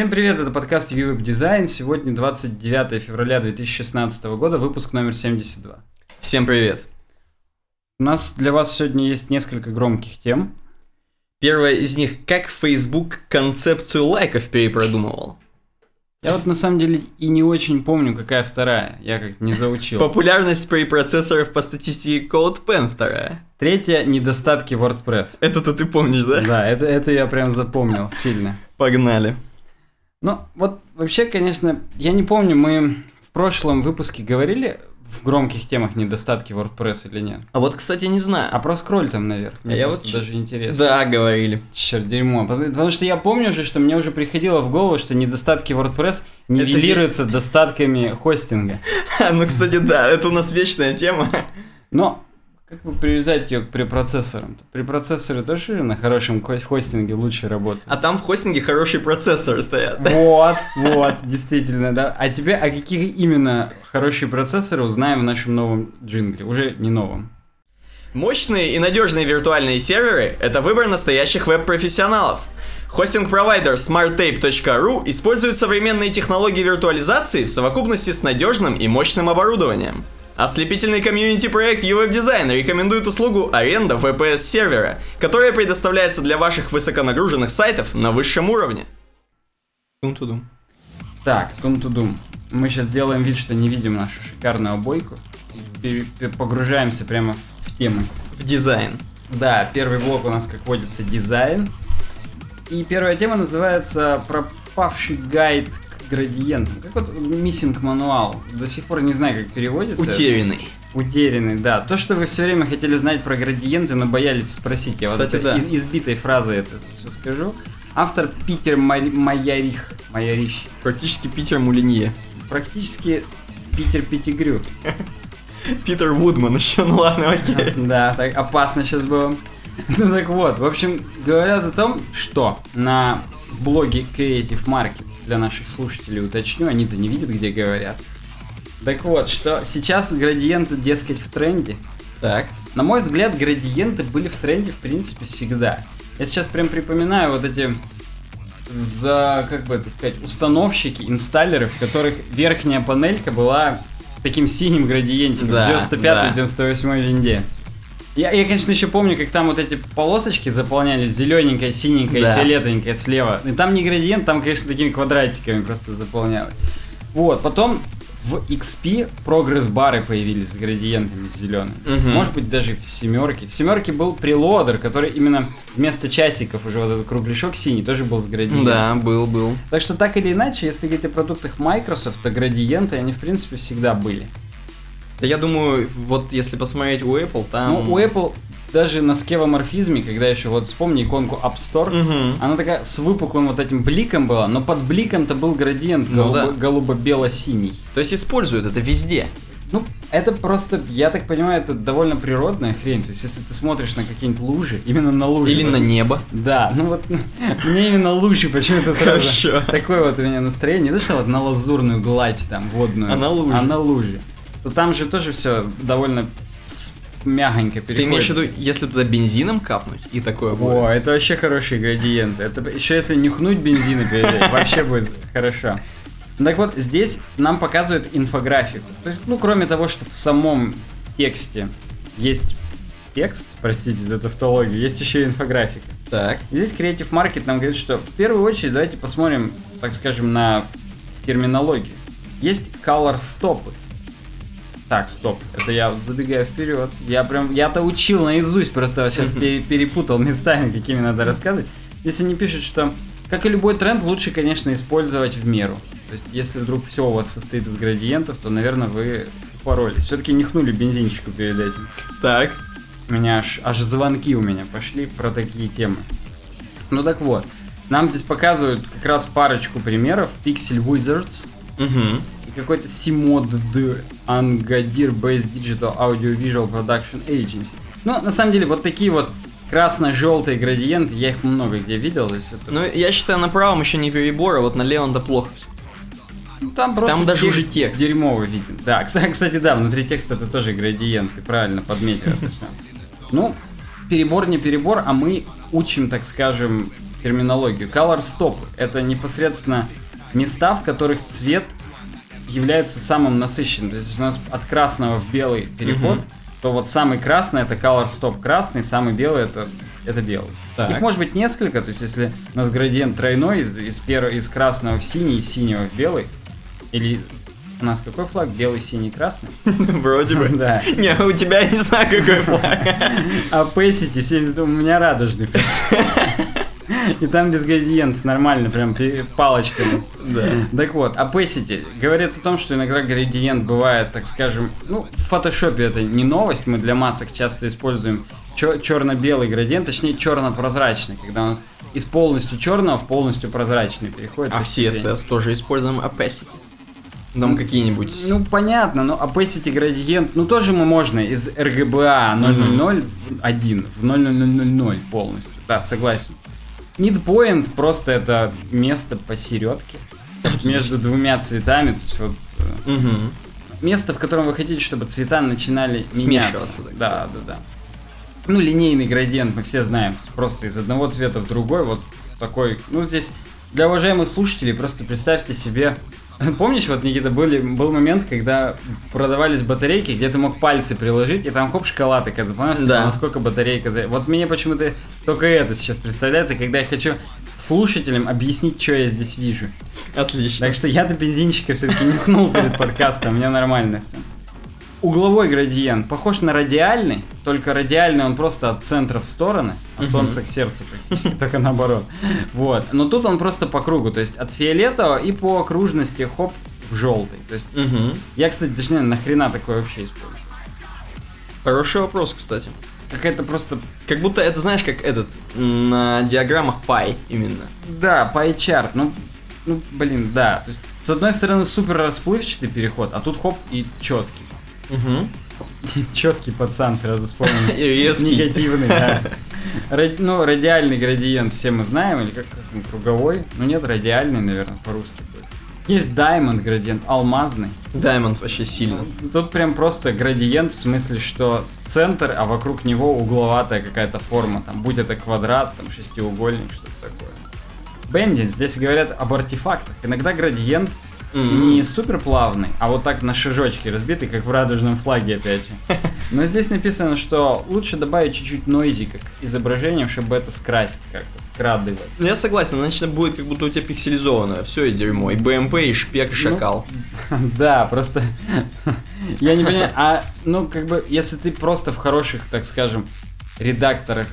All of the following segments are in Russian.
Всем привет, это подкаст UWeb Design. Сегодня 29 февраля 2016 года, выпуск номер 72. Всем привет. У нас для вас сегодня есть несколько громких тем. Первая из них, как Facebook концепцию лайков перепродумывал. Я вот на самом деле и не очень помню, какая вторая. Я как не заучил. Популярность препроцессоров по статистике CodePen вторая. Третья – недостатки WordPress. Это-то ты помнишь, да? Да, это, это я прям запомнил сильно. Погнали. Ну, вот вообще, конечно, я не помню, мы в прошлом выпуске говорили в громких темах недостатки WordPress или нет. А вот, кстати, не знаю. А про скроль там наверх. Мне А я вот даже интересно. Да, говорили. Черт, дерьмо. Потому, что я помню уже, что мне уже приходило в голову, что недостатки WordPress нивелируются достатками хостинга. Ну, кстати, да, это у нас вечная тема. Но как бы привязать ее к препроцессорам? Препроцессоры тоже на хорошем хостинге лучше работают. А там в хостинге хорошие процессоры стоят. Вот, вот, действительно, да. А тебе, о каких именно хорошие процессоры узнаем в нашем новом джингле? Уже не новом. Мощные и надежные виртуальные серверы – это выбор настоящих веб-профессионалов. Хостинг-провайдер smarttape.ru использует современные технологии виртуализации в совокупности с надежным и мощным оборудованием. Ослепительный комьюнити-проект UWeb Design рекомендует услугу аренда VPS-сервера, которая предоставляется для ваших высоконагруженных сайтов на высшем уровне. Тум-тудум. Так, тум-тудум. Мы сейчас делаем вид, что не видим нашу шикарную обойку. И погружаемся прямо в тему. В дизайн. Да, первый блок у нас, как водится, дизайн. И первая тема называется «Пропавший гайд к градиентам». Как вот миссинг мануал. До сих пор не знаю, как переводится. Утерянный. Утерянный, да. То, что вы все время хотели знать про градиенты, но боялись спросить. Я Кстати, вот да. из- избитой фразой это все скажу. Автор Питер Май- Майярих. Майярищ. Практически Питер Мулинье. Практически Питер Пятигрю. Питер Вудман еще, ну ладно, окей. Да, так опасно сейчас было. Ну так вот, в общем, говорят о том, что на блоге Creative Market для наших слушателей уточню, они-то не видят, где говорят. Так вот, что сейчас градиенты, дескать, в тренде. Так. На мой взгляд, градиенты были в тренде, в принципе, всегда. Я сейчас прям припоминаю вот эти за, как бы это сказать, установщики, инсталлеры, в которых верхняя панелька была таким синим градиентиком Да, в 95-98 винде. Я, я, конечно, еще помню, как там вот эти полосочки заполнялись зелененькая, синенькая, Да. фиолетовенькая слева. И там не градиент, там, конечно, такими квадратиками просто заполнялось. Вот, потом в XP прогресс-бары появились с градиентами зелеными. Мгм. Может быть, даже в семерке. В семерке был прелодер, который именно вместо часиков уже вот этот кругляшок синий тоже был с градиентом. Да, был, был. Так что так или иначе, если говорить о продуктах Microsoft, то градиенты, они в принципе всегда были. Да я думаю, вот если посмотреть у Apple, там... Ну, у Apple даже на скевоморфизме, когда еще вот вспомни иконку App Store, Мгм. она такая с выпуклым вот этим бликом была, но под бликом-то был градиент Ну голубо- да. голубо-бело-синий. То есть используют это везде. Ну, это просто, я так понимаю, это довольно природная хрень. То есть, если ты смотришь на какие-нибудь лужи, именно на лужи. Или на небо. Да, ну вот мне именно лужи почему-то сразу Хорошо. такое вот у меня настроение. Не то, что вот на лазурную гладь там водную. А на лужи. А на лужи. То там же тоже все довольно мягонько Ты переходит. имеешь в виду, если туда бензином капнуть и такое будет? О, это вообще хорошие градиенты. Это еще если нюхнуть перед этим, вообще будет хорошо. Так вот, здесь нам показывают инфографику. То есть, ну, кроме того, что в самом тексте есть текст, простите за тавтологию, есть еще и инфографика. Так. И Здесь Creative Market нам говорит, что в первую очередь давайте посмотрим, так скажем, на терминологию. Есть color стопы. Так, стоп, это я забегаю вперед. Я прям, я-то учил наизусть, просто сейчас перепутал местами, какими надо рассказывать. Здесь они пишут, что, как и любой тренд, лучше, конечно, использовать в меру. То есть, если вдруг все у вас состоит из градиентов, то, наверное, вы поролись. Все-таки нюхнули бензинчику перед этим. Так. У меня аж, аж звонки у меня пошли про такие темы. Ну так вот, нам здесь показывают как раз парочку примеров. Pixel Wizards Угу. И какой-то de Angadir Based Digital Audio Visual Production Agency. Ну, на самом деле, вот такие вот красно-желтые градиенты, я их много где видел. Это- Ну, я считаю, на правом еще не перебор, а вот на левом-то плохо. всё. ну, там просто там даже уже текст. дерьмовый виден. Да, кстати, кстати, да, внутри текста это тоже градиент, ты правильно подметил это все. Ну, перебор не перебор, а мы учим, так скажем, терминологию. Color stop это непосредственно места, в которых цвет является самым насыщенным. То есть у нас от красного в белый переход, Мгм. то вот самый красный это color stop красный, самый белый это, это белый. Так. Их может быть несколько, то есть если у нас градиент тройной из, из, перв- из красного в синий, из синего в белый, или у нас какой флаг? Белый, синий, красный? Вроде бы. Да. Не, у тебя не знаю, какой флаг. А Opacity 70 у меня радужный. И там без градиентов нормально, прям палочками. Да. Так вот, opacity говорит о том, что иногда градиент бывает, так скажем, ну, в фотошопе это не новость, мы для масок часто используем черно-белый градиент, точнее черно-прозрачный, когда у нас из полностью черного в полностью прозрачный переходит. А в CSS тоже используем opacity. Там какие-нибудь... Ну, понятно, но opacity градиент, ну, тоже мы можно из RGBA 000.1 в 00000 полностью. Да, согласен. Midpoint просто это место посередке между двумя цветами, то есть вот Мгм. место, в котором вы хотите, чтобы цвета начинали Смешиваться, меняться. так Да, да, да. Ну, линейный градиент мы все знаем. Просто из одного цвета в другой. Вот такой. Ну, здесь для уважаемых слушателей просто представьте себе. Помнишь, вот, Никита, были, был момент, когда продавались батарейки, где ты мог пальцы приложить, и там хоп, шоколад, и запомнился, Да. насколько батарейка... Вот мне почему-то только это сейчас представляется, когда я хочу слушателям объяснить, что я здесь вижу. Отлично. Так что я-то бензинчика все-таки нюхнул перед подкастом, мне нормально все. Угловой градиент похож на радиальный, только радиальный он просто от центра в стороны, от солнца к сердцу практически, только наоборот. Вот. Но тут он просто по кругу, то есть от фиолетового и по окружности хоп в желтый. То есть я, кстати, даже не знаю, нахрена такое вообще использую. Хороший вопрос, кстати. Какая-то просто... Как будто это, знаешь, как этот, на диаграммах пай именно. Да, пайчарт, ну, ну, блин, да. То есть, с одной стороны, супер расплывчатый переход, а тут хоп и четкий. Угу. Четкий пацан сразу вспомнил. Негативный, да. Ради- ну, радиальный градиент все мы знаем, или как, как он, круговой. Ну нет, радиальный, наверное, по-русски будет. Есть diamond градиент, алмазный. Даймонд вообще сильно. Тут прям просто градиент в смысле, что центр, а вокруг него угловатая какая-то форма. Там, будь это квадрат, там, шестиугольник, что-то такое. Бендинг, здесь говорят об артефактах. Иногда градиент М. не супер плавный, а вот так на шажочки разбитый, как в радужном флаге, опять же. Но здесь написано, что лучше добавить чуть-чуть нойзика к изображениям, чтобы это скрасить как-то, скрадывать. Ну, Я согласен, иначе будет как будто у тебя пикселизованное. Все и дерьмо. И БМП, и шпек, и шакал. Да, просто я не понимаю, а ну как бы, если ты просто в хороших, так скажем, редакторах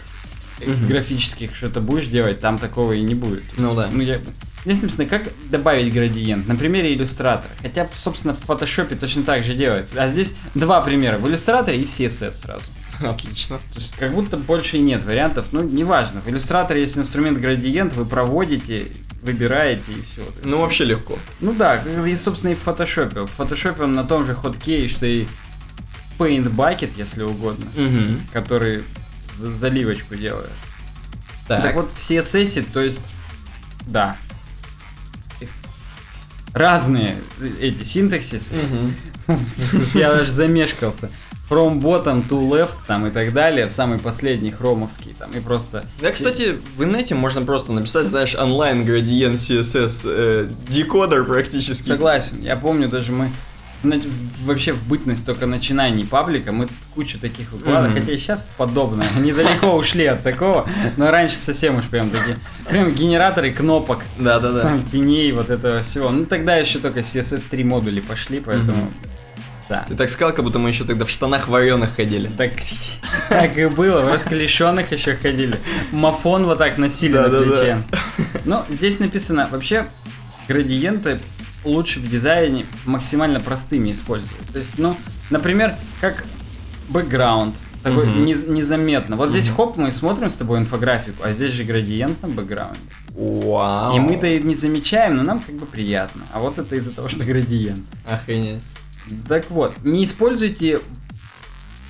э, графических что-то будешь делать, там такого и не будет. Ну да. Ну, я... Здесь написано, как добавить градиент. На примере иллюстратора. Хотя, собственно, в фотошопе точно так же делается. А здесь два примера. В иллюстраторе и в CSS сразу. Отлично. То есть, как будто больше и нет вариантов. Ну, неважно. В иллюстраторе есть инструмент градиент, вы проводите, выбираете и все. Ну, вообще легко. Ну да, и, собственно, и в фотошопе. В фотошопе он на том же хоткее, что и Paint Bucket, если угодно, Угу. который за- заливочку делает. Так. Так вот, в CSS, то есть, да. Разные эти синтаксисы. Я даже замешкался. From bottom to left там и так далее. Самый последний хромовский там. И просто... Да, кстати, в инете можно просто написать, знаешь, онлайн градиент CSS э, декодер практически. Согласен. Я помню даже мы вообще в бытность только начинаний паблика мы кучу таких выкладывали, Мгм. хотя сейчас подобное. Недалеко ушли от такого, но раньше совсем уж прям такие, прям генераторы кнопок, Да-да-да. там теней, вот этого всего. Ну тогда еще только CSS3 модули пошли, поэтому Мгм. да. Ты так сказал, как будто мы еще тогда в штанах вареных ходили. Так, так и было, в расклешенных еще ходили. Мафон вот так носили на Да-да-да. плече. Но здесь написано, вообще, градиенты лучше в дизайне максимально простыми использовать. То есть, ну, например, как бэкграунд, такой Мгм. нез- незаметно. Вот здесь хоп, мы смотрим с тобой инфографику, а здесь же градиент на бэкграунде. Вау. И мы-то и не замечаем, но нам как бы приятно. А вот это из-за того, что градиент. Охренеть. Так вот, не используйте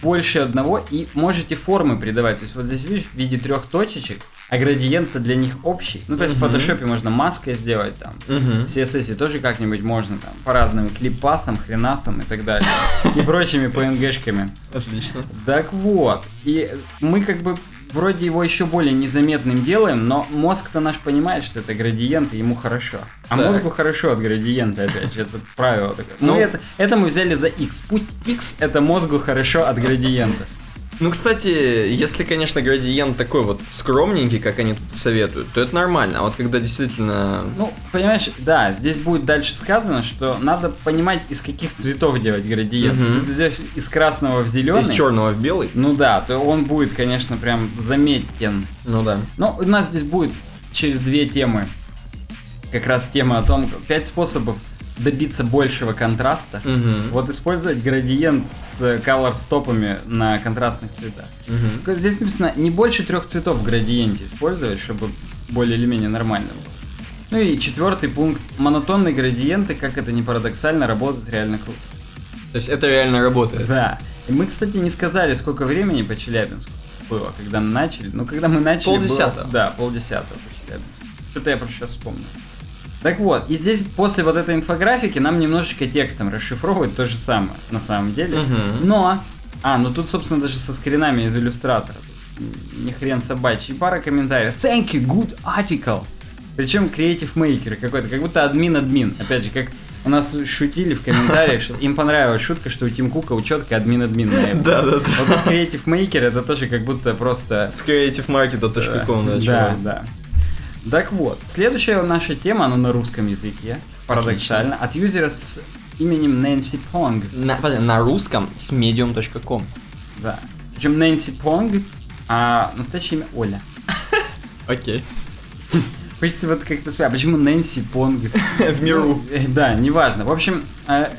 больше одного и можете формы придавать. То есть вот здесь видишь в виде трех точечек, а градиент для них общий. Ну то есть в Мгм. фотошопе можно маской сделать там. Угу. В CSS тоже как-нибудь можно там по разным клипасам, хренасам и так далее. И прочими PNG-шками. Отлично. Так вот, и мы как бы вроде его еще более незаметным делаем, но мозг-то наш понимает, что это градиент, и ему хорошо. А Так. мозгу хорошо от градиента, опять же, это правило такое. Ну, это, это мы взяли за x. Пусть x это мозгу хорошо от градиента. Ну, кстати, если, конечно, градиент такой вот скромненький, как они тут советуют, то это нормально. А вот когда действительно... Ну, понимаешь, да, здесь будет дальше сказано, что надо понимать, из каких цветов делать градиент. Мгм. Если ты сделаешь из красного в зеленый, Из черного в белый? ну да, то он будет, конечно, прям заметен. Ну да. Но у нас здесь будет через две темы. Как раз тема о том, пять способов добиться большего контраста. Мгм. Вот использовать градиент с color стопами на контрастных цветах. Мгм. Здесь написано не больше трех цветов в градиенте использовать, чтобы более или менее нормально было. Ну и четвертый пункт. Монотонные градиенты, как это ни парадоксально, работают реально круто. То есть это реально работает. Да. И мы, кстати, не сказали, сколько времени по Челябинску было, когда мы начали. Ну, когда мы начали... было- Полдесятого. Да, полдесятого по Челябинску. Что-то я просто сейчас вспомнил. Так вот, и здесь после вот этой инфографики нам немножечко текстом расшифровывают то же самое, на самом деле. Мгм. Но... А, ну тут, собственно, даже со скринами из иллюстратора. Ни хрен собачий. И пара комментариев. Thank you, good article. Причем Creative Maker какой-то, как будто админ-админ. Опять же, как у нас шутили в комментариях, что им понравилась шутка, что у Тим Кука учетка админ-админ. Да, да, да. Вот Creative Maker это тоже как будто просто... С creativemarket.com Да, начал. да. Так вот, следующая наша тема, она на русском языке, парадоксально, от юзера с именем Нэнси Понг. На, подожди, на русском с medium.com. Да. Причем Нэнси Понг, а настоящее имя Оля. Окей. Хочется вот как-то спросить, а почему Нэнси Понг? В миру. Э, да, неважно. В общем, э,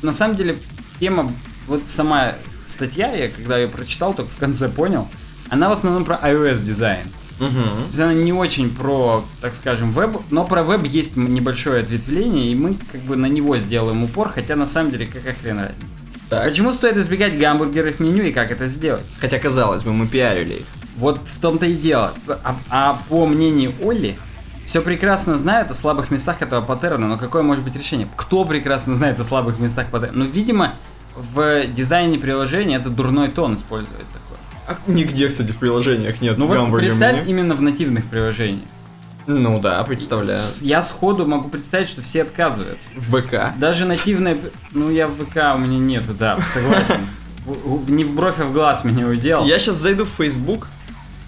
на самом деле, тема, вот сама статья, я когда ее прочитал, только в конце понял, она в основном про iOS дизайн. Угу. она не очень про, так скажем, веб, но про веб есть небольшое ответвление, и мы как бы на него сделаем упор, хотя на самом деле какая хрен разница. Так. Почему стоит избегать гамбургеров меню и как это сделать? Хотя, казалось бы, мы пиарили их. Вот в том-то и дело. А, а по мнению Олли, все прекрасно знают о слабых местах этого паттерна, но какое может быть решение? Кто прекрасно знает о слабых местах паттерна? Ну, видимо, в дизайне приложения это дурной тон использовать такой. А нигде, кстати, в приложениях нет Ну вот представь меню. именно в нативных приложениях. Ну да, представляю. Я сходу могу представить, что все отказываются. В ВК. Даже нативные... Ну, я в ВК у меня нету, да, согласен. Не в бровь, а в глаз меня удел. Я сейчас зайду в Facebook,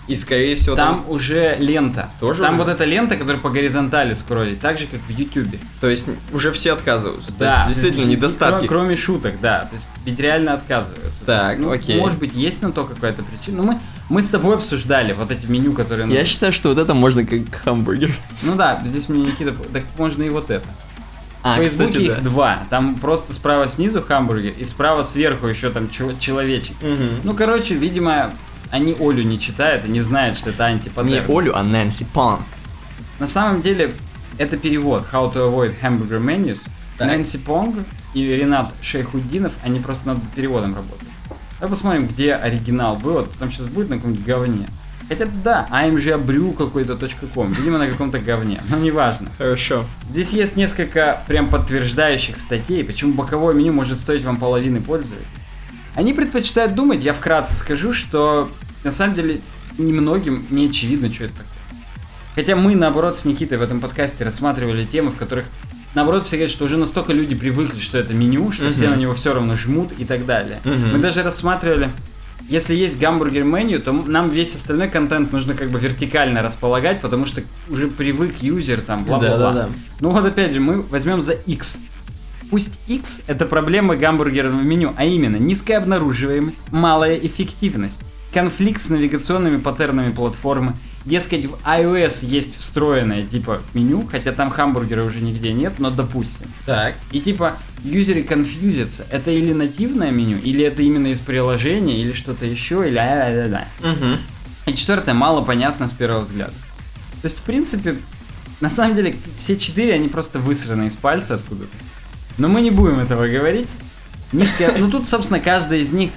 и скорее всего Там уже лента. Тоже Там уже? вот эта лента, которая по горизонтали скроллит, так же, как в Ютубе. То есть уже все отказываются. То Да. есть действительно недостатки. Кро- Кроме шуток, да. То есть ведь реально отказываются. Так, Ну, окей. Может быть, есть на то какая-то причина. Но мы, мы с тобой обсуждали вот эти меню, которые... ну, Я считаю, что вот это можно как хамбургер. Ну да, здесь мне Никита... Так можно и вот это. А, В Фейсбуке кстати, их да. два. Там просто справа снизу хамбургер, и справа сверху еще там чел- человечек. Мгм. Ну, короче, видимо, они Олю не читают и не знают, что это Не антипаттерн. Олю, а Нэнси Пан. На самом деле, это перевод How to avoid hamburger menus. Так. Нэнси Понг и Ренат Шейхуддинов, они просто над переводом работают. Давай посмотрим, где оригинал был. Вот Там сейчас будет на каком-нибудь говне. Хотя да, amgbrew какой-то .com, видимо на каком-то говне, но неважно. Хорошо. Здесь есть несколько прям подтверждающих статей, почему боковое меню может стоить вам половины пользователей. Они предпочитают думать, я вкратце скажу, что на самом деле немногим не очевидно, что это такое. Хотя мы, наоборот, с Никитой в этом подкасте рассматривали темы, в которых, наоборот, все говорят, что уже настолько люди привыкли, что это меню, что все Мгм. на него все равно жмут и так далее. Мгм. Мы даже рассматривали, если есть гамбургер меню, то нам весь остальной контент нужно как бы вертикально располагать, потому что уже привык юзер там, бла-бла-бла. Да-да-да. Ну вот опять же, мы возьмем за X. Пусть X это проблема гамбургерного меню, а именно низкая обнаруживаемость, малая эффективность, конфликт с навигационными паттернами платформы. Дескать, в iOS есть встроенное типа меню, хотя там хамбургера уже нигде нет, но допустим. Так. И типа юзеры конфьюзятся, это или нативное меню, или это именно из приложения, или что-то еще, или а-да-да. Угу. И четвертое, мало понятно с первого взгляда. То есть, в принципе, на самом деле, все четыре, они просто высраны из пальца откуда-то. Но мы не будем этого говорить. Низкая... Ну, тут, собственно, каждая из них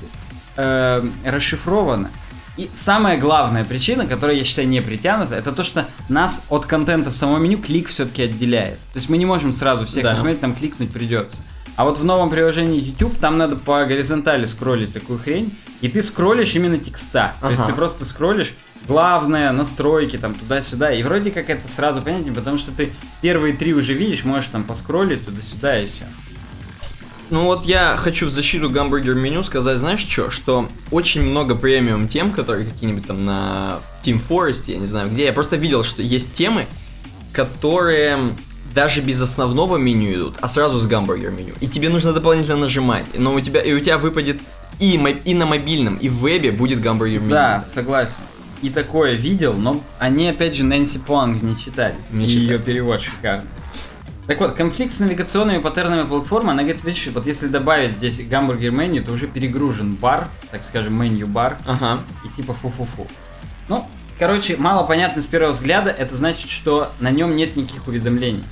э, расшифрована. И самая главная причина, которая, я считаю, не притянута, это то, что нас от контента в самом меню клик все-таки отделяет. То есть мы не можем сразу всех Да. посмотреть, там кликнуть придется. А вот в новом приложении YouTube там надо по горизонтали скроллить такую хрень, и ты скроллишь именно текста. То есть Ага. ты просто скроллишь, главное, настройки, там, туда-сюда. И вроде как это сразу понятнее, потому что ты первые три уже видишь, можешь там поскроллить туда-сюда и все. Ну вот я хочу в защиту гамбургер меню сказать, знаешь что, что очень много премиум тем, которые какие-нибудь там на Team Forest, я не знаю где, я просто видел, что есть темы, которые даже без основного меню идут, а сразу с гамбургер меню. И тебе нужно дополнительно нажимать. Но у тебя и у тебя выпадет и, и на мобильном, и в вебе будет гамбургер меню. Да, согласен. И такое видел, но они опять же Нэнси Понг не читали. Не и читали. ее перевод шикарный. Так вот, конфликт с навигационными паттернами платформы, она говорит, видишь, вот если добавить здесь гамбургер меню, то уже перегружен бар, так скажем, меню бар, Ага. и типа фу-фу-фу. Ну, короче, мало понятно с первого взгляда, это значит, что на нем нет никаких уведомлений.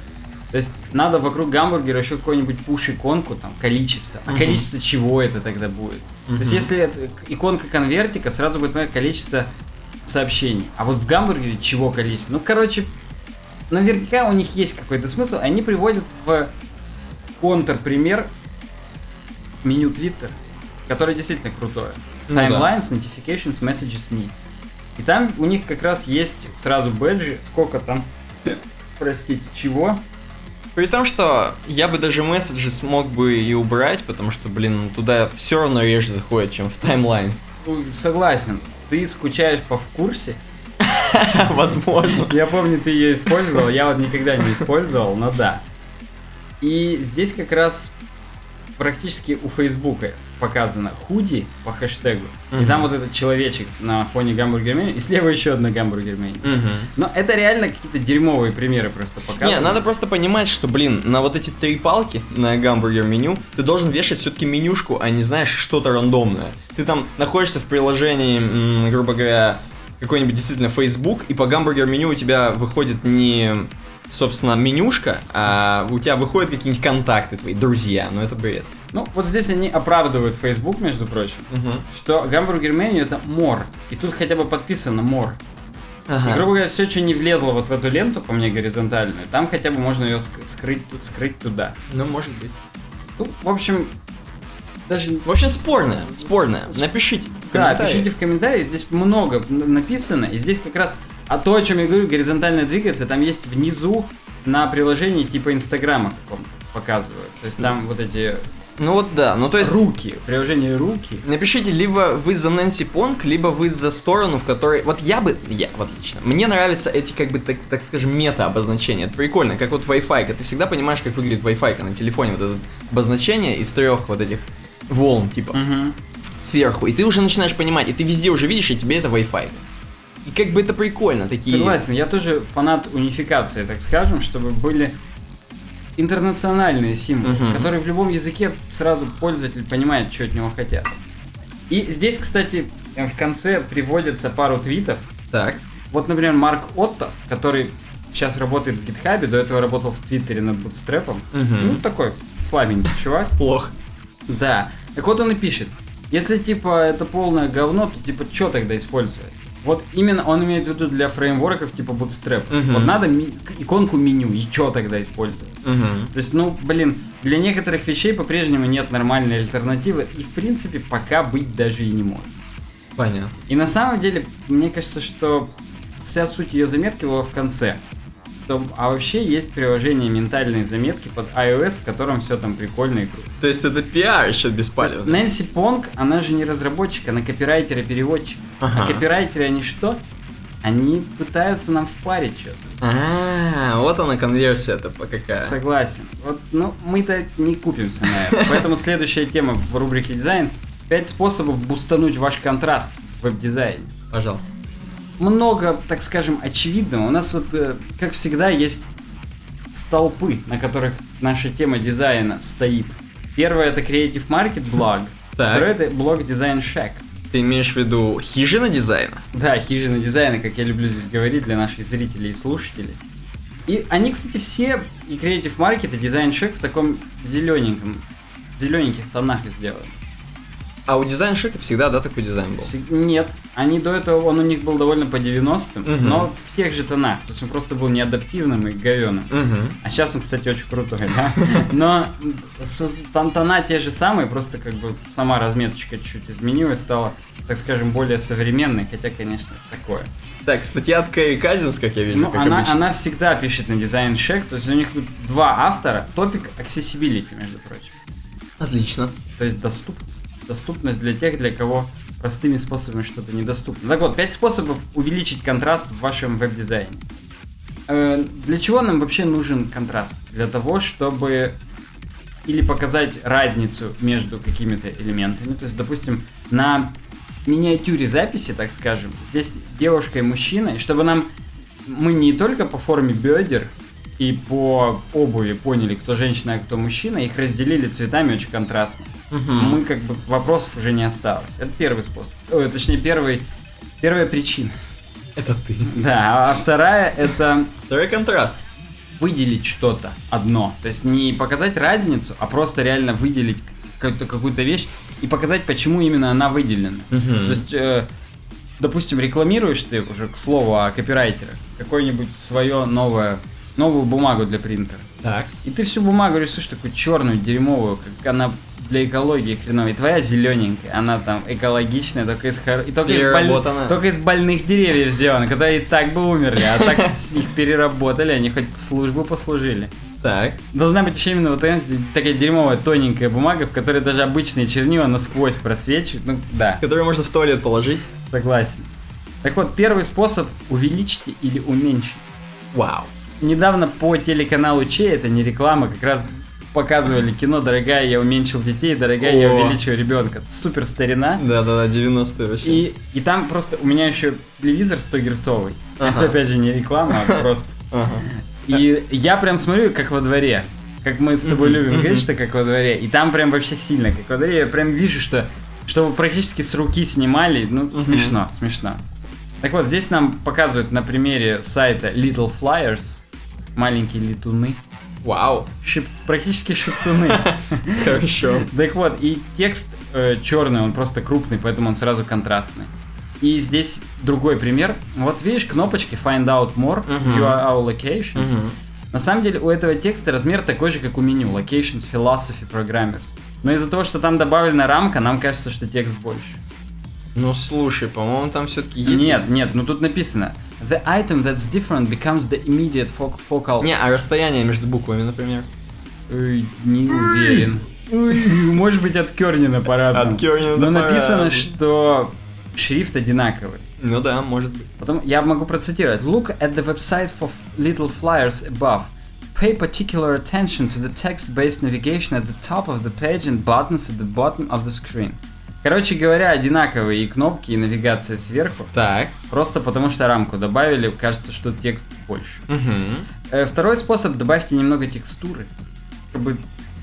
То есть надо вокруг гамбургера еще какую-нибудь пуш-иконку, там, количество. А количество чего это тогда будет? То есть если это иконка конвертика, сразу будет понятно количество сообщений. А вот в гамбургере чего количество? Ну, короче, наверняка у них есть какой-то смысл. Они приводят в контрпример меню Twitter, которое действительно крутое. Ну да. Timelines, Notifications, Messages, Me. И там у них как раз есть сразу бэджи, сколько там, простите, чего. При том, что я бы даже месседжи смог бы и убрать, потому что, блин, туда все равно реже заходит, чем в таймлайнс. Ну, Согласен, ты скучаешь по в курсе. Возможно. Я помню, ты ее использовал, я вот никогда не использовал, но да. И здесь как раз практически у Фейсбука показано худи по хэштегу. И Мгм. там вот этот человечек на фоне гамбургер меню, и слева еще одна гамбургер меню. Но это реально какие-то дерьмовые примеры просто показывают. Не, надо просто понимать, что, блин, на вот эти три палки на гамбургер меню ты должен вешать все-таки менюшку, а не знаешь что-то рандомное. Ты там находишься в приложении, грубо говоря, какой-нибудь действительно Facebook, и по гамбургер меню у тебя выходит не, собственно, менюшка, а у тебя выходят какие-нибудь контакты твои, друзья. Ну это бред. Ну, вот здесь они оправдывают Facebook, между прочим, что гамбургер меню это more. И тут хотя бы подписано more. И, грубо говоря, все, что не влезло вот в эту ленту, по мне, горизонтальную, там хотя бы можно ее ск- скрыть тут, скрыть туда. Ну, может быть. Ну, в общем, даже... В общем, спорная, спорная. Напишите в Да, комментариях. пишите в комментариях, здесь много написано, и здесь как раз а то, о чем я говорю, горизонтально двигаться, там есть внизу на приложении типа Инстаграма каком-то показывают. То есть там вот эти Ну вот да, ну то есть... руки, приложение руки. Напишите, либо вы за Нэнси Понг, либо вы за сторону, в которой... Вот я бы... Я, вот лично. Мне нравятся эти, как бы, так, так скажем, мета-обозначения. Это прикольно, как вот Wi-Fi. Ты всегда понимаешь, как выглядит Wi-Fi на телефоне. Вот это обозначение из трех вот этих волн, типа, Мгм. сверху. И ты уже начинаешь понимать, и ты везде уже видишь, и тебе это Wi-Fi. И как бы это прикольно, такие... Согласен, я тоже фанат унификации, так скажем, чтобы были интернациональные символы, Мгм. которые в любом языке сразу пользователь понимает, что от него хотят. И здесь, кстати, в конце приводится пару твитов. Так. Вот, например, Марк Отто, который сейчас работает в гитхабе, до этого работал в Твиттере над бутстрепом. Мгм. Ну, такой слабенький чувак. Плохо. Да. Так вот он и пишет. Если, типа, это полное говно, то, типа, что тогда использовать? Вот именно он имеет в виду для фреймворков типа Bootstrap. Мгм. Вот надо ми- иконку меню, и что тогда использовать? Мгм. То есть, ну, блин, для некоторых вещей по-прежнему нет нормальной альтернативы, и, в принципе, пока быть даже и не может. Понятно. И на самом деле, мне кажется, что вся суть ее заметки была в конце. Что- а вообще есть приложение ментальные заметки под iOS, в котором все там прикольно и круто. То есть это пиар еще есть беспалевный. Нэнси Понг, она же не разработчик, она копирайтер и переводчик. Ага. А копирайтеры они что? Они пытаются нам впарить что-то. А, вот она конверсия-то по какая. Согласен. Вот, ну, мы-то не купимся на это. Поэтому следующая тема в рубрике дизайн. Пять способов бустануть ваш контраст в веб-дизайне. Пожалуйста. Много, так скажем, очевидного. У нас вот, э, как всегда, есть столпы, на которых наша тема дизайна стоит. Первое это Creative Market блог. Второе это блог Design Shack. Ты имеешь в виду хижина дизайна? Да, хижина дизайна, как я люблю здесь говорить для наших зрителей и слушателей. И они, кстати, все, и Creative Market, и Design Shack в таком зелененьком, зелененьких тонах сделаны. А у Design Shack а всегда, да, такой дизайн был? Нет, они до этого, он у них был довольно по 90-м, Мгм. но в тех же тонах. То есть он просто был неадаптивным и говеным. Угу. А сейчас он, кстати, очень крутой, да? Но там тона те же самые, просто как бы сама разметочка чуть изменилась, стала, так скажем, более современной, хотя, конечно, такое. Так, статья от Кэрри Казинс, как я вижу, Ну, как она, обычно. она всегда пишет на Design Shack, то есть у них два автора, топик accessibility, между прочим. Отлично. То есть доступность. Доступность для тех, для кого простыми способами что-то недоступно. Так вот, пять способов увеличить контраст в вашем веб-дизайне. Э, Для чего нам вообще нужен контраст? Для того, чтобы или показать разницу между какими-то элементами. То есть, допустим, на миниатюре записи, так скажем, здесь девушка и мужчина, и чтобы нам мы не только по форме бедер и по обуви поняли, кто женщина, а кто мужчина, их разделили цветами очень контрастно. Мы как бы вопросов уже не осталось. Это первый способ. Ой, точнее, первый, первая причина. Это ты. Да, а вторая это Второй контраст. выделить что-то одно. То есть не показать разницу, а просто реально выделить какую-то, какую-то вещь и показать, почему именно она выделена. То есть, э, допустим, рекламируешь ты уже, к слову, о копирайтерах, какое-нибудь свое новое, новую бумагу для принтера. Так. И ты всю бумагу рисуешь такую черную, дерьмовую, как она для экологии хреновая. И твоя зелененькая, она там экологичная, только из, хор- и только, из, боль- только из больных деревьев сделана, которые и так бы умерли, а так их переработали, они хоть службу послужили. Так. Должна быть еще именно вот такая дерьмовая тоненькая бумага, в которой даже обычные чернила насквозь просвечивают. Ну да, Который можно в туалет положить. согласен. Так вот, первый способ увеличьте или уменьшите. Вау. Недавно по телеканалу Че, это не реклама, как раз показывали кино «Дорогая, я уменьшил детей, дорогая, я О. увеличил ребенка». Супер старина. Да-да-да, 90-е вообще. И, и там просто у меня еще телевизор 100 герцовый. Ага. Это опять же не реклама, а просто. Ага. И я прям смотрю, как во дворе. Как мы с тобой Мгм, любим говорить, что как во дворе. И там прям вообще сильно, как во дворе. Я прям вижу, что, что практически с руки снимали. Ну, Мгм. смешно, смешно. Так вот, здесь нам показывают на примере сайта Little Flyers. Маленькие летуны. Вау. Шип- практически шептуны. Хорошо. Так вот, и текст э, черный, он просто крупный, поэтому он сразу контрастный. И здесь другой пример. Вот видишь кнопочки Find Out More. View Our Locations. На самом деле у этого текста размер такой же, как у меню Locations, Philosophy, Programmers. Но из-за того, что там добавлена рамка, нам кажется, что текст больше. Ну слушай, по-моему, там все-таки есть. Нет, нет, ну тут написано The item that's different becomes the immediate fo- focal... Не, а расстояние между буквами, например. Ой, не уверен. Ой, Может быть от Кернина по-разному. От Кернина Но по-разному. написано, что шрифт одинаковый. Ну да, может быть. Потом я могу процитировать. Look at the website for little flyers above. Pay particular attention to the text-based navigation at the top of the page and buttons at the bottom of the screen. Короче говоря, одинаковые и кнопки, и навигация сверху. Так. Просто потому что рамку добавили, кажется, что текст больше. Угу. Второй способ, добавьте немного текстуры, чтобы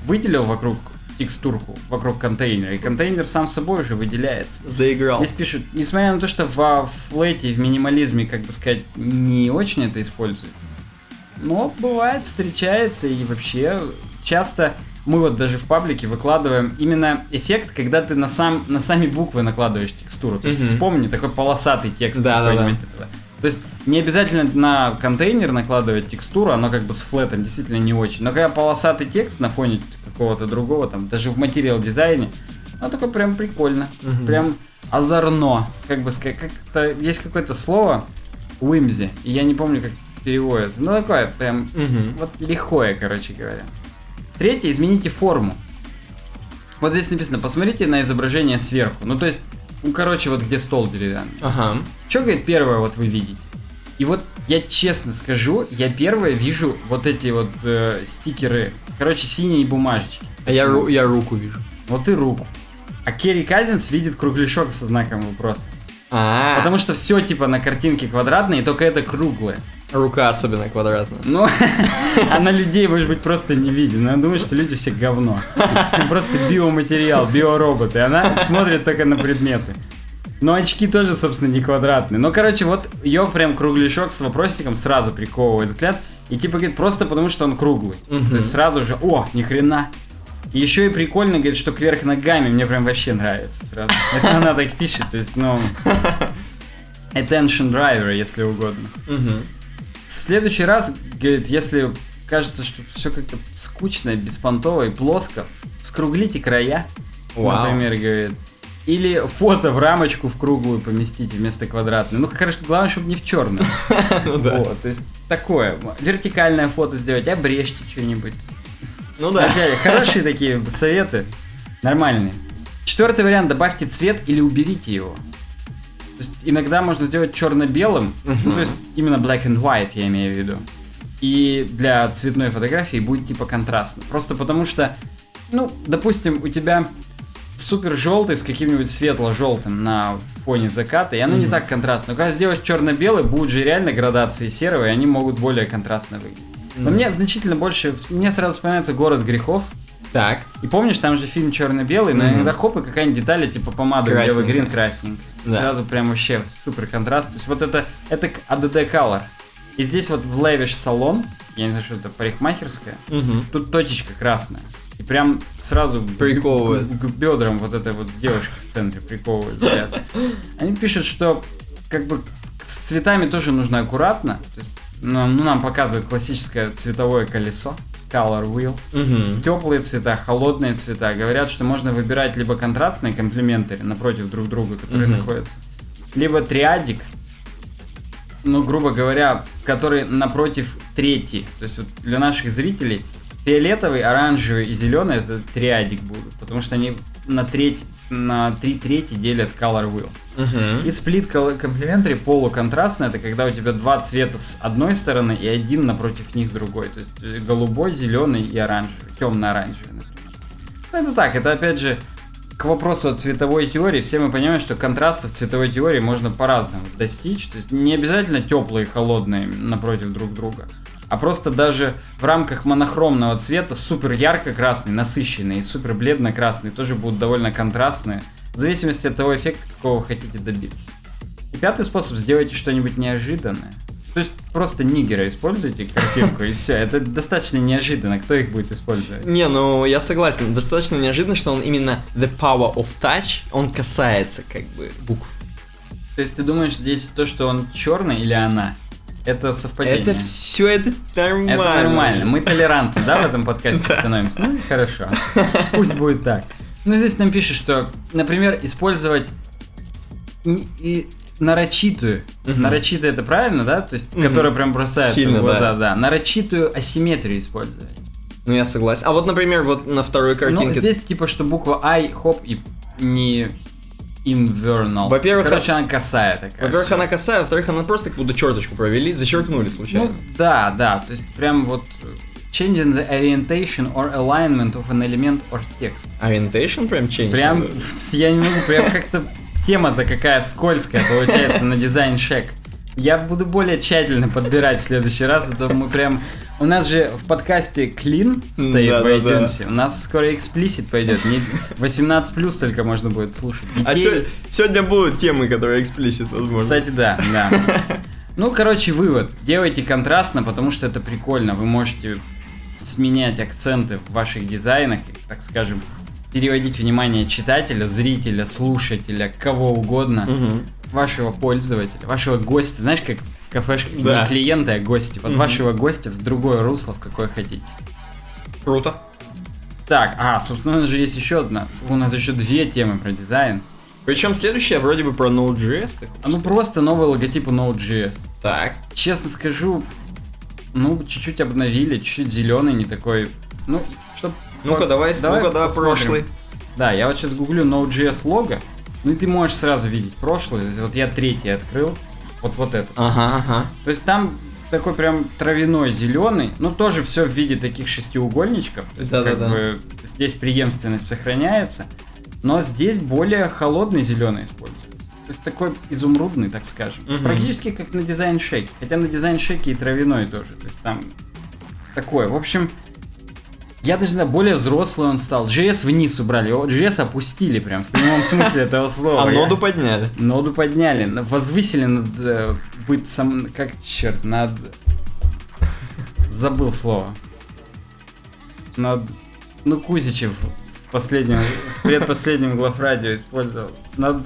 выделил вокруг текстурку, вокруг контейнера, и контейнер сам собой уже выделяется. Заиграл. Здесь пишут, несмотря на то, что во флете и в минимализме, как бы сказать, не очень это используется, но бывает, встречается и вообще часто мы вот даже в паблике выкладываем именно эффект, когда ты на, сам, на сами буквы накладываешь текстуру. То есть Мгм. вспомни такой полосатый текст Да, да, какой-нибудь. этого. То есть не обязательно на контейнер накладывать текстуру, оно как бы с флетом действительно не очень. Но когда полосатый текст на фоне какого-то другого, там, даже в материал дизайне, ну такой прям прикольно. Мгм. Прям озорно. Как бы сказать, как-то есть какое-то слово whimsy, и я не помню, как переводится. Ну такое прям Угу. вот лихое, короче говоря. Третье, измените форму. Вот здесь написано, посмотрите на изображение сверху. Ну, то есть, ну, короче, вот где стол деревянный. Ага. Что, говорит, первое вот вы видите? И вот я честно скажу, я первое вижу вот эти вот э, стикеры, короче, синие бумажечки. А я, ру- я руку вижу. Вот и руку. А Керри Казинс видит кругляшок со знаком вопроса. А, Потому что все типа на картинке квадратное, и только это круглое. Рука особенно квадратная. Ну, она людей, может быть, просто не видит. Она думает, что люди все говно. Просто биоматериал, биороботы. Она смотрит только на предметы. Но очки тоже, собственно, не квадратные. Но, короче, вот ее прям кругляшок с вопросиком сразу приковывает взгляд. И типа говорит, просто потому что он круглый. Мгм. То есть сразу же, о, ни хрена. И еще и прикольно, говорит, что кверх ногами мне прям вообще нравится сразу. Это она так пишет, то есть, ну... Attention driver, если угодно. Мгм. В следующий раз, говорит, если кажется, что все как-то скучно, беспонтово и плоско, скруглите края, Вау. например, говорит. Или фото в рамочку в круглую поместите вместо квадратной. Ну, хорошо, главное, чтобы не в черную. Ну. Вот, то есть такое. Вертикальное фото сделать, обрежьте что-нибудь. Ну да. Хорошие такие советы. Нормальные. Четвертый вариант. Добавьте цвет или уберите его. То есть иногда можно сделать черно-белым. Ну, Мгм. то есть именно black and white, я имею в виду. И для цветной фотографии будет типа контрастно. Просто потому что, ну, допустим, у тебя супер желтый с каким-нибудь светло-желтым на фоне заката, и оно не Мгм. так контрастно. Но когда сделаешь черно-белый, будут же реально градации серого, и они могут более контрастно выглядеть. Но Мгм. мне значительно больше, мне сразу вспоминается «Город грехов», Так. и помнишь, там же фильм черно-белый, но иногда хоп, и какая-нибудь деталь, типа помада белый грин красненький. Да. Сразу прям вообще супер контраст. То есть вот это, это ADD Color. И здесь вот в Lavish салон, я не знаю, что это, парикмахерская, тут точечка красная. И прям сразу Приковывает. К, к бедрам вот этой вот девушки в центре приковывает взгляд. Они пишут, что как бы с цветами тоже нужно аккуратно. То есть, ну, ну, нам показывает классическое цветовое колесо, color wheel. Мгм. Теплые цвета, холодные цвета. Говорят, что можно выбирать либо контрастные комплементари напротив друг друга, которые Мгм. находятся, либо триадик, ну, грубо говоря, который напротив третий. То есть вот для наших зрителей фиолетовый, оранжевый и зеленый это триадик будут, потому что они на треть на три трети делят color wheel. Мгм. И сплит комплементари полуконтрастный, это когда у тебя два цвета с одной стороны и один напротив них другой. То есть э, голубой, зеленый и оранжевый, темно-оранжевый, например. Ну, это так, это опять же к вопросу о цветовой теории. Все мы понимаем, что контраста в цветовой теории можно по-разному достичь. То есть не обязательно теплые и холодные напротив друг друга. А просто даже в рамках монохромного цвета супер ярко-красный, насыщенный и супер бледно-красный тоже будут довольно контрастные. В зависимости от того эффекта, какого вы хотите добиться. И пятый способ, сделайте что-нибудь неожиданное. То есть просто нигера используйте картинку и все. Это достаточно неожиданно. Кто их будет использовать? Не, ну я согласен. Достаточно неожиданно, что он именно the power of touch, он касается как бы букв. То есть ты думаешь, здесь то, что он черный или она? Это совпадение. Это все это нормально. Это нормально. Мы толерантны, да, в этом подкасте становимся? Ну, хорошо. Пусть будет так. Ну, здесь нам пишут, что, например, использовать и нарочитую, Мгм. нарочитая это правильно, да? То есть, которая прям бросается Сильно, в глаза, да. да. Нарочитую асимметрию использовать. Ну я согласен. А вот, например, вот на второй Ну, картинке. здесь типа, что буква I, хоп, и не invernal. Во-первых, Короче, она косая такая. Во-первых, всё. она косая, во-вторых, она просто как будто черточку провели, зачеркнули Ну, случайно. да, да, то есть прям вот э, changing the orientation or alignment of an element or text. Orientation прям change. Прям, я не могу, прям как-то тема-то какая скользкая получается на дизайн шек. Я буду более тщательно подбирать в следующий раз, а то мы прям... У нас же в подкасте Clean стоит в Да-да-да. iTunes. У нас скоро эксплисит пойдет. Не 18 плюс только можно будет слушать. А Детей- сё- сегодня будут темы, которые эксплисит, возможно. Кстати, да, да. Ну, короче, вывод. Делайте контрастно, потому что это прикольно. Вы можете сменять акценты в ваших дизайнах, так скажем, переводить внимание читателя, зрителя, слушателя, кого угодно, Мгм. Вашего пользователя, вашего гостя. Знаешь, как в кафешках Да. не клиенты, а гости. Вот Мгм. вашего гостя в другое русло, в какое хотите. Круто. Так, а, собственно, у нас же есть еще одна. У нас еще две темы про дизайн. Причем следующая вроде бы про Node.js. А ну просто новый логотип у Node.js. Так. Честно скажу, ну, чуть-чуть обновили, чуть-чуть зеленый, не такой. Ну, чтоб... Ну-ка, давай, ну-ка, давай посмотрим. прошлый. Да, я вот сейчас гуглю Node.js лого, ну и ты можешь сразу видеть прошлый. То есть Вот я третий открыл, вот вот этот. Ага, ага. То есть там такой прям травяной зеленый, ну тоже все в виде таких шестиугольничков. То есть как Да-да-да. бы здесь преемственность сохраняется, но здесь более холодный зеленый используется. То есть такой изумрудный, так скажем. Мгм. Практически как на дизайн шейке. Хотя на дизайн шейке и травяной тоже. То есть там такое. В общем, я даже знаю, более взрослый он стал. JS вниз убрали, JS опустили прям в прямом смысле этого слова. А ноду подняли. Ноду подняли, на- возвысили над э, быть сам, как черт, над забыл слово. Над ну, Кузичев в последнем, в предпоследнем главрадио использовал. Над,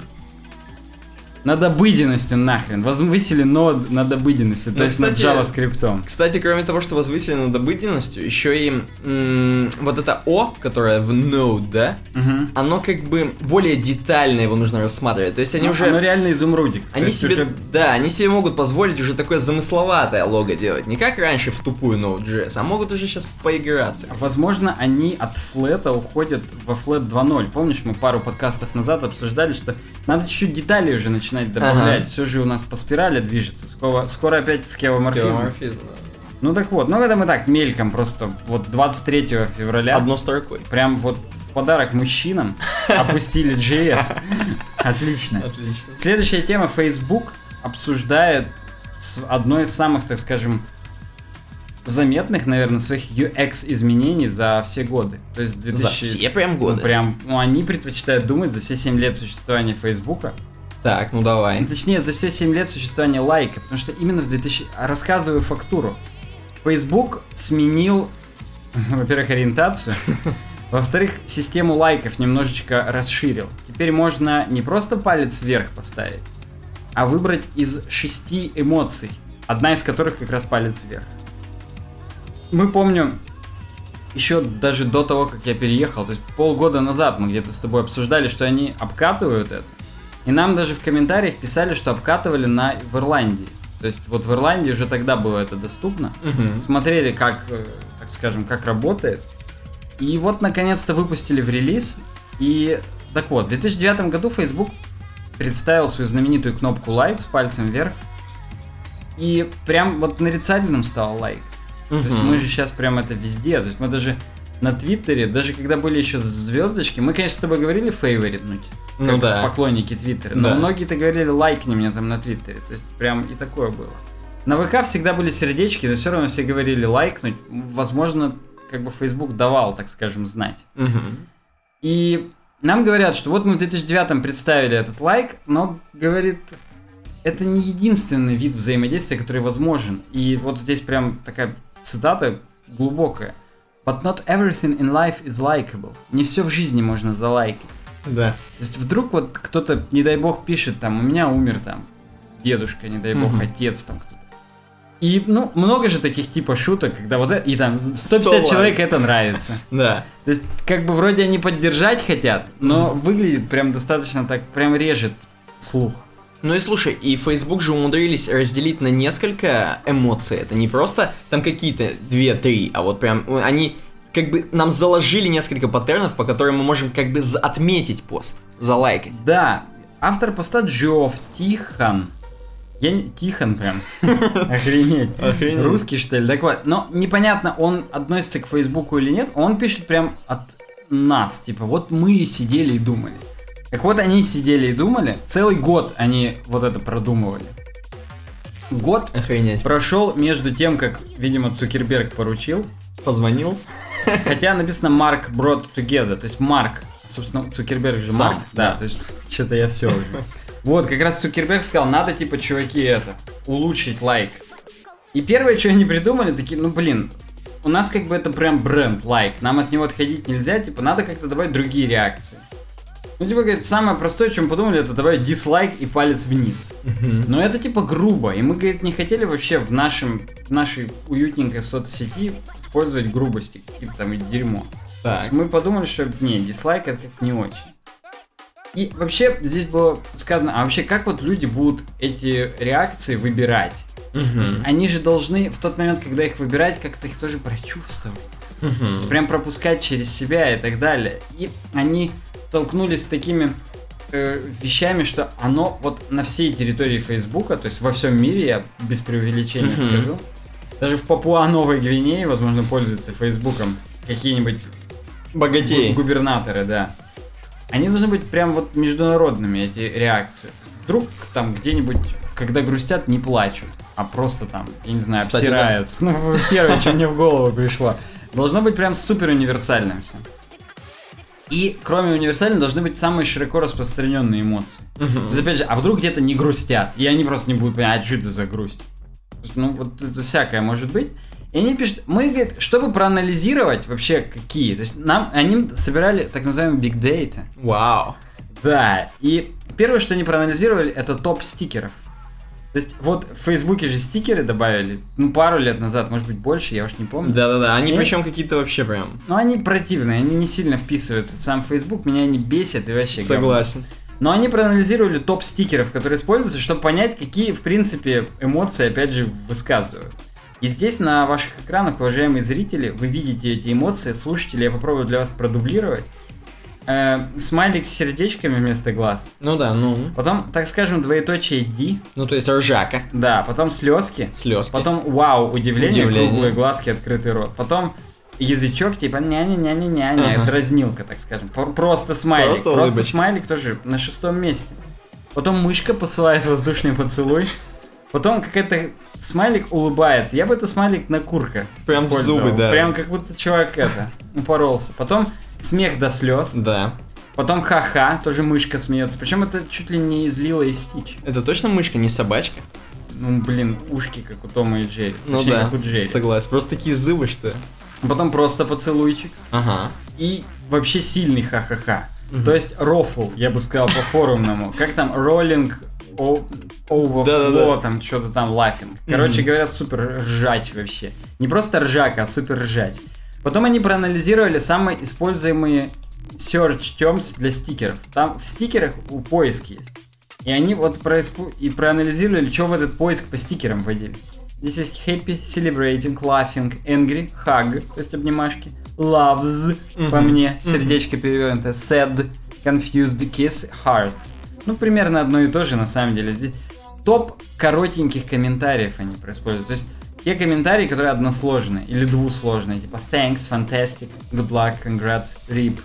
над обыденностью нахрен. Возвысили нод над обыденностью, то Ну, есть над кстати, JavaScript. Кстати, кроме того, что возвысили над обыденностью, еще и м, вот это О, которое в Node, да, Мгм. оно как бы более детально его нужно рассматривать. То есть они Ну, уже... Оно реально изумрудик. То Они есть себе, уже да, они себе могут позволить уже такое замысловатое лого делать. Не как раньше в тупую Node.js, а могут уже сейчас поиграться. Возможно, они от флета уходят во флет 2.0. Помнишь, мы пару подкастов назад обсуждали, что надо чуть-чуть деталей уже начинать добавлять. Ага. Все же у нас по спирали движется. Скоро, скоро опять скевоморфизм. Скеоморфизм, да. Ну так вот, ну это мы так мельком просто вот 23 февраля. Одной строкой. Прям вот в подарок мужчинам опустили JS. Отлично. Отлично. Следующая тема. Facebook обсуждает одно из самых, так скажем, заметных, наверное, своих UX изменений за все годы. То есть 2000... За все прям Ну, годы. прям, ну, они предпочитают думать за все 7 лет существования Фейсбука. Так, ну давай. Точнее, за все 7 лет существования лайка. Потому что именно в 2000... Рассказываю фактуру. Facebook сменил, во-первых, ориентацию. Во-вторых, систему лайков немножечко расширил. Теперь можно не просто палец вверх поставить, а выбрать из шести эмоций, одна из которых как раз палец вверх. Мы помню, еще даже до того, как я переехал, то есть полгода назад мы где-то с тобой обсуждали, что они обкатывают это. И нам даже в комментариях писали, что обкатывали на, в Ирландии. То есть вот в Ирландии уже тогда было это доступно. Мгм. Смотрели, как, э, так скажем, как работает. И вот наконец-то выпустили в релиз. И так вот, в 2009 году Facebook представил свою знаменитую кнопку лайк с пальцем вверх. И прям вот нарицательным стал лайк. То есть мы же сейчас прям это везде. То есть мы даже на Твиттере, даже когда были еще звездочки, мы, конечно, с тобой говорили фейворитнуть. Ну как да. поклонники Твиттера. Но Да. многие-то говорили, лайкни меня там на Твиттере. То есть прям и такое было. На ВК всегда были сердечки, но все равно все говорили лайкнуть. Возможно, как бы Facebook давал, так скажем, знать. Мгм. И нам говорят, что вот мы в 2009 представили этот лайк, но, говорит, это не единственный вид взаимодействия, который возможен. И вот здесь прям такая цитата глубокая. But not everything in life is likable. Не все в жизни можно залайкать. Да. То есть вдруг вот кто-то, не дай бог, пишет там, у меня умер там дедушка, не дай бог, Мгм. отец там кто-то. И, ну, много же таких типа шуток, когда вот это, и там 150 100 человек это нравится. Да. То есть, как бы вроде они поддержать хотят, но выглядит прям достаточно так, прям режет слух. Ну и слушай, и Facebook же умудрились разделить на несколько эмоций. Это не просто там какие-то две-три, а вот прям э, они как бы нам заложили несколько паттернов, по которым мы можем как бы отметить пост, залайкать. Да, автор поста Джофф Тихон. Я не... Тихон прям. Охренеть. Охренеть. Русский, что ли? Так вот, но непонятно, он относится к Фейсбуку или нет. Он пишет прям от нас. Типа, вот мы сидели и думали. Так вот, они сидели и думали. Целый год они вот это продумывали. Год Охренеть. прошел между тем, как, видимо, Цукерберг поручил. Позвонил. Хотя написано Марк brought together, то есть Марк, собственно, Цукерберг же Марк, да, да. то есть что-то я все уже. Вот, как раз Цукерберг сказал, надо, типа, чуваки, это, улучшить лайк. И первое, что они придумали, такие, ну, блин, у нас как бы это прям бренд, лайк, нам от него отходить нельзя, типа, надо как-то добавить другие реакции. Ну, типа, говорит, самое простое, чем подумали, это добавить дизлайк и палец вниз. Но это типа грубо, и мы, говорит, не хотели вообще в нашем, в нашей уютненькой соцсети использовать грубости, какие-то там и дерьмо. То есть Так. мы подумали, что не, дизлайк это как не очень. И вообще здесь было сказано, а вообще как вот люди будут эти реакции выбирать? То есть они же должны в тот момент, когда их выбирать, как-то их тоже прочувствовать. То есть прям пропускать через себя и так далее. И они столкнулись с такими э, вещами, что оно вот на всей территории Фейсбука, то есть во всем мире, я без преувеличения Мгм. скажу, даже в Папуа-Новой Гвинее, возможно, пользуются Фейсбуком какие-нибудь Богатей. гу- губернаторы, да. Они должны быть прям вот международными, эти реакции. Вдруг там где-нибудь, когда грустят, не плачут, а просто там, я не знаю, Кстати, обсираются. Ну, первое, что мне в голову пришло. Должно быть прям супер универсальным все. И кроме универсальных должны быть самые широко распространенные эмоции. То есть, опять же, а вдруг где-то не грустят, и они просто не будут понимать, а что это за грусть. Есть, Ну, вот это всякое может быть. И они пишут, мы, говорит, чтобы проанализировать вообще какие, то есть нам, они собирали так называемый big data. Вау. Да, и первое, что они проанализировали, это топ стикеров. То есть вот в Фейсбуке же стикеры добавили, ну пару лет назад, может быть больше, я уж не помню. Да-да-да, они И- причем какие-то вообще прям... Но они противные, они не сильно вписываются в сам Facebook, меня они бесят и вообще говно. Согласен. Но они проанализировали топ стикеров, которые используются, чтобы понять, какие, в принципе, эмоции, опять же, высказывают. И здесь на ваших экранах, уважаемые зрители, вы видите эти эмоции. Слушатели, я попробую для вас продублировать. Э, смайлик с сердечками вместо глаз. Ну да, ну... Потом, так скажем, двоеточие D. Ну то есть ржака, Да, потом слезки. слезки. Потом вау, удивление, Удивление. круглые глазки, открытый рот. Потом язычок, типа няня-няня-няня, Ага. дразнилка, так скажем. Пр- Просто смайлик. Просто Просто, улыбочка. смайлик тоже на шестом месте. Потом мышка посылает воздушный поцелуй. Потом какая-то смайлик улыбается. Я бы это смайлик на курка. Прям зубы, да. Прям как будто чувак это упоролся. Потом смех до слез. Да. Потом ха-ха, тоже мышка смеется. Причем это чуть ли не из Лила и Стич. Это точно мышка, не собачка? Ну, блин, ушки, как у Тома и Джерри. Ну Точнее, да, как у Джерри. согласен. Просто такие зубы, что... Потом просто поцелуйчик. Ага. И вообще сильный ха-ха-ха. Мгм. То есть рофл, я бы сказал по-форумному. Как там, роллинг, overflow, там что-то там laughing. Короче говоря, супер ржач вообще. Не просто ржака, а супер ржач. Потом они проанализировали самые используемые search terms для стикеров. Там в стикерах у поиски есть. И они вот происпу- и проанализировали, что в этот поиск по стикерам вводили. Здесь есть happy, celebrating, laughing, angry, hug, то есть обнимашки, loves, по Мгм. мне, Мгм. сердечко перевернутое, sad, confused, kiss, hearts. Ну, примерно одно и то же, на самом деле. Здесь топ коротеньких комментариев они используют. То есть те комментарии, которые односложные или двусложные, типа thanks, fantastic, good luck, congrats, rip,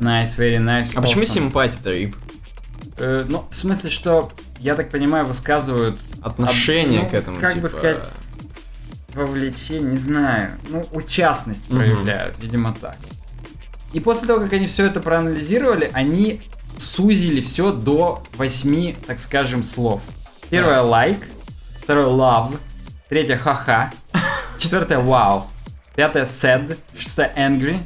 nice, very nice, А почему симпатия-то, Рип? Э, ну, в смысле, что, я так понимаю, высказывают Отношение ну, к этому, как бы типа, сказать, вовлечение, не знаю, ну, участность проявляют, видимо, так. И после того, как они все это проанализировали, они сузили все до восьми, так скажем, слов. Первое лайк, второе love, третье ха-ха, четвертое вау, пятое sad, шестое angry,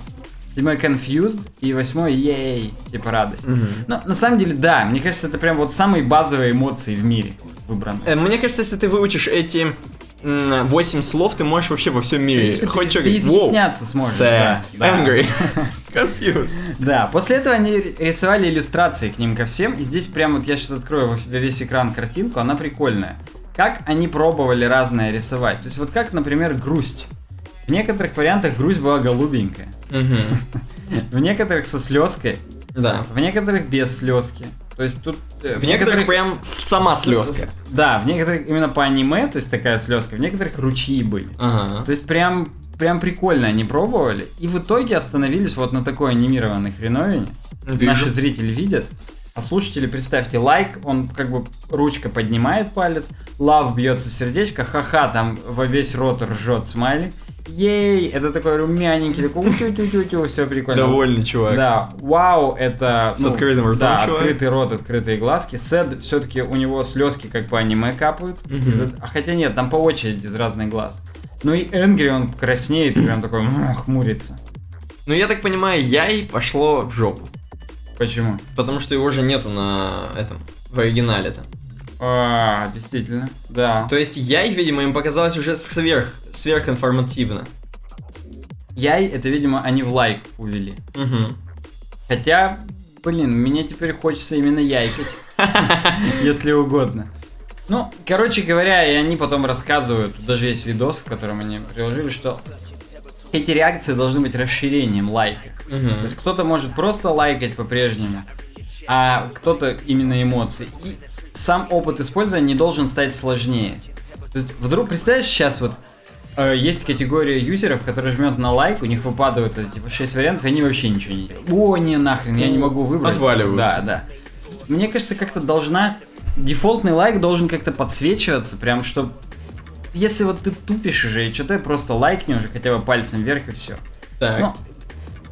седьмое confused и восьмое ей, типа радость. Мгм. Но на самом деле, да, мне кажется, это прям вот самые базовые эмоции в мире выбраны. Э, Мне кажется, если ты выучишь эти 8 слов, ты можешь вообще во всем мире. Принципе, Хоть ты, что ты говорить. Изъясняться сможешь. sad, да, angry, confused. Да, после этого они рисовали иллюстрации к ним ко всем, и здесь прям вот я сейчас открою во весь экран картинку, она прикольная. Как они пробовали разное рисовать. То есть вот как, например, грусть. В некоторых вариантах грусть была голубенькая, в некоторых со слезкой, Да. в некоторых без слезки. То есть тут... э, В некоторых прям сама слезка. Да, в некоторых именно по аниме, то есть такая слезка, в некоторых ручьи были. Ага. То есть прям, прям прикольно они пробовали. И в итоге остановились вот на такой анимированной хреновине. Вижу. Наши зрители видят. А слушатели, представьте, лайк, он как бы ручка поднимает палец, лав бьется сердечко, ха-ха, там во весь рот ржет смайлик. Ей, это такой румяненький, такой утю-тю-тю-тю, все прикольно. Довольный чувак. Да, вау, это... С открытым ртом Да, чувак. открытый рот, открытые глазки. Сэд, все-таки у него слезки как по аниме капают. Мгм. Из- а хотя нет, там по очереди из разных глаз. Ну и Энгри, он краснеет, прям такой хмурится. Ну, я так понимаю, яй пошло в жопу. Почему? Потому что его же нету на этом, в оригинале-то. А, действительно, да. То есть яй, видимо, им показалось уже сверх, сверхинформативно. Яй, это, видимо, они в лайк увели. Угу. Хотя, блин, мне теперь хочется именно яйкать. Если угодно. Ну, короче говоря, и они потом рассказывают, даже есть видос, в котором они приложили, что эти реакции должны быть расширением лайка. То есть кто-то может просто лайкать по-прежнему, а кто-то именно эмоции. И сам опыт использования не должен стать сложнее. То есть вдруг, представляешь, сейчас вот э, есть категория юзеров, которые жмет на лайк, у них выпадают типа 6 вариантов, и они вообще ничего не делают. О, не нахрен, я не могу выбрать. Отваливаются. Да, да. Мне кажется, как-то должна... Дефолтный лайк должен как-то подсвечиваться, прям чтобы... Если вот ты тупишь уже, и что-то просто лайкни уже хотя бы пальцем вверх и все. Так. Ну,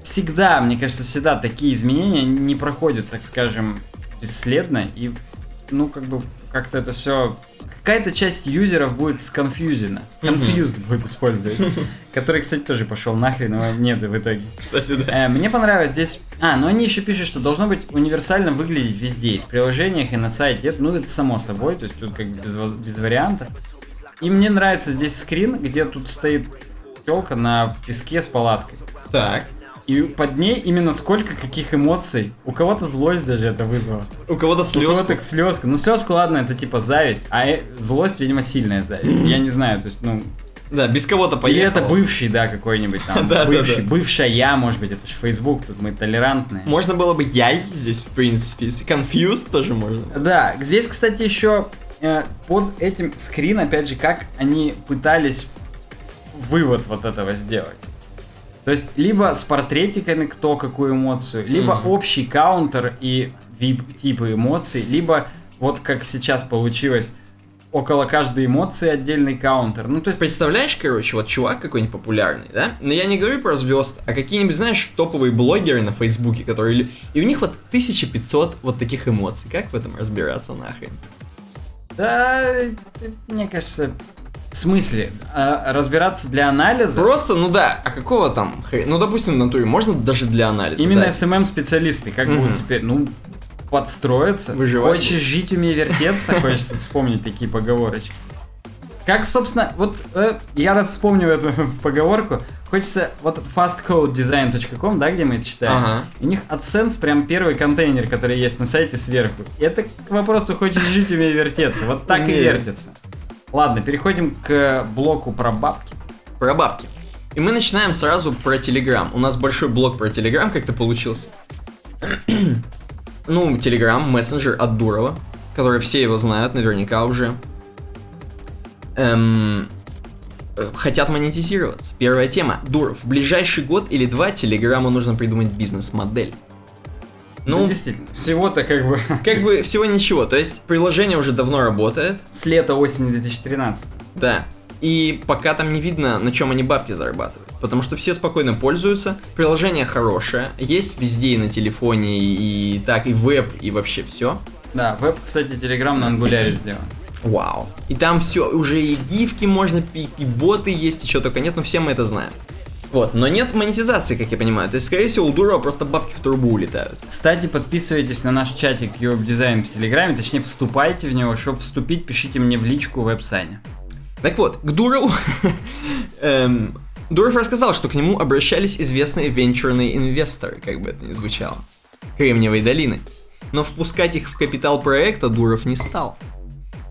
всегда, мне кажется, всегда такие изменения не проходят, так скажем, бесследно. И, ну, как бы, как-то это все... какая-то часть юзеров будет сконфьюзена. Confused будет использовать. Который, кстати, тоже пошел нахрен, но нету в итоге. Кстати, да. Э, Мне понравилось здесь... А, ну они еще пишут, что должно быть универсально выглядеть везде. и В приложениях и на сайте. Это, ну, это само собой, то есть тут как бы без, без вариантов. И мне нравится здесь скрин, где тут стоит телка на песке с палаткой. Так. И под ней именно сколько каких эмоций. У кого-то злость даже это вызвало. У кого-то У слезку. кого-то слезку. Ну, слезку, ладно, это типа зависть, а э, злость, видимо, сильная зависть. Я не знаю, то есть, ну... Да, без кого-то Или поехал. это бывший, да, какой-нибудь там. Да, да, бывший, да. Бывшая я, может быть, это же Facebook, тут мы толерантные. Можно было бы яй здесь, в принципе. Confused тоже можно. Да, здесь, кстати, еще э, под этим скрин, опять же, как они пытались вывод вот этого сделать. То есть, либо с портретиками, кто какую эмоцию, либо Мгм. общий каунтер и типы эмоций, либо вот как сейчас получилось, около каждой эмоции отдельный каунтер. Ну, то есть, Представляешь, короче, вот чувак какой-нибудь популярный, да? Но я не говорю про звезд, а какие-нибудь, знаешь, топовые блогеры на Фейсбуке, которые... И у них вот 1500 вот таких эмоций. Как в этом разбираться нахрен? Да, мне кажется, в смысле, а, разбираться для анализа, Просто, ну да, а какого там... Ну, допустим, в натуре можно даже для анализа. Именно да. SMM-специалисты, как Мгм. будут теперь, ну, подстроиться. Выживать Хочешь жить, умей вертеться, хочется вспомнить такие поговорочки. Как, собственно, вот э, я раз вспомню эту поговорку, хочется, вот fastcodedesign.com, да, где мы это читаем, Ага. у них AdSense прям первый контейнер, который есть на сайте сверху. И это к вопросу хочешь жить, умей вертеться. Вот так и вертится. Ладно, переходим к блоку про бабки. Про бабки. И мы начинаем сразу про Телеграм. У нас большой блок про Телеграм как-то получился. ну, Телеграм, мессенджер от Дурова, который все его знают наверняка уже. Эм, хотят монетизироваться. Первая тема. Дуров, в ближайший год или два Телеграму нужно придумать бизнес-модель. Ну, Ну, действительно, всего-то как бы как бы всего ничего. То есть, приложение уже давно работает. с лета осени 2013. Да. И пока там не видно, на чем они бабки зарабатывают. Потому что все спокойно пользуются, приложение хорошее, есть везде и на телефоне, и, и так, и веб, и вообще все. Да, веб, кстати, Telegram на ангуляре сделан. Вау. И там все, уже и гифки можно, и, и боты есть, и что только нет, но все мы это знаем. Вот, но нет монетизации, как я понимаю. То есть, скорее всего, у Дурова просто бабки в трубу улетают. Кстати, подписывайтесь на наш чатик Europe Design в Телеграме, точнее, вступайте в него. Чтобы вступить, пишите мне в личку в веб-сане. Так вот, к Дурову... Эм, Дуров рассказал, что к нему обращались известные венчурные инвесторы, как бы это ни звучало. Кремниевой долины. Но впускать их в капитал проекта Дуров не стал.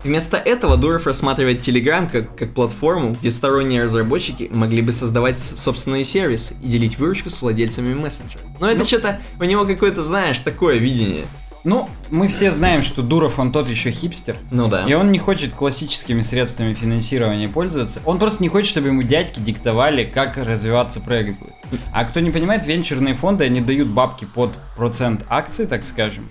Вместо этого Дуров рассматривает Telegram как, как платформу, где сторонние разработчики могли бы создавать собственные сервисы и делить выручку с владельцами мессенджера. Но это Ну. что-то у него какое-то, знаешь, такое видение. Ну, мы все знаем, что Дуров, он тот еще хипстер. Ну да. И он не хочет классическими средствами финансирования пользоваться. Он просто не хочет, чтобы ему дядьки диктовали, как развиваться проект будет. А кто не понимает, венчурные фонды, они дают бабки под процент акций, так скажем.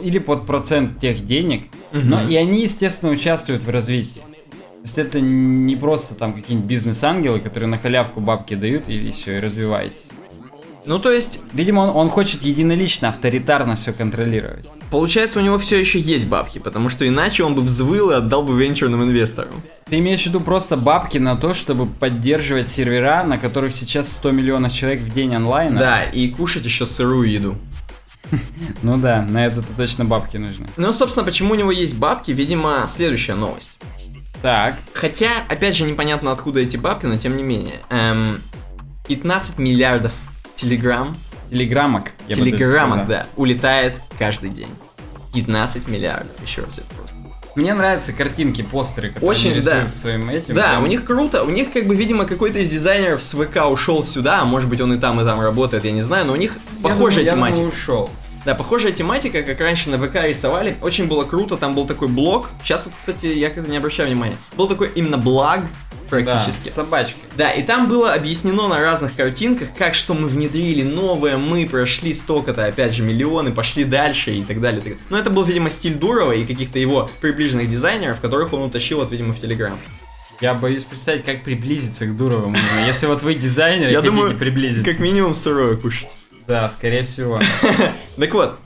Или под процент тех денег. Но и они, естественно, участвуют в развитии. То есть это не просто там какие-нибудь бизнес-ангелы, которые на халявку бабки дают и, все, и развиваетесь. Ну то есть, Видимо, он, он хочет единолично, авторитарно все контролировать. получается у него все еще есть бабки, потому что иначе он бы взвыл и отдал бы венчурным инвесторам. Ты имеешь в виду просто бабки на то, чтобы поддерживать сервера, на которых сейчас 100 миллионов человек в день онлайн? Да, и кушать еще сырую еду. Ну да, на это -то точно бабки нужны. Ну, собственно, почему у него есть бабки, видимо, следующая новость. Так, Хотя, опять же, непонятно откуда эти бабки, но тем не менее. Эм, 15 миллиардов телеграмм, телеграммок. я телеграммок, да, улетает каждый день. 15 миллиардов, еще раз это просто. Мне нравятся картинки, постеры, которые Очень, они рисуют да. своим этим. Да, прям. у них круто, у них как бы, видимо, какой-то из дизайнеров с ВК ушел сюда, а может быть он и там, и там работает, я не знаю, но у них Я похожая думаю, я тематика. думаю, ушел. Да, похожая тематика, как раньше на ВК рисовали. Очень было круто, там был такой блог. Сейчас вот, кстати, я как-то не обращаю внимания. Был такой именно благ практически. Да, с собачкой. Да, и там было объяснено на разных картинках, как что мы внедрили новое, мы прошли столько-то, опять же, миллионы, пошли дальше и так далее. так. Но это был, видимо, стиль Дурова и каких-то его приближенных дизайнеров, которых он утащил, вот, видимо, в Телеграм. Я боюсь представить, как приблизиться к Дуровому. Если вот вы дизайнер и Я хотите думаю, приблизиться. Как минимум сырое кушать. Да, скорее всего. Так вот,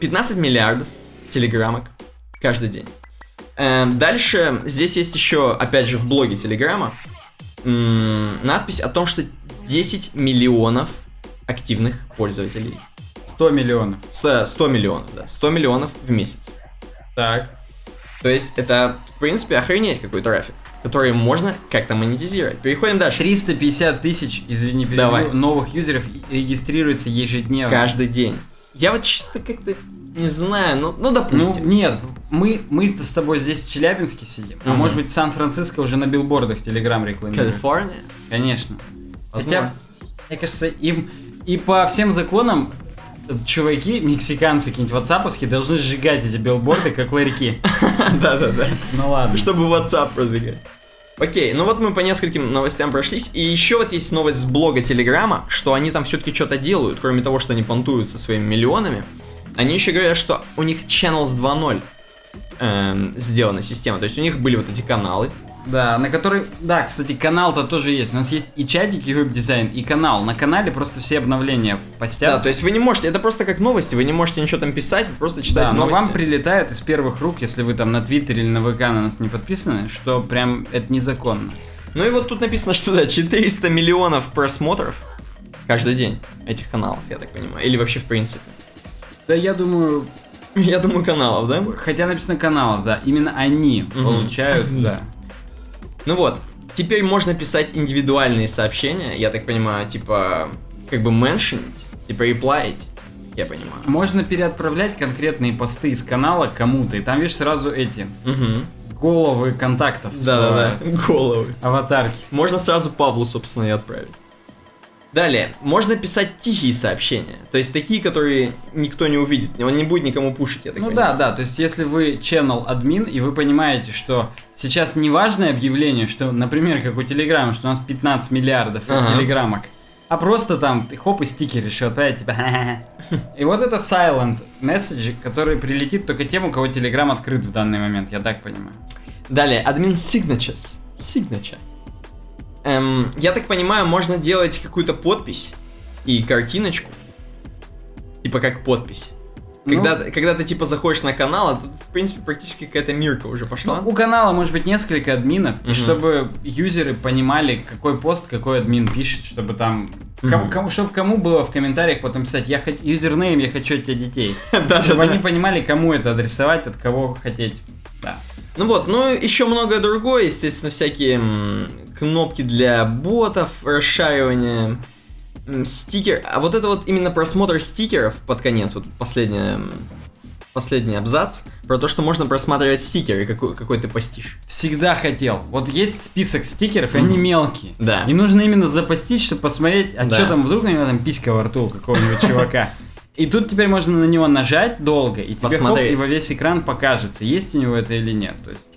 15 миллиардов телеграммок каждый день. Эм, Дальше здесь есть еще, опять же, в блоге Телеграма надпись о том, что 10 миллионов активных пользователей. 100 миллионов. 100, 100 миллионов, да. 100 миллионов в месяц. Так. То есть это, в принципе, охренеть какой трафик, который можно как-то монетизировать. Переходим дальше. 350 тысяч, извини, перебью, Давай. новых юзеров регистрируется ежедневно. Каждый день. Я вот что-то как-то не знаю, ну, ну Ну, допустим. нет, мы, мы с тобой здесь в Челябинске сидим, а Мгм. может быть Сан-Франциско уже на билбордах Телеграм рекламируется. Калифорния? Конечно. Возможно. Хотя, мне кажется, им и по всем законам чуваки, мексиканцы какие-нибудь ватсаповские, должны сжигать эти билборды, как ларьки. Да-да-да. Ну ладно. Чтобы WhatsApp продвигать. Окей, ну вот мы по нескольким новостям прошлись. И еще вот есть новость с блога Телеграма, что они там все-таки что-то делают, кроме того, что они понтуются своими миллионами. Они еще говорят, что у них Channels 2.0 эм, сделана система. То есть у них были вот эти каналы. Да, на который... Да, кстати, канал-то тоже есть. У нас есть и чатик, и веб-дизайн, и канал. На канале просто все обновления постятся. Да, то есть вы не можете, это просто как новости, вы не можете ничего там писать, вы просто читаете Да, но новости. вам прилетает из первых рук, если вы там на Твиттере или на ВК на нас не подписаны, что прям это незаконно. Ну и вот тут написано, что да, 400 миллионов просмотров каждый день этих каналов, я так понимаю. Или вообще в принципе. Да, я думаю, Я думаю, каналов, да? хотя написано каналов, да, именно они Мгм. получают, да. Ну вот, теперь можно писать индивидуальные сообщения, я так понимаю, типа, как бы меншинить, типа реплаить, я понимаю. Можно переотправлять конкретные посты из канала кому-то, и там, видишь, сразу эти Угу. головы контактов Да-да-да, головы. Аватарки. Можно сразу Павлу, собственно, и отправить. Далее, можно писать тихие сообщения, то есть такие, которые никто не увидит, он не будет никому пушить, я так Ну понимаю. да, да, то есть если вы channel админ, и вы понимаете, что сейчас не важное объявление, что, например, как у Телеграма, что у нас 15 миллиардов Ага. телеграммок, а просто там ты хоп и стикер решил отправить типа «Ха-ха-ха». И вот это silent message, который прилетит только тем, у кого Телеграм открыт в данный момент, я так понимаю. Далее, админ signatures. Signature. Эм, я так понимаю, можно делать какую-то подпись и картиночку. Типа как подпись. Ну. Когда, ты- когда ты типа заходишь на канал, это, в принципе, практически какая-то мирка уже пошла. Ну, у канала может быть несколько админов, и Мгм. чтобы юзеры понимали, какой пост какой админ пишет, чтобы там... Кому, Мгм. кому- чтобы кому было в комментариях потом писать, я хочу юзернейм, я хочу от тебя детей. Чтобы они понимали, кому это адресовать, от кого хотеть. Да. Ну вот, ну еще многое другое, естественно, всякие кнопки для ботов, расшаривание, стикер. А вот это вот именно просмотр стикеров под конец, вот последняя, последний абзац, про то, что можно просматривать стикеры, какой, какой ты постишь. Всегда хотел. Вот есть список стикеров, и они мелкие. Да. И нужно именно запостить, чтобы посмотреть, а Да. что там, вдруг у него там писька во рту у какого-нибудь чувака. И тут теперь можно на него нажать долго, и тебе хоп, и во весь экран покажется, есть у него это или нет. То есть...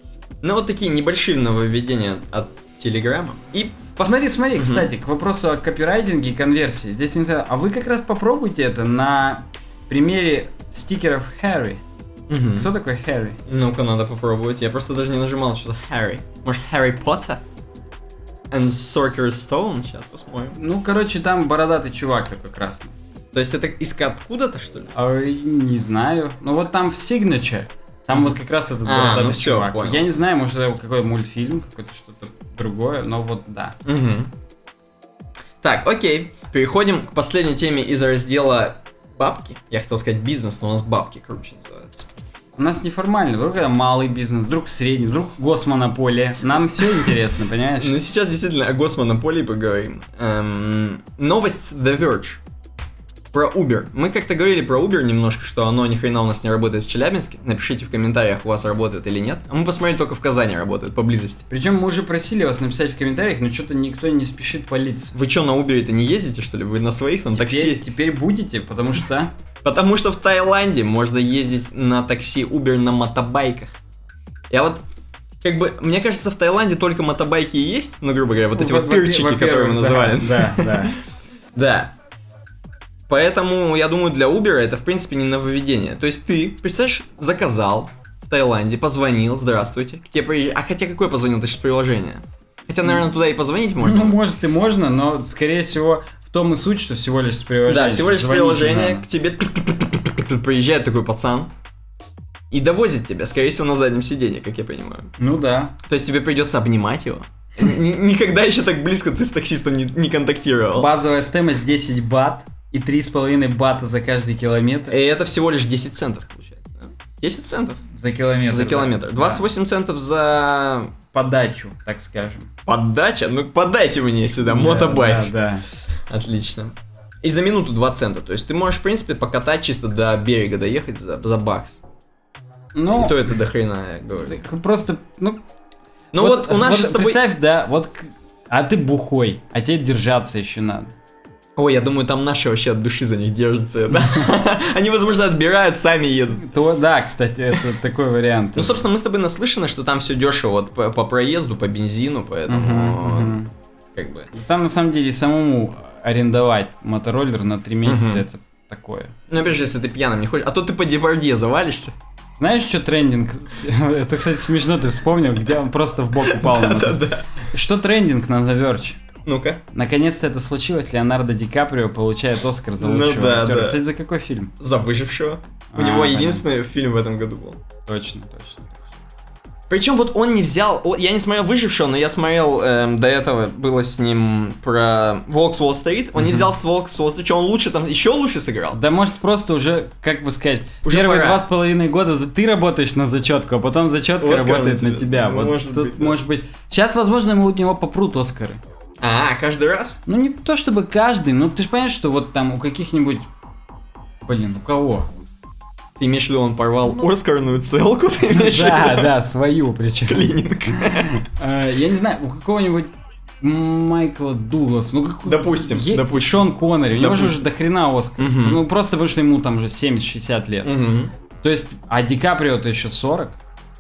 Ну вот такие небольшие нововведения от Телеграма. И пос- Смотри, смотри, Мгм. кстати, к вопросу о копирайтинге и конверсии. Здесь не знаю, а вы как раз попробуйте это на примере стикеров Harry. Мгм. Кто такой Harry? Ну-ка, надо попробовать. Я просто даже не нажимал, что Харри. Может, Харри Поттер? And Sorcerer's Stone? Сейчас посмотрим. Ну, короче, там бородатый чувак такой красный. То есть это из откуда-то, что ли? А, не знаю. Ну вот там в Signature. Там вот как раз этот А, бородатый ну всё, чувак. понял. Я не знаю, может это какой мультфильм, какой-то что-то другое, но вот да. Угу. Так, окей. Переходим к последней теме из раздела бабки. Я хотел сказать бизнес, но у нас бабки круче называется. У нас неформально, вдруг это малый бизнес, вдруг средний, вдруг госмонополия. Нам все интересно, понимаешь? Ну, сейчас действительно о госмонополии поговорим. Эм, новость The Verge. Про Uber. Мы как-то говорили про Uber немножко, что оно ни хрена у нас не работает в Челябинске. Напишите в комментариях, у вас работает или нет. А мы посмотрели, только в Казани работает, поблизости. Причем мы уже просили вас написать в комментариях, но что-то никто не спешит палиться. Вы что, на Uber-то не ездите, что ли? Вы на своих, на Теперь, такси? теперь будете, потому что... Потому что в Таиланде можно ездить на такси Uber на мотобайках. Я вот как бы, мне кажется, в Таиланде только мотобайки и есть, ну, грубо говоря, вот эти вот во-первых, которые мы называем. Да, да, да. Поэтому, я думаю, для Uber это, в принципе, не нововведение. То есть ты, представляешь, заказал в Таиланде, позвонил, здравствуйте, к тебе приезжает... А хотя какое позвонил, ты же с приложения. Хотя, наверное, туда и позвонить можно. Ну, может и можно, но, скорее всего, в том и суть, что всего лишь с приложения. да, всего лишь с надо. к тебе приезжает такой пацан. и довозит тебя, скорее всего, на заднем сиденье, как я понимаю. Ну да. То есть тебе придется обнимать его. Никогда еще так близко ты с таксистом не, не контактировал. Базовая стоимость 10 бат и 3,5 бата за каждый километр. И это всего лишь 10 центов получается. да? 10 центов За километр. за да. километр. Да. 28 центов за Подачу, так скажем. подача. Ну подайте мне сюда Да, мотобайк. Да, Отлично. И за минуту 2 цента. То есть ты можешь, в принципе, покатать чисто до берега доехать за, за бакс. да. Ну, И то это до хрена, я говорю. просто, ну, Ну вот, у нас вот же с тобой... Представь, да, вот, а ты бухой, а тебе держаться еще надо. Ой, я думаю, там наши вообще от души за них держатся? Они, возможно, отбирают, сами едут. То, да, кстати, это такой вариант. Ну, собственно, мы с тобой наслышаны, что там все дешево вот по, по проезду, по бензину, поэтому как бы. Там на самом деле самому арендовать мотороллер на 3 месяца это такое. Ну, опять же, если ты пьяным не хочешь, а то ты по деборде завалишься. Знаешь, что трендинг? Это, кстати, смешно ты вспомнил, где он просто в бок упал. Да-да. Что трендинг на The Verge? Ну-ка. Наконец-то это случилось. Леонардо Ди Каприо получает Оскар за Ну лучшего да, актера. да. Кстати, за какой фильм? За выжившего. У А, него понятно. единственный фильм в этом году был. Точно, точно. Причем вот он не взял, я не смотрел выжившего, но я смотрел эм, до этого было с ним про Волк с Уолл-стрит. Он не Мгм. взял с Волк с Уолл-стрит, что он лучше там, еще лучше сыграл. Да может просто уже, как бы сказать, Уже первые пора. два с половиной года за- ты работаешь на зачетку, а потом зачетка Оскар работает на на тебя. тебя. Ну, вот может тут быть, да. может быть. Сейчас, возможно, ему- у него попрут Оскары. А, каждый раз? Ну не то чтобы каждый, но ты же понимаешь, что вот там у каких-нибудь. Блин, у кого? Ты имеешь в виду, он порвал Оскарную целку, ты имеешь Ну. Да, да, свою причем. Клининг. Э, Я не знаю, у какого-нибудь Майкла Дугласа, ну как Допустим, Е- допустим. Шон Коннери, у него же уже до хрена Оскар. Мгм. Ну просто потому что ему там уже 70-60 лет. Мгм. То есть, а Ди Каприо-то еще 40?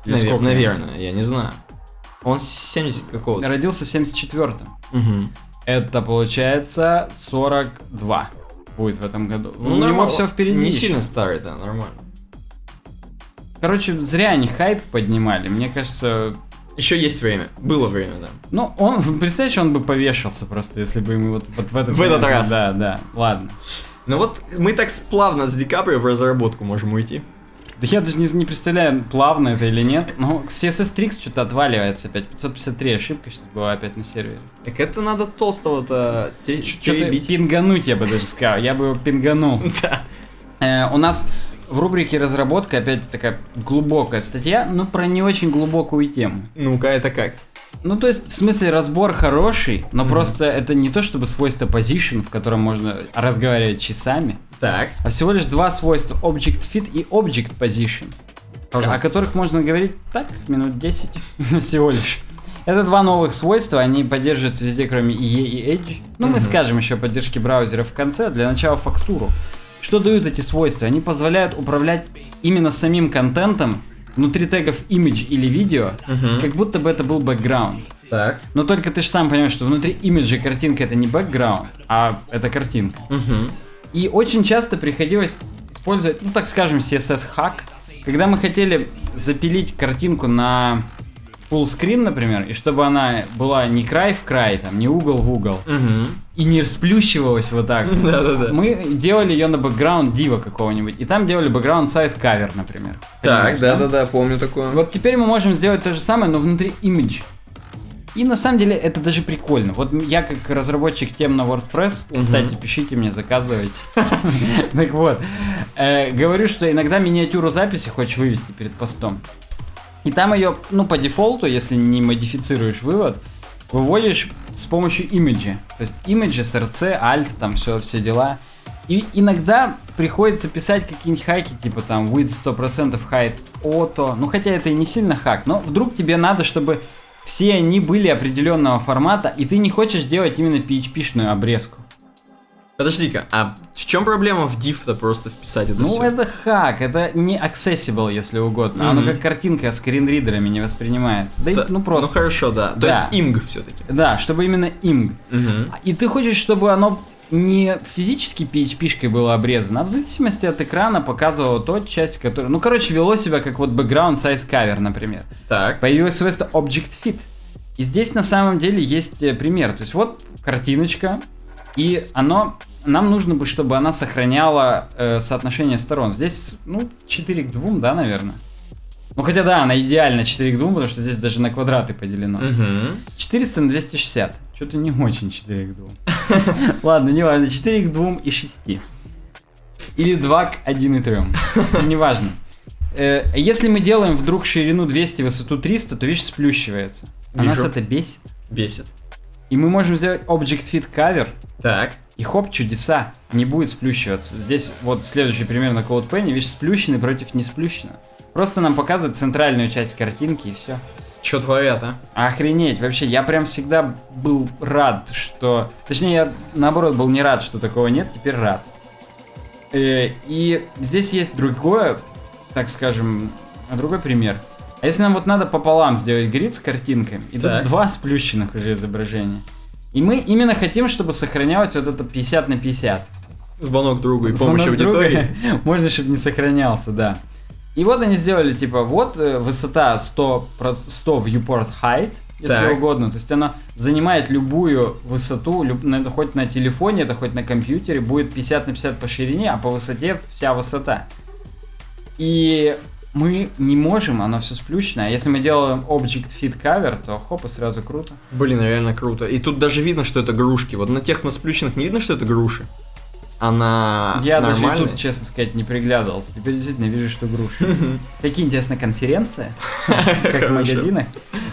Или Навер- сколько? Наверное, я не знаю. Он с 70 какого-то. Родился в 74-м. Мгм. Это получается 42 будет в этом году. Ну, у него нормально. все впереди. Не еще. сильно старый, да, нормально. Короче, зря они хайп поднимали. Мне кажется, Еще есть время. Было время, да. ну, он, представляешь, он бы повешался просто, если бы ему вот, вот в этот В этот раз. Да, да, ладно. Ну вот мы так плавно с Ди Каприо в разработку можем уйти. Да я даже не, не представляю, плавно это или нет. Но CSS Tricks что-то отваливается опять. 553 ошибка сейчас была опять на сервере. Так это надо толстого-то Что-то пингануть, я бы даже сказал. Я бы его пинганул. Да. Э, у нас в рубрике разработка опять такая глубокая статья, но про не очень глубокую тему. Ну-ка, это как? Ну, то есть, в смысле, разбор хороший, но просто это не то чтобы свойство position, в котором можно разговаривать часами, Так. а всего лишь два свойства object fit и object position, о которых можно говорить так, минут 10 всего лишь. Это два новых свойства, они поддерживаются везде, кроме IE и Edge. Ну, мы Мгм. скажем еще о поддержке браузеров в конце, для начала фактуру. Что дают эти свойства? Они позволяют управлять именно самим контентом внутри тегов image или видео, Мгм. как будто бы это был бэкграунд. Так. Но только ты же сам понимаешь, что внутри имиджа картинка это не бэкграунд, а это картинка. Мгм. И очень часто приходилось использовать, ну так скажем, CSS-хак, когда мы хотели запилить картинку на full например, и чтобы она была не край в край, там, не угол в угол, Мгм. и не расплющивалась вот так. Да-да-да. Мы делали ее на бэкграунд дива какого-нибудь, и там делали бэкграунд size cover, например. Так, Понимаешь, да? да-да-да, помню такое. Вот теперь мы можем сделать то же самое, но внутри имидж. И на самом деле это даже прикольно. Вот я как разработчик тем на WordPress, Мгм. кстати, пишите мне, заказывайте. Так вот, э, говорю, что иногда миниатюру записи хочешь вывести перед постом. И там ее, ну, по дефолту, если не модифицируешь вывод, выводишь с помощью имиджа. То есть имиджи, SRC, Alt, там все, все дела. И иногда приходится писать какие-нибудь хаки, типа там width 100%, height auto. Ну, хотя это и не сильно хак, но вдруг тебе надо, чтобы все они были определенного формата, и ты не хочешь делать именно PHP-шную обрезку. Подожди-ка, а в чем проблема в div-то просто вписать это Ну, всё? это хак, это не accessible, если угодно. Оно Мгм. как картинка с скринридерами не воспринимается. Да, и- Да, ну просто. Ну хорошо, да. То Да. есть имг все-таки. Да, чтобы именно им. И ты хочешь, чтобы оно не физически PHP-шкой было обрезано, а в зависимости от экрана показывало тот часть, которая... Ну, короче, вело себя как вот background size cover, например. Так. Появилось свойство Object Fit. И здесь на самом деле есть э, пример. То есть вот картиночка, и оно... Нам нужно бы, чтобы она сохраняла э, соотношение сторон. Здесь, ну, 4 к 2, да, наверное? Ну хотя да, она идеально 4 к 2, потому что здесь даже на квадраты поделено. Мгм. 400 на 260. Что-то не очень 4 к 2. Ладно, не важно. 4 к 2 и 6. Или 2 к 1 и 3. Неважно. Э, Если мы делаем вдруг ширину 200, высоту 300, то вещь сплющивается. А нас это бесит. Бесит. И мы можем сделать Object Fit Cover, Так. И хоп, чудеса, не будет сплющиваться. Здесь вот следующий пример на CodePen, вещь сплющенный против не сплющенного. Просто нам показывают центральную часть картинки и все. Чё творят, а? Охренеть, вообще, я прям всегда был рад, что... Точнее, я наоборот был не рад, что такого нет, теперь рад. Э, И здесь есть другое, так скажем, другой пример. А если нам вот надо пополам сделать грид с картинками, и тут два сплющенных уже изображения. И мы именно хотим, чтобы сохранялось вот это 50 на 50. Звонок другу и помощь Звонок друга, аудитории. Можно, чтобы не сохранялся, да. И вот они сделали, типа, вот э, высота 100, про- 100 viewport height, если Так. угодно. То есть она занимает любую высоту, люб- на- это хоть на телефоне, это хоть на компьютере, будет 50 на 50 по ширине, а по высоте вся высота. И мы не можем, оно все сплющено. А если мы делаем Object Fit Cover, то хоп, и сразу круто. Блин, реально круто. И тут даже видно, что это грушки. Вот на тех на сплющенных не видно, что это груши. А на Я даже и нормальной... тут, честно сказать, не приглядывался. Теперь действительно вижу, что груши. Какие интересная конференция, как в магазинах.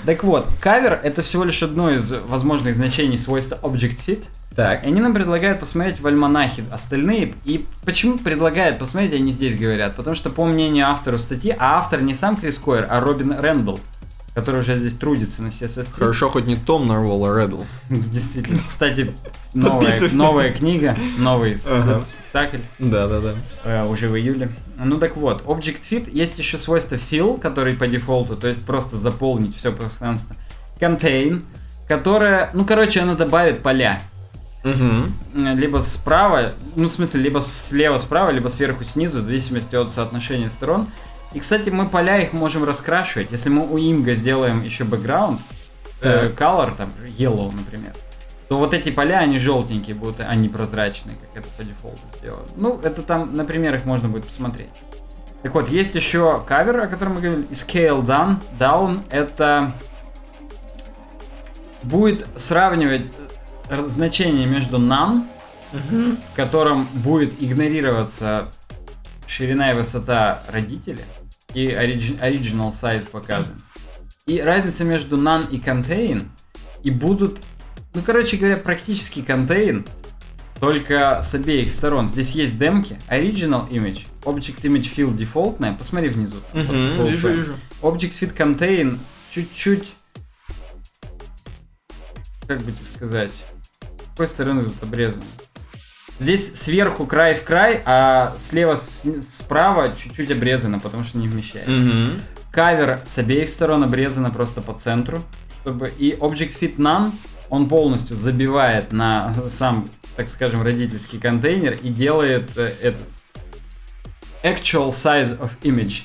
Так вот, кавер это всего лишь одно из возможных значений свойства Object Fit. Так. И они нам предлагают посмотреть в альманахе остальные. И почему предлагают посмотреть, они здесь говорят? Потому что по мнению автора статьи, а автор не сам Крис Койер, а Робин Рэндалл, который уже здесь трудится на CSS3. Хорошо, хоть не Том нарвал, а Реддл. Действительно. Кстати, новая, книга, новый спектакль. Да-да-да. Э, уже в июле. Ну так вот, Object Fit есть еще свойство fill, который по дефолту, то есть просто заполнить все пространство. Contain, которое, ну короче, она добавит поля. Угу. Либо справа, ну в смысле, либо слева справа, либо сверху снизу, в зависимости от соотношения сторон. И, кстати, мы поля их можем раскрашивать. Если мы у имга сделаем еще бэкграунд, э, color, там, yellow, например, то вот эти поля, они желтенькие будут, а не прозрачные, как это по дефолту сделано. Ну, это там на примерах можно будет посмотреть. Так вот, есть еще кавер, о котором мы говорили, scale down. Down это будет сравнивать значение между none, в котором будет игнорироваться ширина и высота родителя, и origi- original size показан. И разница между none и contain, и будут, ну, короче говоря, практически contain, только с обеих сторон. Здесь есть демки, original image, object image field дефолтная, посмотри внизу. Угу. такой Вижу, вижу. Object Fit Contain чуть-чуть... Как бы тебе сказать? С какой стороны тут обрезано? Здесь сверху край в край, а слева с- справа чуть-чуть обрезано, потому что не вмещается. Угу. Кавер с обеих сторон обрезано просто по центру. Чтобы... И Object Fit None, он полностью забивает на сам, так скажем, родительский контейнер и делает э, этот actual size of image.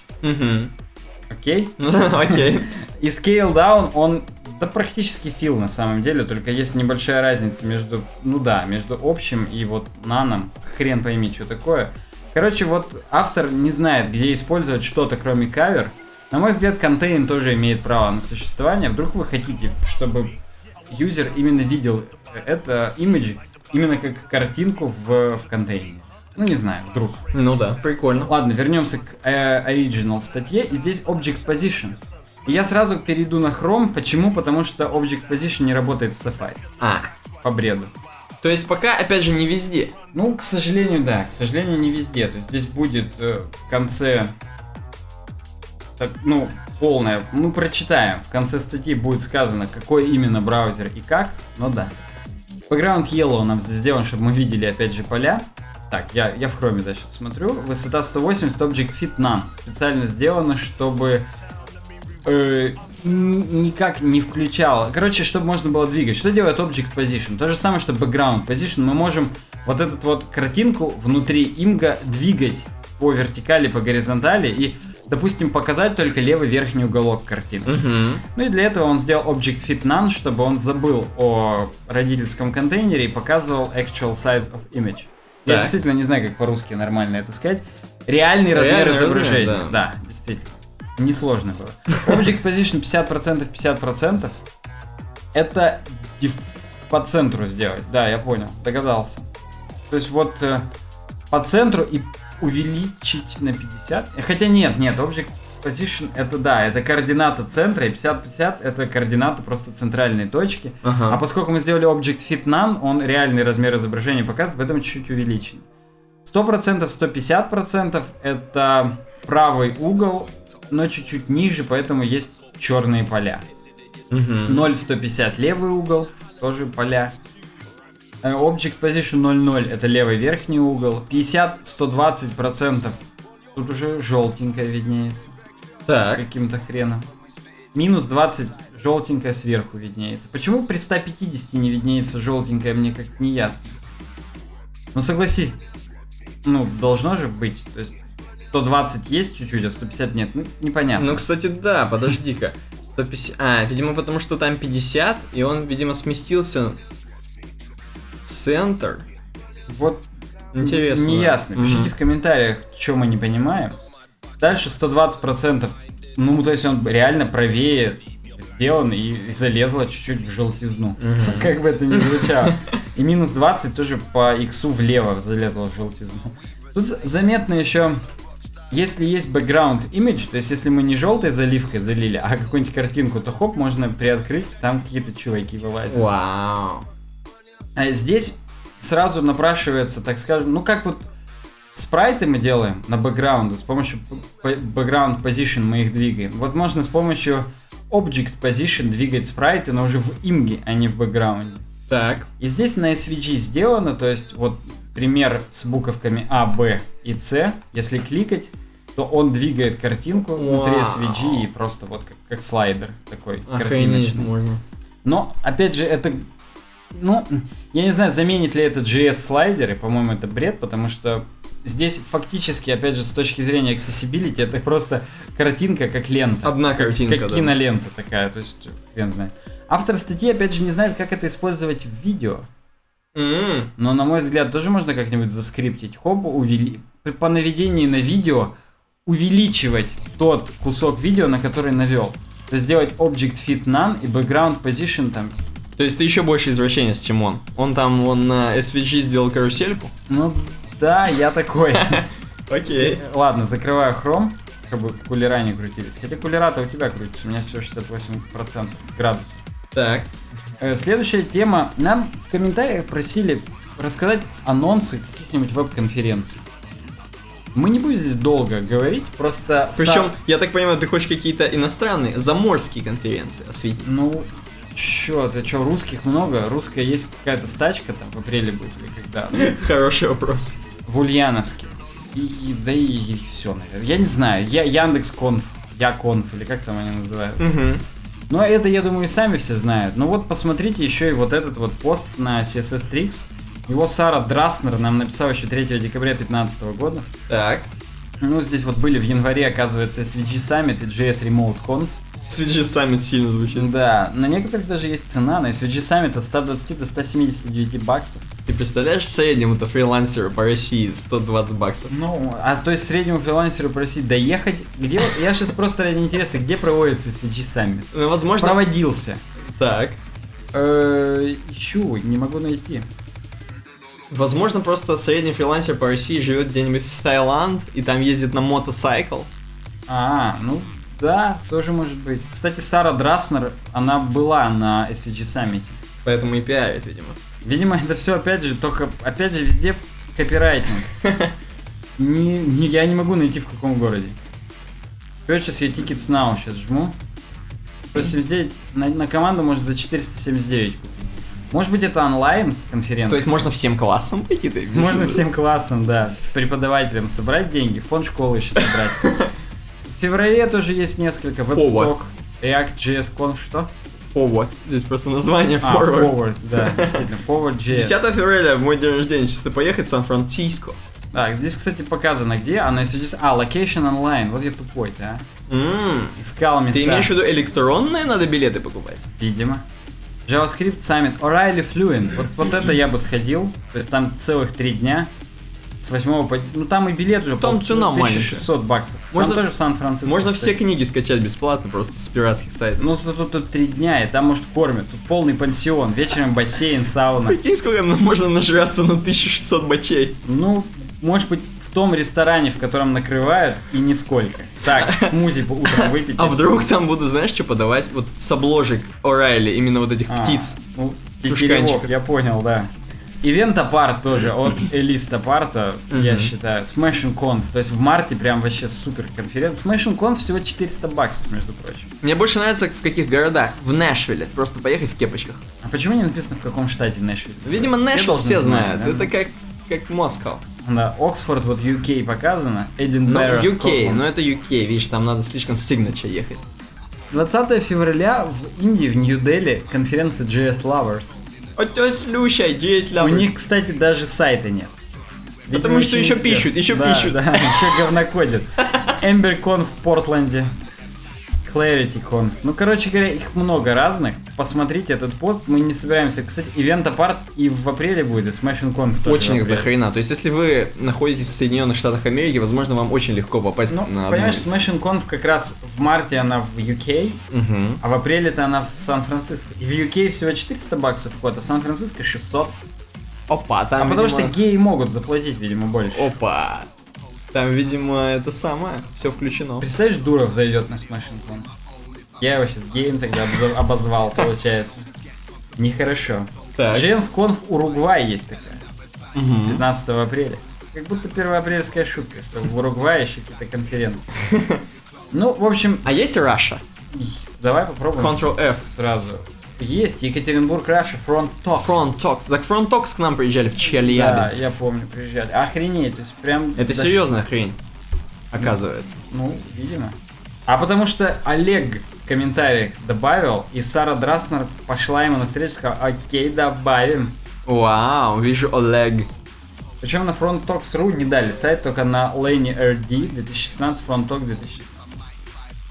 Окей? Окей. И Scale Down, он да практически фил на самом деле, только есть небольшая разница между, ну да, между общим и вот наном. Хрен пойми, что такое. Короче, вот автор не знает, где использовать что-то, кроме кавер. На мой взгляд, контейн тоже имеет право на существование. Вдруг вы хотите, чтобы юзер именно видел это имидж именно как картинку в, в контейне. Ну, не знаю, вдруг. Ну да, прикольно. Ладно, вернемся к э, original статье. И здесь Object Position. Я сразу перейду на Chrome. Почему? Потому что Object Position не работает в Safari. А, По бреду. то есть пока, опять же, не везде. Ну, к сожалению, да. К сожалению, не везде. То есть здесь будет э, в конце... Так, ну, полное. Мы прочитаем. В конце статьи будет сказано, какой именно браузер и как. Ну да. Background Yellow нам здесь сделан, чтобы мы видели, опять же, поля. Так, я, я в хроме, да, сейчас смотрю. Высота 180, Object Fit None. Специально сделано, чтобы э, никак не включало. Короче, чтобы можно было двигать. Что делает Object Position? То же самое, что Background Position. Мы можем вот эту вот картинку внутри имга двигать по вертикали, по горизонтали и, допустим, показать только левый верхний уголок картинки. Угу. Ну и для этого он сделал Object Fit None, чтобы он забыл о родительском контейнере и показывал Actual Size of Image. Я Так. действительно не знаю, как по-русски нормально это сказать. Реальный размер Реальный размер, изображения. да. да, действительно. Несложно было. Object Position 50%, 50%. Это по центру сделать. Да, я понял, догадался. То есть вот э, по центру и увеличить на 50. Хотя нет, нет, Object Position это да, это координата центра, и 50-50 это координата просто центральной точки. Ага. А поскольку мы сделали Object Fit None, он реальный размер изображения показывает, поэтому чуть-чуть увеличен. 100%, 150% это правый угол, но чуть-чуть ниже, поэтому есть черные поля. Мгм. 0, 150 левый угол, тоже поля. Э, Object Position 0,0 это левый верхний угол. 50, 120% тут уже желтенькое виднеется Так. каким-то хреном. Минус 20 желтенькое сверху виднеется. Почему при 150 не виднеется желтенькое, мне как не ясно. Ну согласись, ну должно же быть. То есть 120 есть чуть-чуть, а 150 нет. Ну непонятно. Ну, кстати, да, подожди-ка. 150... А, видимо, потому что там 50, и он, видимо, сместился в центр. вот Интересно. Не ясно. Мгм. Пишите в комментариях, что мы не понимаем. Дальше 120%. Ну, то есть он реально правее сделан и залезла чуть-чуть в желтизну. Мгм. Как бы это ни звучало. И минус 20 тоже по иксу влево залезла в желтизну. Тут заметно еще, если есть background image, то есть если мы не желтой заливкой залили, а какую-нибудь картинку, то хоп, можно приоткрыть, там какие-то чуваки вылазят. Вау. А здесь сразу напрашивается, так скажем, ну как вот спрайты мы делаем на бэкграунде, с помощью background position мы их двигаем. Вот можно с помощью object position двигать спрайты, но уже в имге, а не в бэкграунде. Так. И здесь на SVG сделано, то есть вот пример с буковками А, Б и С, если кликать, то он двигает картинку внутри Вау. SVG и просто вот как, как слайдер такой Охренеть картиночный. можно. Но, опять же, это... Ну, я не знаю, заменит ли это JS-слайдеры, по-моему, это бред, потому что здесь фактически, опять же, с точки зрения accessibility, это просто картинка как лента. Одна картинка, Как да. кинолента такая, то есть, хрен знает. Автор статьи, опять же, не знает, как это использовать в видео. М, Но, на мой взгляд, тоже можно как-нибудь заскриптить. Хоп, увели... по наведении на видео увеличивать тот кусок видео, на который навел. То есть сделать Object Fit None и Background Position там. То есть ты еще больше извращенец, чем он. Он там, он на SVG сделал карусельку. Ну, да, я такой. Окей. Ладно, закрываю хром, чтобы кулера не крутились. Хотя кулера-то у тебя крутится, у меня всего 68% градусов. Так. Э, Следующая тема. Нам в комментариях просили рассказать анонсы каких-нибудь веб-конференций. Мы не будем здесь долго говорить, просто... Причем, сам- я так понимаю, ты хочешь какие-то иностранные, заморские конференции осветить. Ну, чё, ты чё, русских много? Русская есть какая-то стачка там в апреле будет или когда? Хороший вопрос. В Ульяновске. И, и- да и, все, наверное. Я не знаю. Я Яндекс Конф, Я Конф, или как там они называются. Но это, я думаю, и сами все знают. Ну вот посмотрите еще и вот этот вот пост на CSS Tricks. Его Сара Драснер нам написала еще 3 декабря 2015 года. Так. Ну, здесь вот были в январе, оказывается, SVG Summit и JS Remote Conf. CG Summit сильно звучит. Да, на некоторых даже есть цена. На SVG Summit от 120 до 179 баксов. Ты представляешь среднему-то фрилансеру по России 120 баксов? Ну, а то есть среднему фрилансеру просить доехать. Где, я сейчас просто ради интереса, где проводится SVG Summit? Ну, возможно... Проводился. Так. Э, ищу, не могу найти. Возможно, просто средний фрилансер по России живет где-нибудь в Таиланд и там ездит на мотоцикл. А, ну да, тоже может быть. Кстати, Сара Драснер, она была на SVG Summit. Поэтому и пиарит, видимо. Видимо, это все опять же, только опять же везде копирайтинг. Не, не- я не могу найти в каком городе. Purchase your tickets now сейчас жму. 179 на, на команду может за 479 купить. Может быть это онлайн конференция? То есть можно всем классом пойти? ты Можно всем классом, да, с преподавателем собрать деньги, фонд школы еще собрать. В феврале тоже есть несколько. Webstock, React, JS Conf, что? Forward. Здесь просто название А, Forward. Forward, да, действительно, Forward 10 JS. февраля, в мой день рождения, чисто поехать в Сан-Франциско. Так, здесь, кстати, показано где, а на SVG... А, Location Online, вот я тупой, да? М, Искал места. Ты имеешь в виду электронные надо билеты покупать? Видимо. JavaScript Summit, O'Reilly Fluent. Вот, вот это я бы сходил. То есть там целых три дня. С 8 по... Ну там и билет уже Там по цена 1600 баксов. Сам Можно- тоже в Сан-Франциско. Можно кстати. все книги скачать бесплатно, просто с пиратских сайтов. Ну, зато тут три дня, и там, может, кормят. Тут полный пансион. Вечером бассейн, сауна. Прикинь, сколько можно нажраться на 1600 бачей. Ну, может быть, в том ресторане, в котором накрывают, и нисколько. Так, смузи утром выпить. А вдруг там будут, знаешь, что подавать? Вот с обложек О'Райли, именно вот этих А, птиц. Ну, я понял, да. Ивент апарт тоже от Элиста Парта, я считаю. Smashing Conf. То есть в марте прям вообще супер конференция. Smashing Conf всего 400 баксов, между прочим. Мне больше нравится в каких городах. В Нэшвилле. Просто поехать в кепочках. А почему не написано в каком штате Нэшвилл? Видимо, Нэшвилл все знать, знают. да? Это как, как Москва. Да, Оксфорд, вот UK показано, Ну, Эдинбург, UK, Скотланд. но это UK, видишь, там надо слишком signature ехать. 20 февраля в Индии, в Нью-Дели, конференция JS Lovers. Вот слушай, здесь У них, кстати, даже сайта нет. Потому что еще пишут, еще Да, пишут. Да, еще говнокодят. EmberCon в Портленде. ClarityCon. Ну, короче говоря, их много разных. Посмотрите этот пост. Мы не собираемся. Кстати, ивент апарт и в апреле будет, и Smashing Conf тоже Очень в до апреле. хрена. То есть, если вы находитесь в Соединенных Штатах Америки, возможно, вам очень легко попасть Ну, на одну понимаешь, из- Smashing Conf как раз в марте она в UK, Мгм. а в апреле-то она в Сан-Франциско. И в UK всего 400 баксов вход, а Сан-Франциско 600. Опа, там, а потому видимо- что геи могут заплатить, видимо, больше. Опа. Там, видимо, это самое. Все включено. Представляешь, Дуров зайдет на Smashing Conf? Я его сейчас геем тогда обозвал, получается. Нехорошо. Так. Женс Конф Уругвай есть такая. Мгм. 15 апреля. Как будто первоапрельская шутка, что в Уругвае еще какие-то конференции. Ну, в общем, А есть Russia? давай попробуем с- F. сразу. Есть Екатеринбург, Раша, Front Talks. Front Talks. Так Front Talks к нам приезжали в Да, Челябинск. я помню, приезжали. Охренеть, то есть прям... Это дош- серьезная хрень. Оказывается. Ну, видимо. А потому что Олег в комментариях добавил, и Сара Драснер пошла ему на встречу и сказала, окей, добавим. Вау, вижу Олег. Причем на Front Talks.ru не дали сайт, только на Lane RD 2016, Front Talk 2016.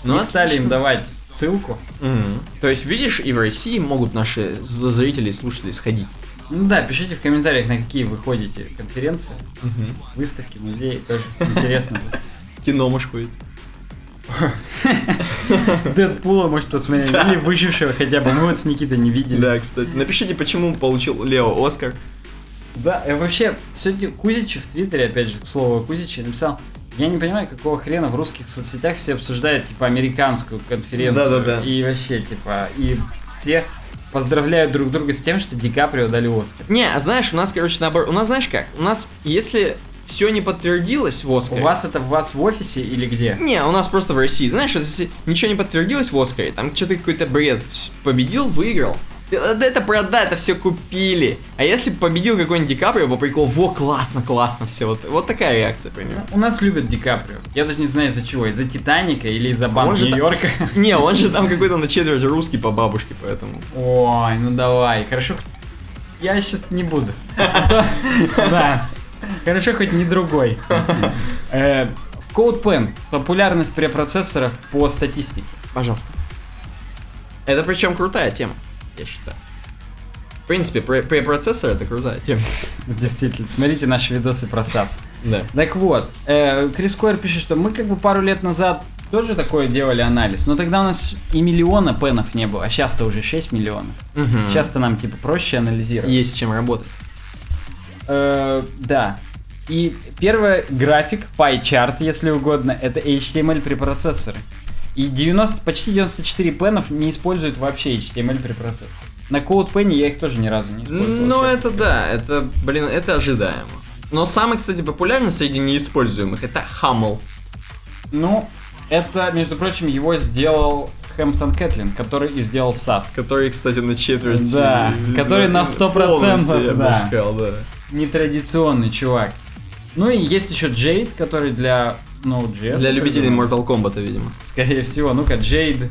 Ну, не стали им давать ссылку. Мгм. То есть, видишь, и в России могут наши зрители и слушатели сходить. Ну да, пишите в комментариях, на какие вы ходите конференции, выставки, музеи, тоже интересно. Кино, может, будет. Дэдпула, может, посмотреть. Да. Или выжившего хотя бы. Мы вот с Никитой не видели. Да, кстати. Напишите, почему получил Лео Оскар. Да, и вообще, сегодня Кузичи в Твиттере, опять же, к слову о Кузичи, написал, я не понимаю, какого хрена в русских соцсетях все обсуждают, типа, американскую конференцию. Да-да-да. И вообще, типа, и все поздравляют друг друга с тем, что Ди Каприо дали Оскар. Не, а знаешь, у нас, короче, наоборот. У нас, знаешь как? У нас, если все не подтвердилось в У Оскаре... вас это в вас в офисе или где? Не, у нас просто в России. Знаешь, вот если ничего не подтвердилось в Оскаре, там что-то какой-то бред. Победил, выиграл. Да это продать, это все купили. А если бы победил какой-нибудь Ди Каприо, по приколу, во, классно, классно, все. Вот, вот такая реакция примерно. У нас любят Ди Каприо. Я даже не знаю из-за чего. Из-за Титаника или из-за Банк Может, Нью-Йорка. Не, он же там какой-то на четверть русский по бабушке, поэтому. Ой, ну давай. Хорошо, я сейчас не буду. А Да. Хорошо, хоть не другой. Э, В CodePen популярность препроцессоров по статистике. Пожалуйста. Это причем крутая тема, я считаю. В принципе, пре- препроцессор это крутая тема. Действительно, смотрите наши видосы про SAS. Да. Так вот, э, Крис Койер пишет, что мы как бы пару лет назад тоже такое делали анализ, но тогда у нас и миллиона пенов не было, а сейчас-то уже 6 миллионов. Сейчас-то нам типа проще анализировать. Есть чем работать. Э, да. И первый график, pie-chart, если угодно, это HTML препроцессоры. И 90, почти 94 пенов не используют вообще HTML препроцессоры. На CodePen я их тоже ни разу не использовал. Ну, это да, это, блин, это ожидаемо. Но самый, кстати, популярный среди неиспользуемых это Хамл. Ну, это, между прочим, его сделал Хэмптон Кэтлин, который и сделал SAS. Который, кстати, на четверть. Да, который на 100%, полностью, я да. сказал, да. Нетрадиционный чувак. Ну и есть еще Jade, который для Node.js. Для любителей. Mortal Kombat, видимо. Скорее всего, ну-ка, Jade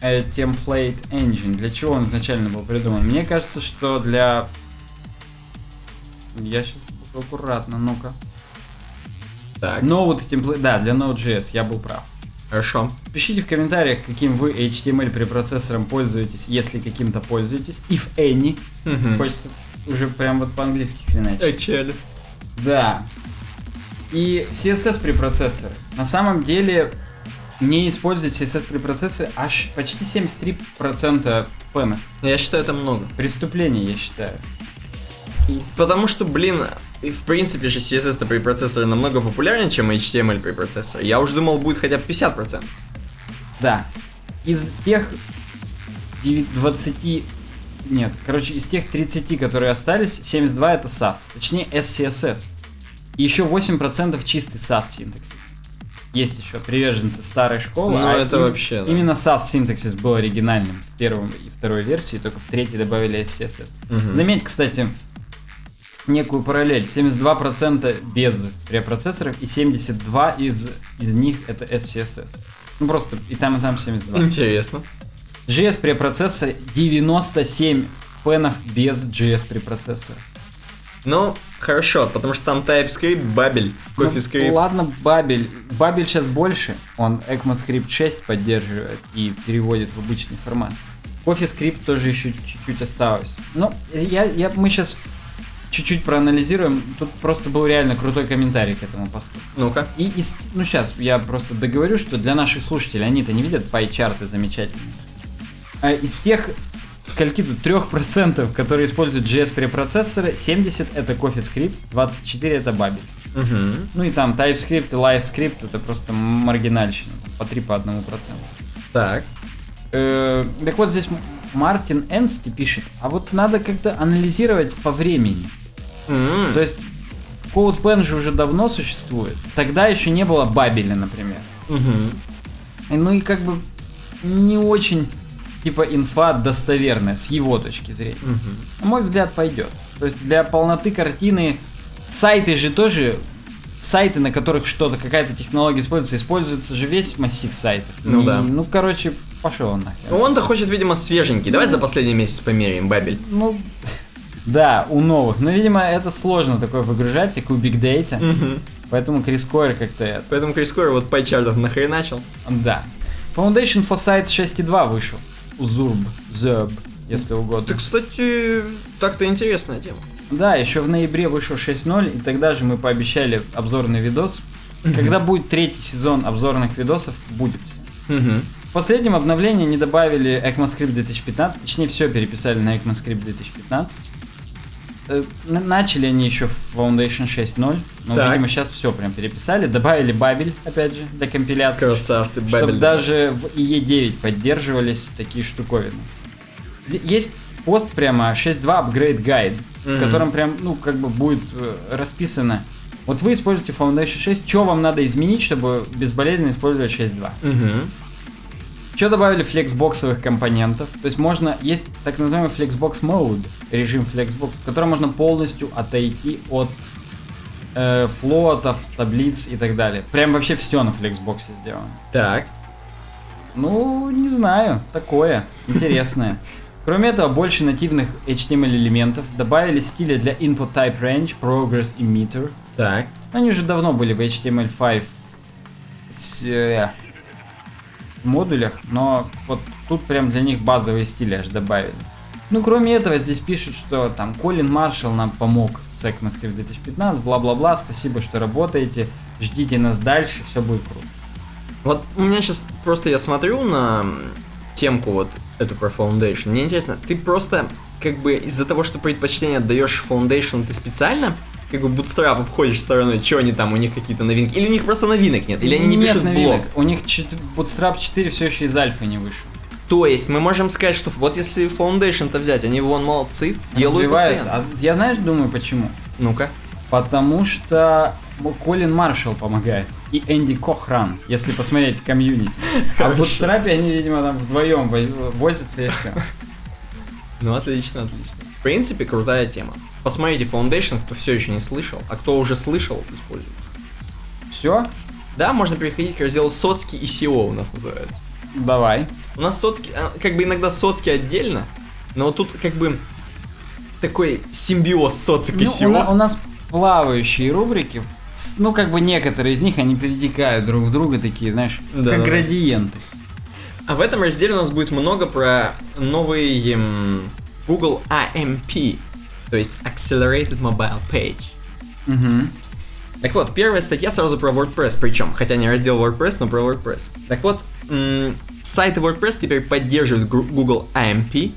э, Template Engine. Для чего он изначально был придуман? Мне кажется, что для... Я сейчас буду аккуратно, ну-ка. Так, Node Template... Да, для Node.js, я был прав. хорошо. Пишите в комментариях, каким вы HTML препроцессором пользуетесь, если каким-то пользуетесь. If any. Хочется уже прям вот по-английски хреначить. Actually. Да. И CSS препроцессоры. На самом деле не используют CSS препроцессоры аж почти 73% пенов. Я считаю, это много. Преступление, я считаю. Потому что, блин, и в принципе же CSS препроцессоры намного популярнее, чем HTML препроцессор. Я уже думал, будет хотя бы 50%. Да. Из тех 9 20... Нет, короче, из тех 30, которые остались, 72 это SAS. Точнее, SCSS. И еще 8% чистый SAS синтаксис. Есть еще приверженцы старой школы. Ну, а это им- вообще, да. Именно SAS синтаксис был оригинальным в первом и второй версии, только в третьей добавили SCSS. Мгм. Заметь, кстати, некую параллель. 72% без препроцессоров и 72 из, из них это SCSS. Ну просто и там, и там 72. Интересно. JS препроцессор 97 пенов без JS препроцессора. Ну, хорошо, потому что там TypeScript, Babel, Ну, CoffeeScript. ладно, Бабель. Бабель сейчас больше. Он ECMAScript 6 поддерживает и переводит в обычный формат. CoffeeScript тоже еще чуть-чуть осталось. Ну, я, я, мы сейчас чуть-чуть проанализируем. Тут просто был реально крутой комментарий к этому посту. Ну-ка. И, из- ну сейчас я просто договорю, что для наших слушателей они-то не видят пай-чарты замечательные. А из тех скольки тут 3%, которые используют JS препроцессоры, 70 это CoffeeScript, 24 это Babel. Мгм. Ну и там TypeScript и LiveScript это просто маргинальщина, по 3 по 1%. Так. Э, так вот здесь Мартин Энсти пишет, а вот надо как-то анализировать по времени. М. То есть CodePen же уже давно существует. Тогда еще не было Бабеля, например. И, Ну и как бы не очень типа инфа достоверная с его точки зрения. Мгм. На мой взгляд, пойдет. То есть для полноты картины сайты же тоже сайты, на которых что-то, какая-то технология используется, используется же весь массив сайтов. Ну Не- да. Ну, короче, пошел он нахер. Ну, Он-то хочет, видимо, свеженький. Давай за последний месяц померяем, Бабель. Ну, да, у новых. Но, видимо, это сложно такое выгружать, такую биг дейта. Поэтому Крис Койер как-то это. Поэтому Крис Койер вот пайчартов нахреначил. Да. Foundation for Sites 6.2 вышел. Зурб, Зерб, если угодно. Ты, кстати, так-то интересная тема. Да, еще в ноябре вышел 6.0, и тогда же мы пообещали обзорный видос. Когда будет третий сезон обзорных видосов, будет. В последнем обновлении они добавили ECMAScript 2015, точнее все переписали на ECMAScript 2015. Э, на- Начали они еще в Foundation 6.0, но, Так. видимо, сейчас все прям переписали. Добавили Бабель, опять же, для компиляции. Красавцы, Чтобы Бабель. даже в IE9 поддерживались такие штуковины. Есть пост прямо 6.2 Upgrade Guide, в Мгм. котором прям, ну, как бы будет э, расписано. Вот вы используете Foundation 6, что вам надо изменить, чтобы безболезненно использовать 6.2? Мгм. Что добавили флексбоксовых компонентов? То есть можно, есть так называемый Flexbox Mode, режим Flexbox, в котором можно полностью отойти от э, флотов, таблиц и так далее. Прям вообще все на Flexbox сделано. Так. Ну, не знаю, такое, интересное. Кроме этого, больше нативных HTML элементов, добавили стили для Input Type Range, Progress и Meter. Так. Они уже давно были в HTML5 с, э, модулях, но вот тут прям для них базовые стили аж добавили. Ну, кроме этого, здесь пишут, что там Колин Маршалл нам помог с ECMAScript 2015, бла-бла-бла, спасибо, что работаете, ждите нас дальше, все будет круто. Вот у меня сейчас просто я смотрю на темку вот эту про Foundation. Мне интересно, ты просто как бы из-за того, что предпочтение отдаешь Foundation, ты специально как бы Bootstrap обходишь стороной, что они там, у них какие-то новинки, или у них просто новинок нет, или они не Нет пишут новинок. блог. У них чет- Bootstrap 4 все еще из альфа не вышел. То есть мы можем сказать, что вот если Foundation-то взять, они вон молодцы, делают постоянно. А я знаешь, думаю, почему? Ну-ка. Потому что Колин Маршалл помогает. И Энди Кохран, если посмотреть комьюнити. А в Bootstrap они, видимо, там вдвоем воз- возятся и все. Ну, отлично, отлично. В принципе, крутая тема. Посмотрите Foundation, кто все еще не слышал, а кто уже слышал, использует. Все? Да, можно переходить к разделу соцки и SEO у нас называется. Давай. У нас соцки, а, как бы иногда соцки отдельно, но вот тут как бы такой симбиоз социк и Ну, у, SEO. на- у нас плавающие рубрики. Ну, как бы некоторые из них, они перетекают друг в друга, такие, знаешь, Да, как да, да. градиенты. А в этом разделе у нас будет много про новый эм, Google AMP, то есть Accelerated Mobile Page. Мгм. Так вот, первая статья сразу про WordPress, причем, хотя не раздел WordPress, но про WordPress. Так вот, м, сайты WordPress теперь поддерживают Google AMP,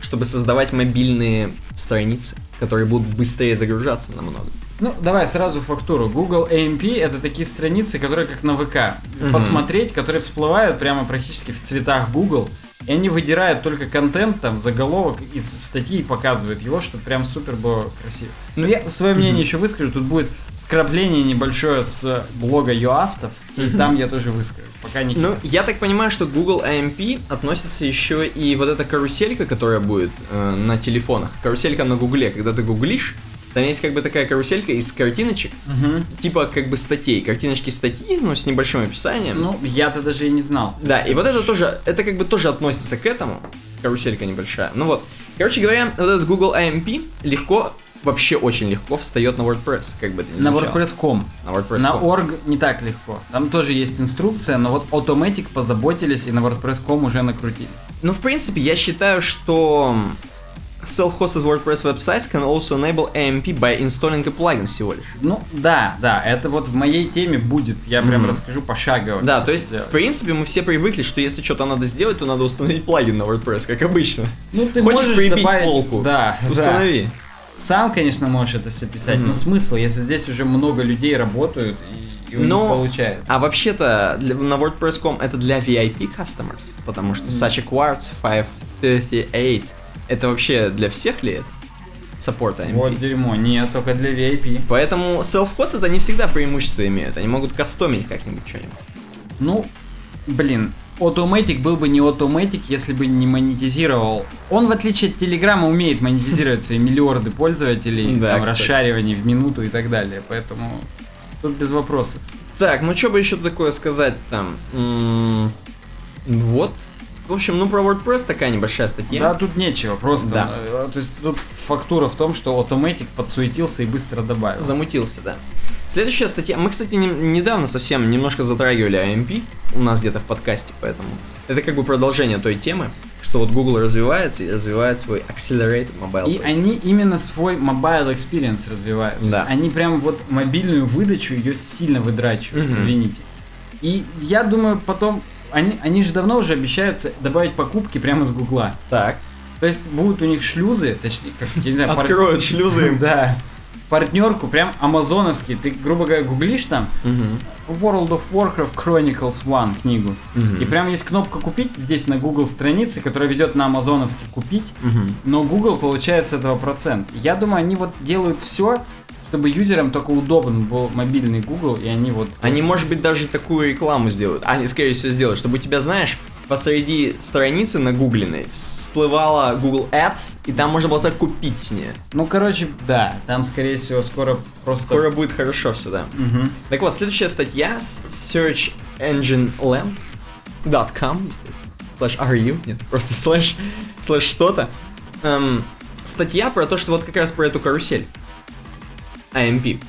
чтобы создавать мобильные страницы, которые будут быстрее загружаться намного. Ну, давай сразу фактуру. Google AMP это такие страницы, которые как на ВК. Мгм. Посмотреть, которые всплывают прямо практически в цветах Google. И они выдирают только контент, там, заголовок из статьи и показывают его, чтобы прям супер было красиво. Но я свое мнение еще выскажу. Тут будет вкрапление небольшое с блога юастов, и там я тоже выскажу. Пока не Ну, я так понимаю, что Google AMP относится еще и вот эта каруселька, которая будет э, на телефонах. Каруселька на Гугле, когда ты гуглишь, там есть как бы такая каруселька из картиночек, Мгм. типа как бы статей, картиночки статьи, ну, с небольшим описанием. Ну, я-то даже и не знал. Да, и вот это тоже, это как бы тоже относится к этому, каруселька небольшая. Ну вот, короче говоря, вот этот Google AMP легко, вообще очень легко встает на WordPress, как бы это ни На. WordPress.com. На WordPress. На org не так легко. Там тоже есть инструкция, но вот Automatic позаботились и на WordPress.com уже накрутили. Ну, в принципе, я считаю, что self-hosted WordPress websites can also enable AMP by installing a plugin всего лишь. Ну, да, да, это вот в моей теме будет, я прям Мгм. расскажу пошагово. Да, то есть, сделать. в принципе, мы все привыкли, что если что-то надо сделать, то надо установить плагин на WordPress, как обычно. ну, ты Хочешь можешь прибить добавить- полку? Да, да. Установи. Сам, конечно, можешь это все писать, Мгм. но смысл, если здесь уже много людей работают и, и у Но- них получается. А вообще-то на WordPress.com это для VIP customers, потому что Sacha Quartz 538 это вообще для всех ли это? Саппорт AMP. Вот дерьмо, нет, только для VIP. Поэтому self-host это не всегда преимущество имеют, они могут кастомить как-нибудь что-нибудь. Ну, блин, Automatic был бы не Automatic, если бы не монетизировал. Он, в отличие от Телеграма, умеет монетизировать свои миллиарды пользователей, Да, там, кстати. расшариваний в минуту и так далее. Поэтому тут без вопросов. Так, ну что бы еще такое сказать там? М, Вот. В общем, ну про WordPress такая небольшая статья. Да, тут нечего, просто. Да. э, То есть тут фактура в том, что Automatic подсуетился и быстро добавил. Замутился, да. Следующая статья. Мы, кстати, не- недавно совсем немножко затрагивали AMP у нас где-то в подкасте, поэтому это как бы продолжение той темы, что вот Google развивается и развивает свой Accelerated Mobile. И Page. они именно свой mobile experience развивают. Да. Они прям вот мобильную выдачу ее сильно выдрачивают, Мгм. извините. И я думаю, потом они, они же давно уже обещаются добавить покупки прямо с Гугла. Так. То есть будут у них шлюзы, точнее, как, я не знаю, пар- Откроют шлюзы. Да. Партнерку, прям амазоновский. Ты, грубо говоря, гуглишь там Мгм. World of Warcraft Chronicles One книгу. Мгм. И прям есть кнопка купить здесь на Google странице, которая ведет на амазоновский купить. Мгм. Но Google получает с этого процент. Я думаю, они вот делают все, чтобы юзерам только удобен был мобильный Google, и они вот... Они, может быть, даже такую рекламу сделают. Они, скорее всего, сделают, чтобы у тебя, знаешь, посреди страницы нагугленной всплывала Google Ads, и там можно было сразу купить с нее. Ну, короче, да, там, скорее всего, скоро просто... Скоро будет хорошо все, да. Мгм. Так вот, следующая статья с searchengineland.com, естественно. Slash RU, нет, просто слэш, слэш что-то. Эм, статья про то, что вот как раз про эту карусель. AMP.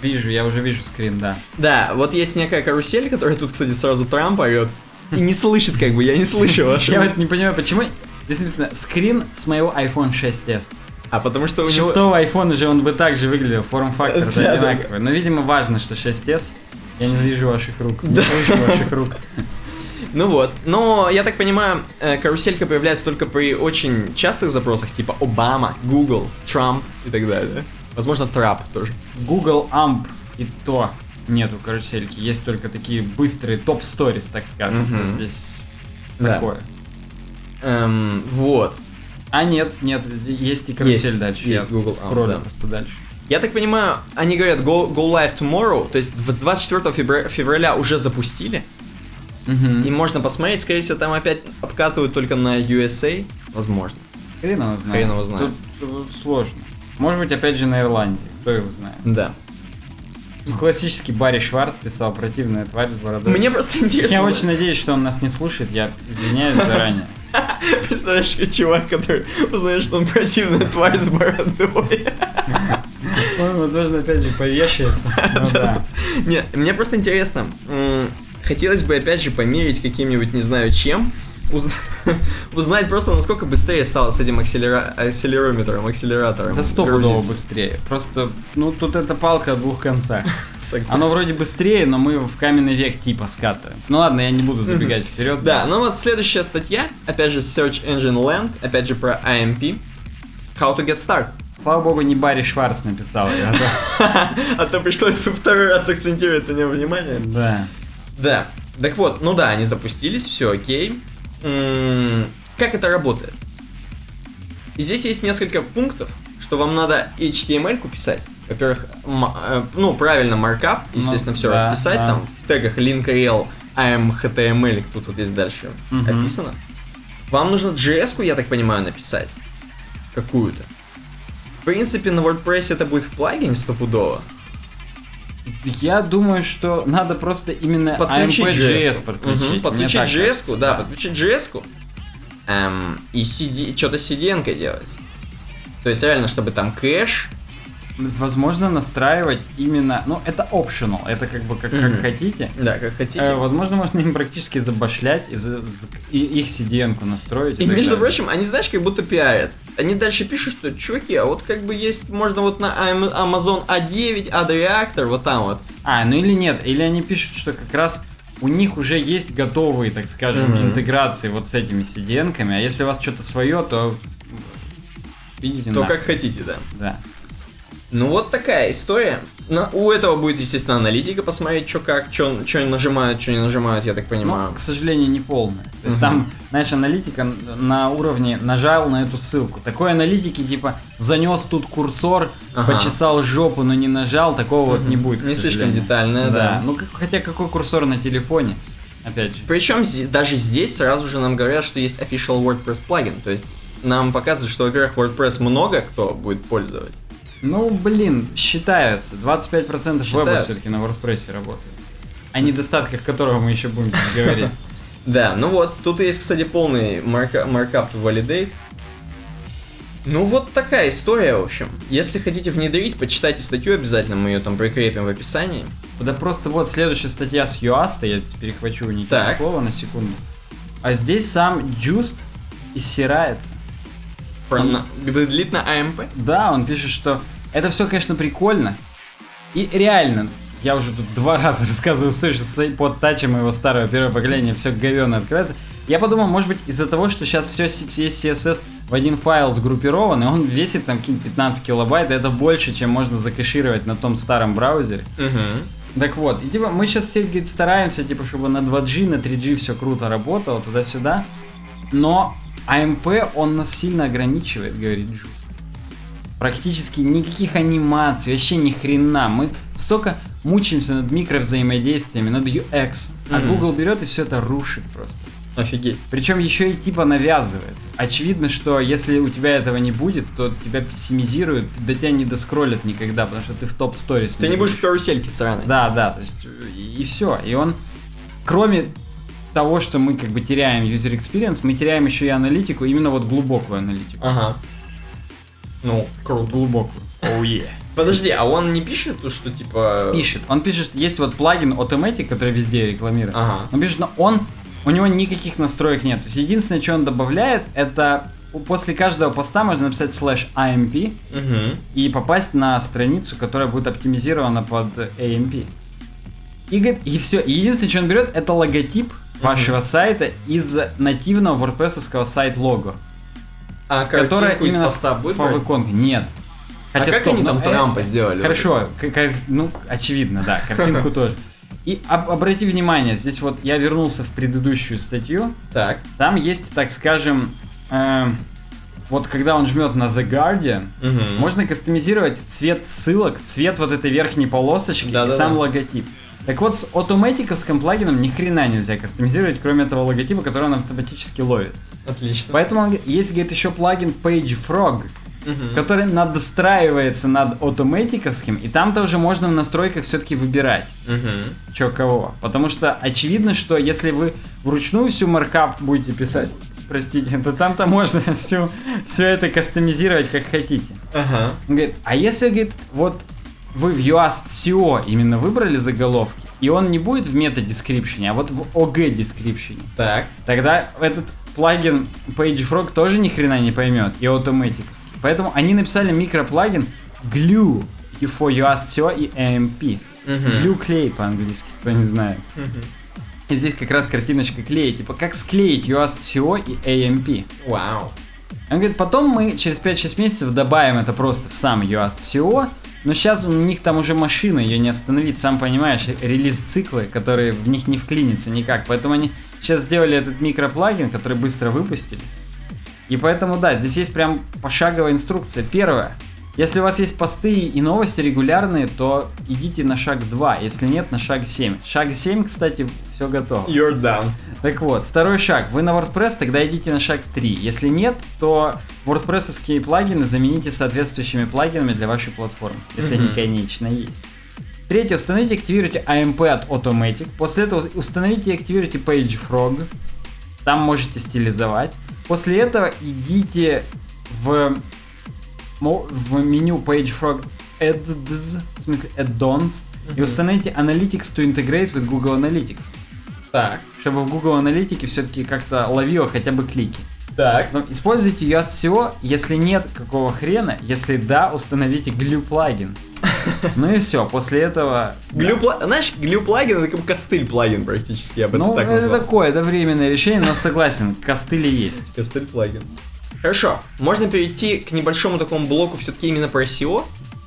Вижу, я уже вижу скрин, да. Да, вот есть некая карусель, которая тут, кстати, сразу Трамп орет. И не слышит, как бы, я не слышу вашего. Я вот не понимаю, почему... Написано скрин с моего iPhone 6s. А потому что у С него... шестого iPhone же он бы так же выглядел, форм-фактор Да, одинаковый. Но, видимо, важно, что 6s. Я не вижу ваших рук, не слышу ваших рук. Ну вот. Но, я так понимаю, э, каруселька появляется только при очень частых запросах, типа Обама, Google, Трамп и так далее. Возможно, Трап тоже. Google AMP и то нету карусельки. Есть только такие быстрые топ-сторис, так скажем. Есть здесь Да. такое. Эм, вот. А нет, нет, есть и карусель Есть, дальше. есть я Google AMP, да. просто дальше. Я так понимаю, они говорят go, go live tomorrow, то есть с 24 февраля, февраля уже запустили. Мгм. И можно посмотреть, скорее всего, там опять обкатывают только на USA. Возможно. Хрен его знает. Хрен его знает. Тут, тут сложно. Может быть, опять же на Ирландии. Кто его знает. Да. Классический Барри Шварц писал противная тварь с бородой. Мне просто интересно. Я очень надеюсь, что он нас не слушает. Я извиняюсь заранее. Представляешь, как чувак, который узнает, что он противная тварь с бородой. Он, возможно, опять же повешается. Ну да. Не, мне просто интересно. Хотелось бы опять же померить каким-нибудь, не знаю чем, уз- узнать просто, насколько быстрее стало с этим акселера- акселерометром, акселератором. Да стопудово быстрее. Просто, ну, тут это палка о двух концах. Оно вроде быстрее, но мы в каменный век типа скатываемся. Ну ладно, я не буду забегать вперед. Да, ну вот следующая статья, опять же, Search Engine Land, опять же про IMP. How to get started. Слава богу, не Барри Шварц написал ее. А то пришлось бы второй раз акцентировать на нем внимание. Да. Да. Так вот, ну да, они запустились, все окей. Как это работает? Здесь есть несколько пунктов, что вам надо HTML-ку писать. Во-первых, э, ну, правильно, маркап, естественно, Ну, все да, расписать, да. там в тегах link.rel, AMHTML, тут вот здесь дальше Мгм. описано. Вам нужно JS-ку, я так понимаю, написать. Какую-то. В принципе, на WordPress это будет в плагине стопудово. Я думаю, что надо просто именно подключить AMP.js JS. подключить. Мне подключить JS, кажется, да, подключить JS эм, и CD, что-то CDN делать. То есть реально, чтобы там кэш. Возможно, настраивать именно... Ну, это optional, это как бы как, как Мгм. хотите. Да, как хотите. Э, возможно, можно им практически забашлять и, за- и их CDN-ку настроить. и так между далее. прочим, они, знаешь, как будто пиарят. Они дальше пишут, что, чуваки, а вот как бы есть, можно вот на Am- Amazon A9, Ad Reactor, вот там вот. А, ну или нет, или они пишут, что как раз у них уже есть готовые, так скажем, Мгм. интеграции вот с этими CDN-ками, а если у вас что-то свое, то видите, То на. как хотите, да. Да. Ну вот такая история. На- у этого будет, естественно, аналитика, посмотреть, что как, что нажимают, что не нажимают, я так понимаю. Но, к сожалению, не полная. То есть Мгм. там, знаешь, аналитика на уровне нажал на эту ссылку. Такой аналитики, типа, занес тут курсор, Ага. почесал жопу, но не нажал, такого вот не будет. Не слишком детальная, да. Ну, как- хотя какой курсор на телефоне? Опять же. Причем даже здесь сразу же нам говорят, что есть official WordPress плагин. То есть нам показывают, что, во-первых, WordPress много кто будет пользовать. Ну, блин, считаются. 25% веба Считаются. все-таки на WordPress работает. О недостатках которого мы еще будем говорить. Да, ну вот, тут есть, кстати, полный марка- маркап validate. Ну вот такая история, в общем. Если хотите внедрить, почитайте статью обязательно, мы ее там прикрепим в описании. Да просто вот следующая статья с Юаста, я здесь перехвачу у Никиты слово на секунду. А здесь сам Just иссирается. Про Он- на- длит на AMP. Да, он пишет, что это все, конечно, прикольно. И реально, я уже тут два раза рассказываю историю, что стоит под тачем моего старого первого поколения все говёно открывается. Я подумал, может быть, из-за того, что сейчас все есть CSS в один файл сгруппирован, и он весит там какие-нибудь 15 килобайт, и это больше, чем можно закэшировать на том старом браузере. Угу. Так вот, и типа мы сейчас все говорит, стараемся, типа, чтобы на 2G, на 3G все круто работало, туда-сюда. Но AMP, он нас сильно ограничивает, говорит Джуст. Практически никаких анимаций, вообще ни хрена. Мы столько мучаемся над микровзаимодействиями, над UX. А Мгм. Google берет и все это рушит просто. Офигеть. Причем еще и типа навязывает. Очевидно, что если у тебя этого не будет, то тебя пессимизируют, до тебя не доскроллят никогда, потому что ты в топ-сторис Ты не будешь в карусельке сраной. да, да, то есть э, и, все. И он, кроме того, что мы как бы теряем user experience, мы теряем еще и аналитику, именно вот глубокую аналитику. Ага. Ну, круто. Глубокую. Oh yeah. Подожди, а он не пишет, что типа... Пишет. Он пишет, есть вот плагин Automatic, который везде рекламирует. Ага. Он пишет, но он, у него никаких настроек нет. То есть единственное, что он добавляет, это после каждого поста можно написать slash AMP Угу. и попасть на страницу, которая будет оптимизирована под AMP. И, говорит, и все. И единственное, что он берет, это логотип вашего сайта из нативного WordPress сайт лого. А Которая картинку из именно поста будет фавиконка. Нет. А как стоп, они ну, там э, Трампа сделали? Хорошо, ну, очевидно, да, картинку тоже. И об- обрати внимание, здесь вот я вернулся в предыдущую статью, Так. там есть, так скажем, эм, вот когда он жмет на The Guardian, Мгм. можно кастомизировать цвет ссылок, цвет вот этой верхней полосочки и Да-да-да. сам логотип. Так вот, с автоматиковским плагином ни хрена нельзя кастомизировать, кроме этого логотипа, который он автоматически ловит. Отлично. Поэтому он есть, говорит, еще плагин PageFrog, Мгм. который надостраивается над автоматиковским, и там-то уже можно в настройках все-таки выбирать, Мгм. что кого. Потому что очевидно, что если вы вручную всю маркап будете писать, простите, то там-то можно всю, все это кастомизировать как хотите. Ага. Он говорит, а если, говорит, вот вы в Yoast SEO именно выбрали заголовки, и он не будет в мета-дескрипшене, а вот в OG-дескрипшене, Так. тогда этот плагин PageFrog тоже ни хрена не поймет, и Automatic. Поэтому они написали микроплагин Glue for UAST и AMP. Glue клей по-английски, кто не знает. И здесь как раз картиночка клея, типа как склеить UAST и AMP. Вау. Он говорит, потом мы через 5-6 месяцев добавим это просто в сам UAST но сейчас у них там уже машина, ее не остановить, сам понимаешь, релиз-циклы, которые в них не вклинятся никак. Поэтому они сейчас сделали этот микроплагин, который быстро выпустили. И поэтому, да, здесь есть прям пошаговая инструкция. Первое. Если у вас есть посты и новости регулярные, то идите на шаг 2, если нет, на шаг 7. Шаг 7, кстати, все готово. You're done. Так вот, второй шаг. Вы на WordPress, тогда идите на шаг 3. Если нет, то WordPress плагины замените соответствующими плагинами для вашей платформы, если они, конечно, есть. Третье, установите и активируйте AMP от Automatic. После этого установите и активируйте PageFrog. Там можете стилизовать. После этого идите в в меню PageFrog Ads, в смысле Add-ons, mm-hmm. и установите Analytics to integrate with Google Analytics. Так. Чтобы в Google Аналитике все-таки как-то ловило хотя бы клики. Так. Но используйте ее всего, если нет, какого хрена, если да, установите Glue плагин. Ну и все, после этого... Глю да. Знаешь, глю плагин это как костыль плагин практически, я бы ну, это так назвал. Ну, это такое, это временное решение, но согласен, костыли есть. Костыль плагин. Хорошо, можно перейти к небольшому такому блоку все-таки именно про SEO,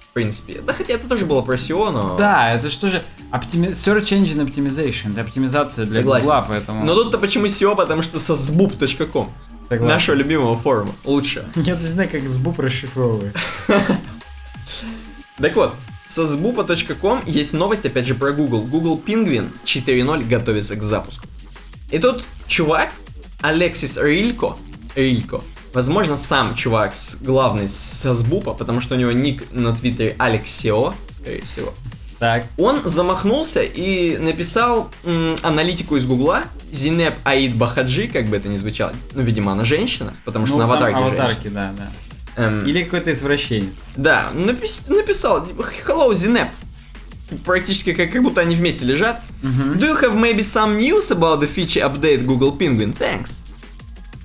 в принципе. Да, хотя это тоже было про SEO, но... Да, это что же оптими... Search Engine Optimization, это оптимизация для Согласен. Google, поэтому... Но тут-то почему SEO, потому что со sboop.com. Нашего любимого форума. Лучше. Я даже знаю, как sboop расшифровывает. Так вот, со sboop.com есть новость, опять же, про Google. Google Penguin 4.0 готовится к запуску. И тут чувак, Алексис Рилько, Рилько, Возможно, сам чувак с главный со Сбупа, потому что у него ник на твиттере Алексео, скорее всего. Так. Он замахнулся и написал м, аналитику из Гугла Зинеп Аид Бахаджи, как бы это ни звучало. Ну, видимо, она женщина, потому что ну, на аватарке аватарки, да, да. Эм, Или какой-то извращенец. Да, напис, написал Hello, Зинеп. Практически как, как будто они вместе лежат. Uh-huh. Do you have maybe some news about the feature update Google Penguin? Thanks.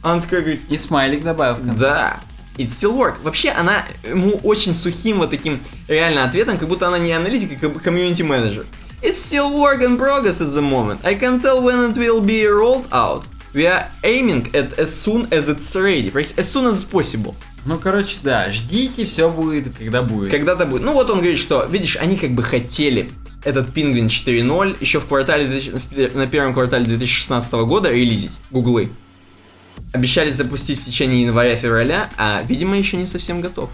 Она такая говорит... И смайлик добавил в конце. Да. It still work. Вообще, она ему очень сухим вот таким реально ответом, как будто она не аналитик, а комьюнити менеджер. It's still work in progress at the moment. I can tell when it will be rolled out. We are aiming at as soon as it's ready. As soon as possible. Ну, короче, да, ждите, все будет, когда будет. Когда-то будет. Ну, вот он говорит, что, видишь, они как бы хотели этот Penguin 4.0 еще в квартале, на первом квартале 2016 года релизить, гуглы обещали запустить в течение января-февраля, а, видимо, еще не совсем готов.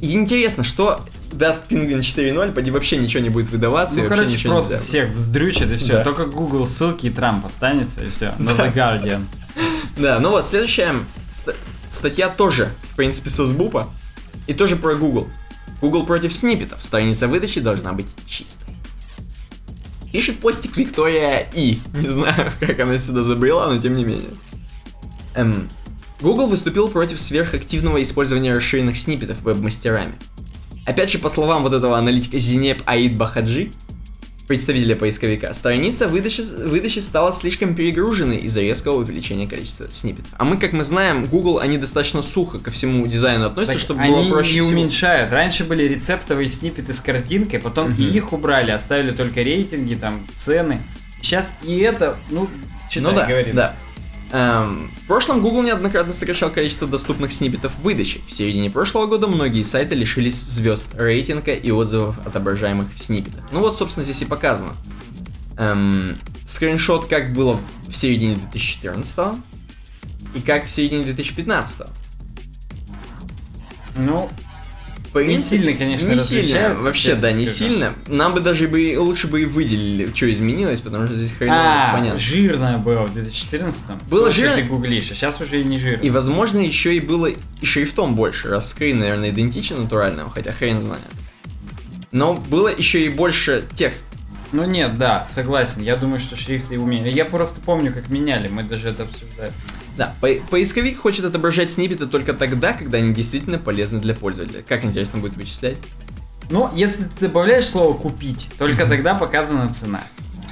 И интересно, что даст Penguin 4.0, поди вообще ничего не будет выдаваться. Ну, и короче, ничего просто всех вздрючит и все. Да. Только Google ссылки и Трамп останется, и все. На The Guardian. Да, ну вот, следующая статья тоже, в принципе, со сбупа. И тоже про Google. Google против сниппетов. Страница выдачи должна быть чистой. Пишет постик Виктория И. Не знаю, как она сюда забрела, но тем не менее. Эм, Google выступил против сверхактивного использования расширенных сниппетов веб-мастерами. Опять же, по словам вот этого аналитика Зинеп Аид Бахаджи, представителя поисковика, страница выдачи, выдачи стала слишком перегруженной из-за резкого увеличения количества сниппетов. А мы, как мы знаем, Google, они достаточно сухо ко всему дизайну относятся, так чтобы было проще не всего. уменьшают. Раньше были рецептовые сниппеты с картинкой, потом угу. и их убрали, оставили только рейтинги, там, цены. Сейчас и это, ну, читай, ну да, говорим. да. Эм, в прошлом Google неоднократно сокращал количество доступных сниппетов выдачи. В середине прошлого года многие сайты лишились звезд рейтинга и отзывов отображаемых в сниппетах. Ну вот, собственно, здесь и показано. Эм, скриншот как было в середине 2014 и как в середине 2015. Ну, не сильно, конечно, Не сильно, вообще, да, не скажу. сильно. Нам бы даже бы лучше бы и выделили, что изменилось, потому что здесь хреново а, понятно. жирное было в 2014-м. Было жирно. ты гуглишь, а сейчас уже и не жирно. И, возможно, еще и было и шрифтом больше, раз скрин, наверное, идентичен натуральному, хотя хрен знает. Но было еще и больше текст. Ну нет, да, согласен. Я думаю, что шрифты умеют. Я просто помню, как меняли, мы даже это обсуждали. Да, по поисковик хочет отображать сниппеты только тогда, когда они действительно полезны для пользователя. Как интересно будет вычислять? Ну, если ты добавляешь слово «купить», только тогда показана цена.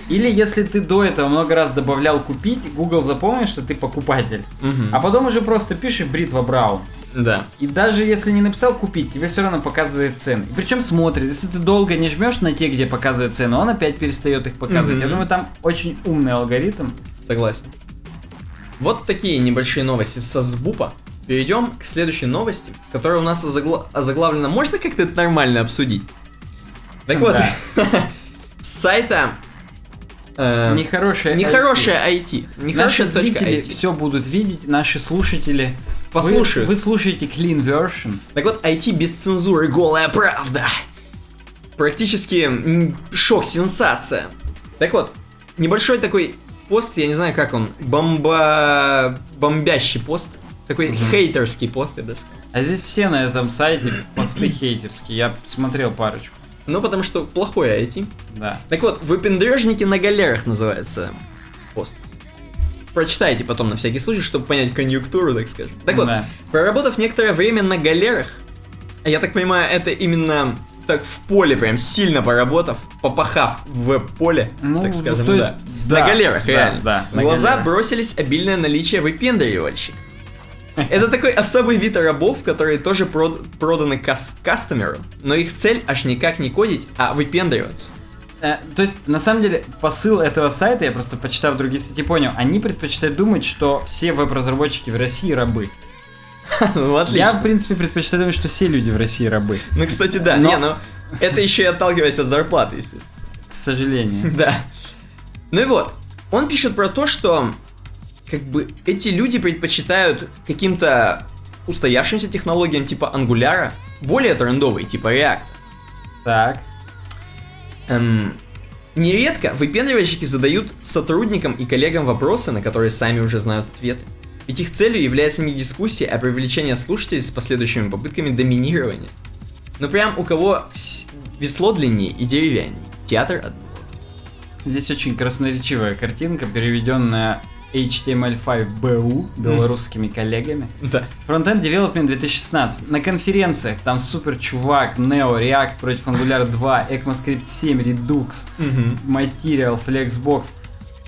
Или если ты до этого много раз добавлял купить, Google запомнит, что ты покупатель. Мгм. А потом уже просто пишешь бритва Браун. Да. И даже если не написал купить, тебе все равно показывает цены. И причем смотрит, если ты долго не жмешь на те, где показывает цену, он опять перестает их показывать. Мгм. Я думаю, там очень умный алгоритм. Согласен. Вот такие небольшие новости со сбупа. Перейдем к следующей новости, которая у нас озагла- озаглавлена. Можно как-то это нормально обсудить? Так вот, с сайта... э, Нехорошее Нехорошее IT. Наши Нехорошая точка зрители IT. все будут видеть, наши слушатели. Послушают. Вы, вы слушаете clean version. Так вот, IT без цензуры, голая правда. Практически шок, сенсация. Так вот, небольшой такой пост, я не знаю, как он, бомба... бомбящий пост. Такой хейтерский пост, я даже сказал. А здесь все на этом сайте посты хейтерские. Я смотрел парочку. Ну, потому что плохое IT. Да. Так вот, выпендрежники на галерах называется пост. Прочитайте потом на всякий случай, чтобы понять конъюнктуру, так скажем. Так вот, Да. проработав некоторое время на галерах, я так понимаю, это именно так в поле прям сильно поработав, попахав в поле, Ну, так скажем, то есть, да. да, на галерах, да, реально. да, в на глаза галерах. бросились обильное наличие выпендривальщиков. Это такой особый вид рабов, которые тоже прод- проданы кас- кастомеру, но их цель аж никак не кодить, а выпендриваться. Э, то есть, на самом деле, посыл этого сайта, я просто почитав другие статьи, понял, они предпочитают думать, что все веб-разработчики в России рабы. Ну, Я, отлично. в принципе, предпочитаю думать, что все люди в России рабы. Ну, кстати, да. Но- Не, ну, это еще и отталкиваясь от зарплаты, естественно. К сожалению. Да. Ну и вот, он пишет про то, что как бы эти люди предпочитают каким-то устоявшимся технологиям типа Angular более трендовые, типа React. Так. Эм, нередко выпендривальщики задают сотрудникам и коллегам вопросы, на которые сами уже знают ответы. Ведь их целью является не дискуссия, а привлечение слушателей с последующими попытками доминирования. Ну прям у кого весло длиннее и деревяннее. Театр Здесь очень красноречивая картинка, переведенная HTML5BU белорусскими коллегами. Да. Frontend Development 2016. На конференциях там супер чувак, Neo, React против Angular 2, ECMAScript 7, Redux, Material, Flexbox.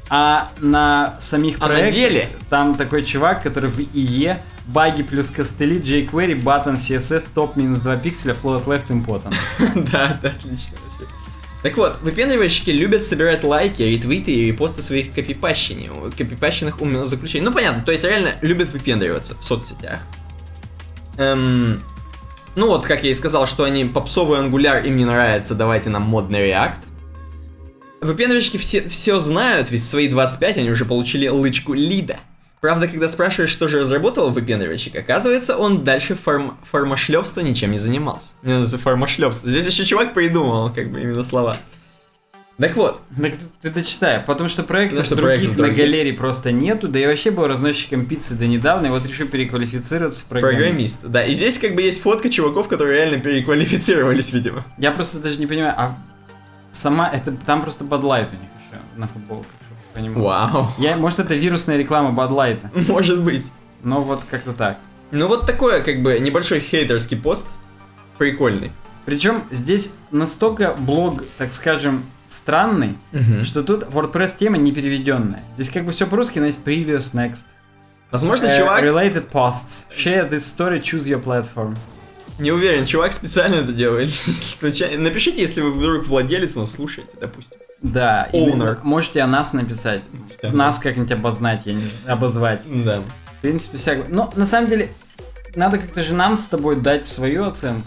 А на самих А на проектах деле? там такой чувак, который в IE, баги плюс костыли, jQuery, button, CSS, топ минус 2 пикселя, float left important. Да, да, отлично. Так вот, выпендривальщики любят собирать лайки, ретвиты и репосты своих копипащенных заключений. Ну, понятно, то есть реально любят выпендриваться в соцсетях. Эм, ну вот, как я и сказал, что они попсовый ангуляр им не нравится, давайте нам модный React. Выпендривальщики все, все знают, ведь в свои 25 они уже получили лычку лида. Правда, когда спрашиваешь, что же разработал выпендривальщик, оказывается, он дальше фарм... фармошлепства ничем не занимался. Мне нравится фармошлепство. Здесь еще чувак придумал, как бы, именно слова. Так вот, Так ты дочитай, потому что проектов Потому что других проектов на других. галерее просто нету, да я вообще был разносчиком пиццы до недавно, и вот решил переквалифицироваться в программист. программист. Да, и здесь как бы есть фотка чуваков, которые реально переквалифицировались, видимо. Я просто даже не понимаю, а сама, это там просто Bud у них еще на футболках, понимал. Вау. Я, может это вирусная реклама Bud Может быть. но вот как-то так. Ну вот такое, как бы, небольшой хейтерский пост. Прикольный. Причем здесь настолько блог, так скажем, странный, что тут WordPress тема не переведенная. Здесь как бы все по-русски, но есть previous, next. Возможно, Э, чувак, Related posts. Share this story, choose your platform. не уверен, чувак специально это делает. Случайно. Напишите, если вы вдруг владелец нас слушаете, допустим. Да, Owner. можете о нас написать. о Нас как-нибудь обознать, я не обозвать. Да. В принципе, всякое. Но на самом деле, надо как-то же нам с тобой дать свою оценку.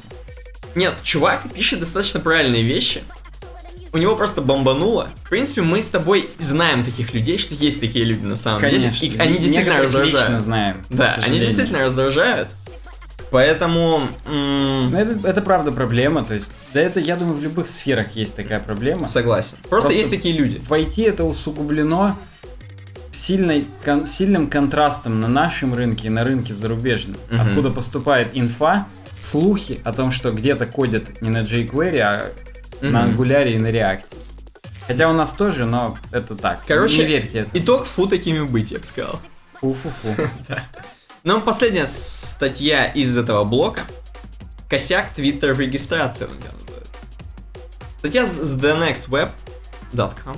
Нет, чувак пишет достаточно правильные вещи. У него просто бомбануло. В принципе, мы с тобой знаем таких людей, что есть такие люди на самом Конечно. деле. И они действительно Некоторых раздражают. лично знаем. Да, они действительно раздражают. Поэтому... Но это, это правда проблема, то есть, да это, я думаю, в любых сферах есть такая проблема. Согласен. Просто, Просто- есть такие люди. В IT это усугублено сильной, кон- сильным контрастом на нашем рынке и на рынке зарубежном. Мгм. Откуда поступает инфа, слухи о том, что где-то кодят не на jQuery, а на Мгм. Angular и на React. Хотя у нас тоже, но это так. Короче, не верьте это. Итог фу такими быть, я бы сказал. Фу-фу-фу. Ну, последняя статья из этого блока. Косяк Twitter в регистрации, он ее называет. Статья с thenextweb.com.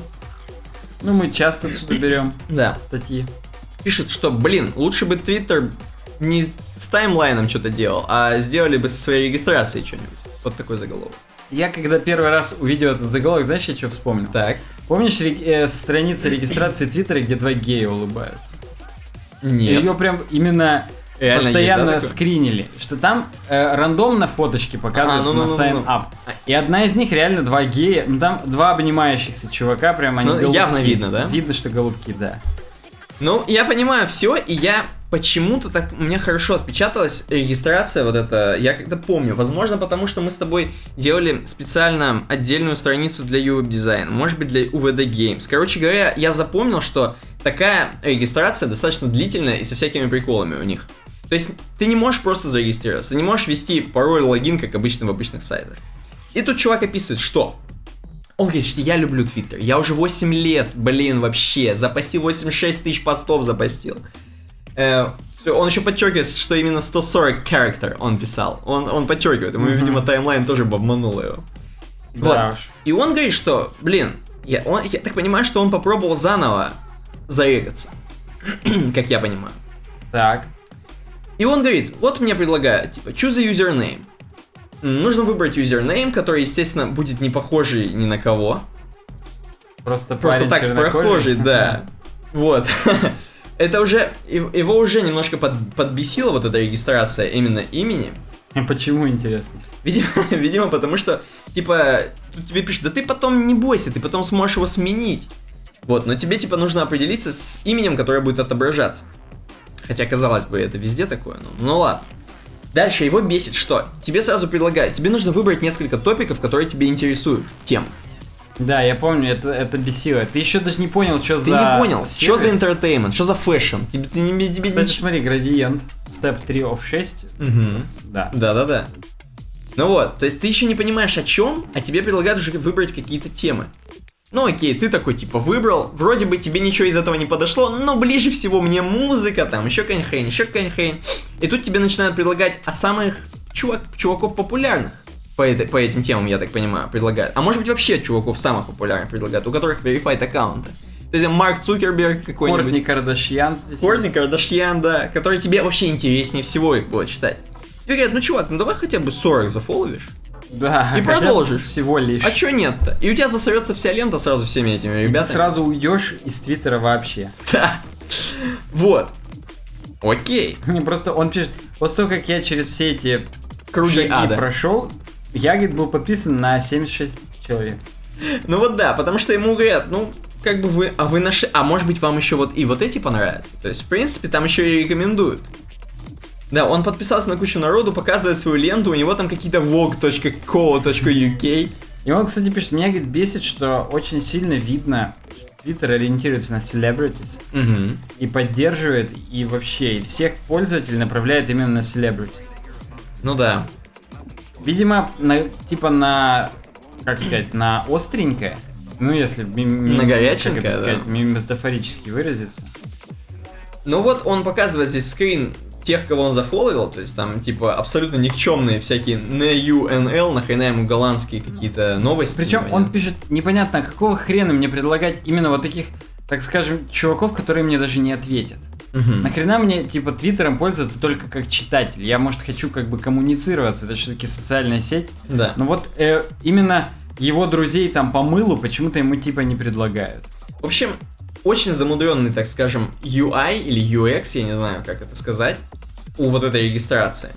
Ну, мы часто отсюда берем Да. статьи. Пишет, что, блин, лучше бы Твиттер не с таймлайном что-то делал, а сделали бы со своей регистрацией что-нибудь. Вот такой заголовок. Я когда первый раз увидел этот заголовок, знаешь, я что вспомнил? Так. Помнишь э, страница регистрации Твиттера, где два гея улыбаются? Нет. Ее прям именно Реально постоянно есть, да, скринили. Что там э, рандомно фоточки показываются А, ну, на ну, ну, sign ну. up. И одна из них реально два гея. Ну там два обнимающихся чувака, прям они Ну, голубки. явно видно, да? Видно, что голубки, да. Ну, я понимаю все, и я почему-то так, у меня хорошо отпечаталась регистрация вот эта, я как-то помню, возможно, потому что мы с тобой делали специально отдельную страницу для UWeb дизайна, может быть, для UVD Games. Короче говоря, я запомнил, что такая регистрация достаточно длительная и со всякими приколами у них. То есть ты не можешь просто зарегистрироваться, ты не можешь ввести пароль, логин, как обычно в обычных сайтах. И тут чувак описывает, что он говорит, что я люблю Твиттер. Я уже 8 лет, блин, вообще. Запостил 86 тысяч постов, запостил. Э, он еще подчеркивает, что именно 140 character он писал. Он, он подчеркивает. Ему, Мгм. видимо, таймлайн тоже обманул его. Да Вот. уж. И он говорит, что, блин, я, он- я так понимаю, что он попробовал заново зарегаться. как я понимаю. Так. И он говорит, вот мне предлагают, типа, choose a username. Нужно выбрать юзернейм, который, естественно, будет не похожий ни на кого. Просто, Просто так чернокожий. прохожий, да. Вот. Это уже, его уже немножко под- подбесила вот эта регистрация именно имени. Почему, интересно? Видимо, видимо, потому что, типа, тут тебе пишут, да ты потом не бойся, ты потом сможешь его сменить. Вот, но тебе, типа, нужно определиться с именем, которое будет отображаться. Хотя, казалось бы, это везде такое, ну, ну ладно. Дальше его бесит, что тебе сразу предлагают, тебе нужно выбрать несколько топиков, которые тебе интересуют, тем. Да, я помню, это, это бесило. Ты еще даже не понял, что Ты за не понял, что за сервис. entertainment, что за fashion. Тебе, ты не, тебе Кстати, не- смотри, градиент. Step 3 of 6. Мгм. Да. Да-да-да. Ну вот, то есть ты еще не понимаешь о чем, а тебе предлагают уже выбрать какие-то темы. Ну окей, ты такой типа выбрал, вроде бы тебе ничего из этого не подошло, но ближе всего мне музыка, там еще какая-нибудь хрень, еще какая-нибудь хрень. И тут тебе начинают предлагать о самых чувак, чуваков популярных. По, этой, по этим темам, я так понимаю, предлагают. А может быть вообще чуваков самых популярных предлагают, у которых verified аккаунты. То есть Марк Цукерберг какой-нибудь. Кортни Кардашьян здесь. Кортни. Кардашьян, да, который тебе вообще интереснее всего их было читать. Тебе говорят, ну чувак, ну давай хотя бы 40 зафоловишь. Да. И продолжишь. Всего лишь. А чё нет-то? И у тебя засорется вся лента сразу всеми этими И ты ребятами. сразу уйдешь из Твиттера вообще. Да. Вот. Окей. Не просто он пишет, после того, как я через все эти Круги шаги ада. прошел, я, говорит, был подписан на 76 человек. Ну вот да, потому что ему говорят, ну, как бы вы, а вы нашли, а может быть вам еще вот и вот эти понравятся. То есть, в принципе, там еще и рекомендуют. Да, он подписался на кучу народу, показывает свою ленту, у него там какие-то vlog.co.uk. И он, кстати, пишет, меня, говорит, бесит, что очень сильно видно, что Твиттер ориентируется на celebrities Угу. и поддерживает, и вообще, и всех пользователей направляет именно на celebrities. Ну да. Видимо, на, типа на, как сказать, на остренькое, ну если ми- На горяченькое, как это да. сказать, ми- метафорически выразиться. Ну вот он показывает здесь скрин тех, кого он зафоловил, то есть там типа абсолютно никчемные всякие NUNL, нахрена ему голландские какие-то новости. Причем он пишет, непонятно, какого хрена мне предлагать именно вот таких, так скажем, чуваков, которые мне даже не ответят. Мгм. Нахрена мне, типа, Твиттером пользоваться только как читатель? Я, может, хочу как бы коммуницироваться, это все-таки социальная сеть. Да. Но вот э, именно его друзей там по мылу почему-то ему типа не предлагают. В общем, очень замудренный, так скажем, UI или UX, я не знаю, как это сказать, у вот этой регистрации.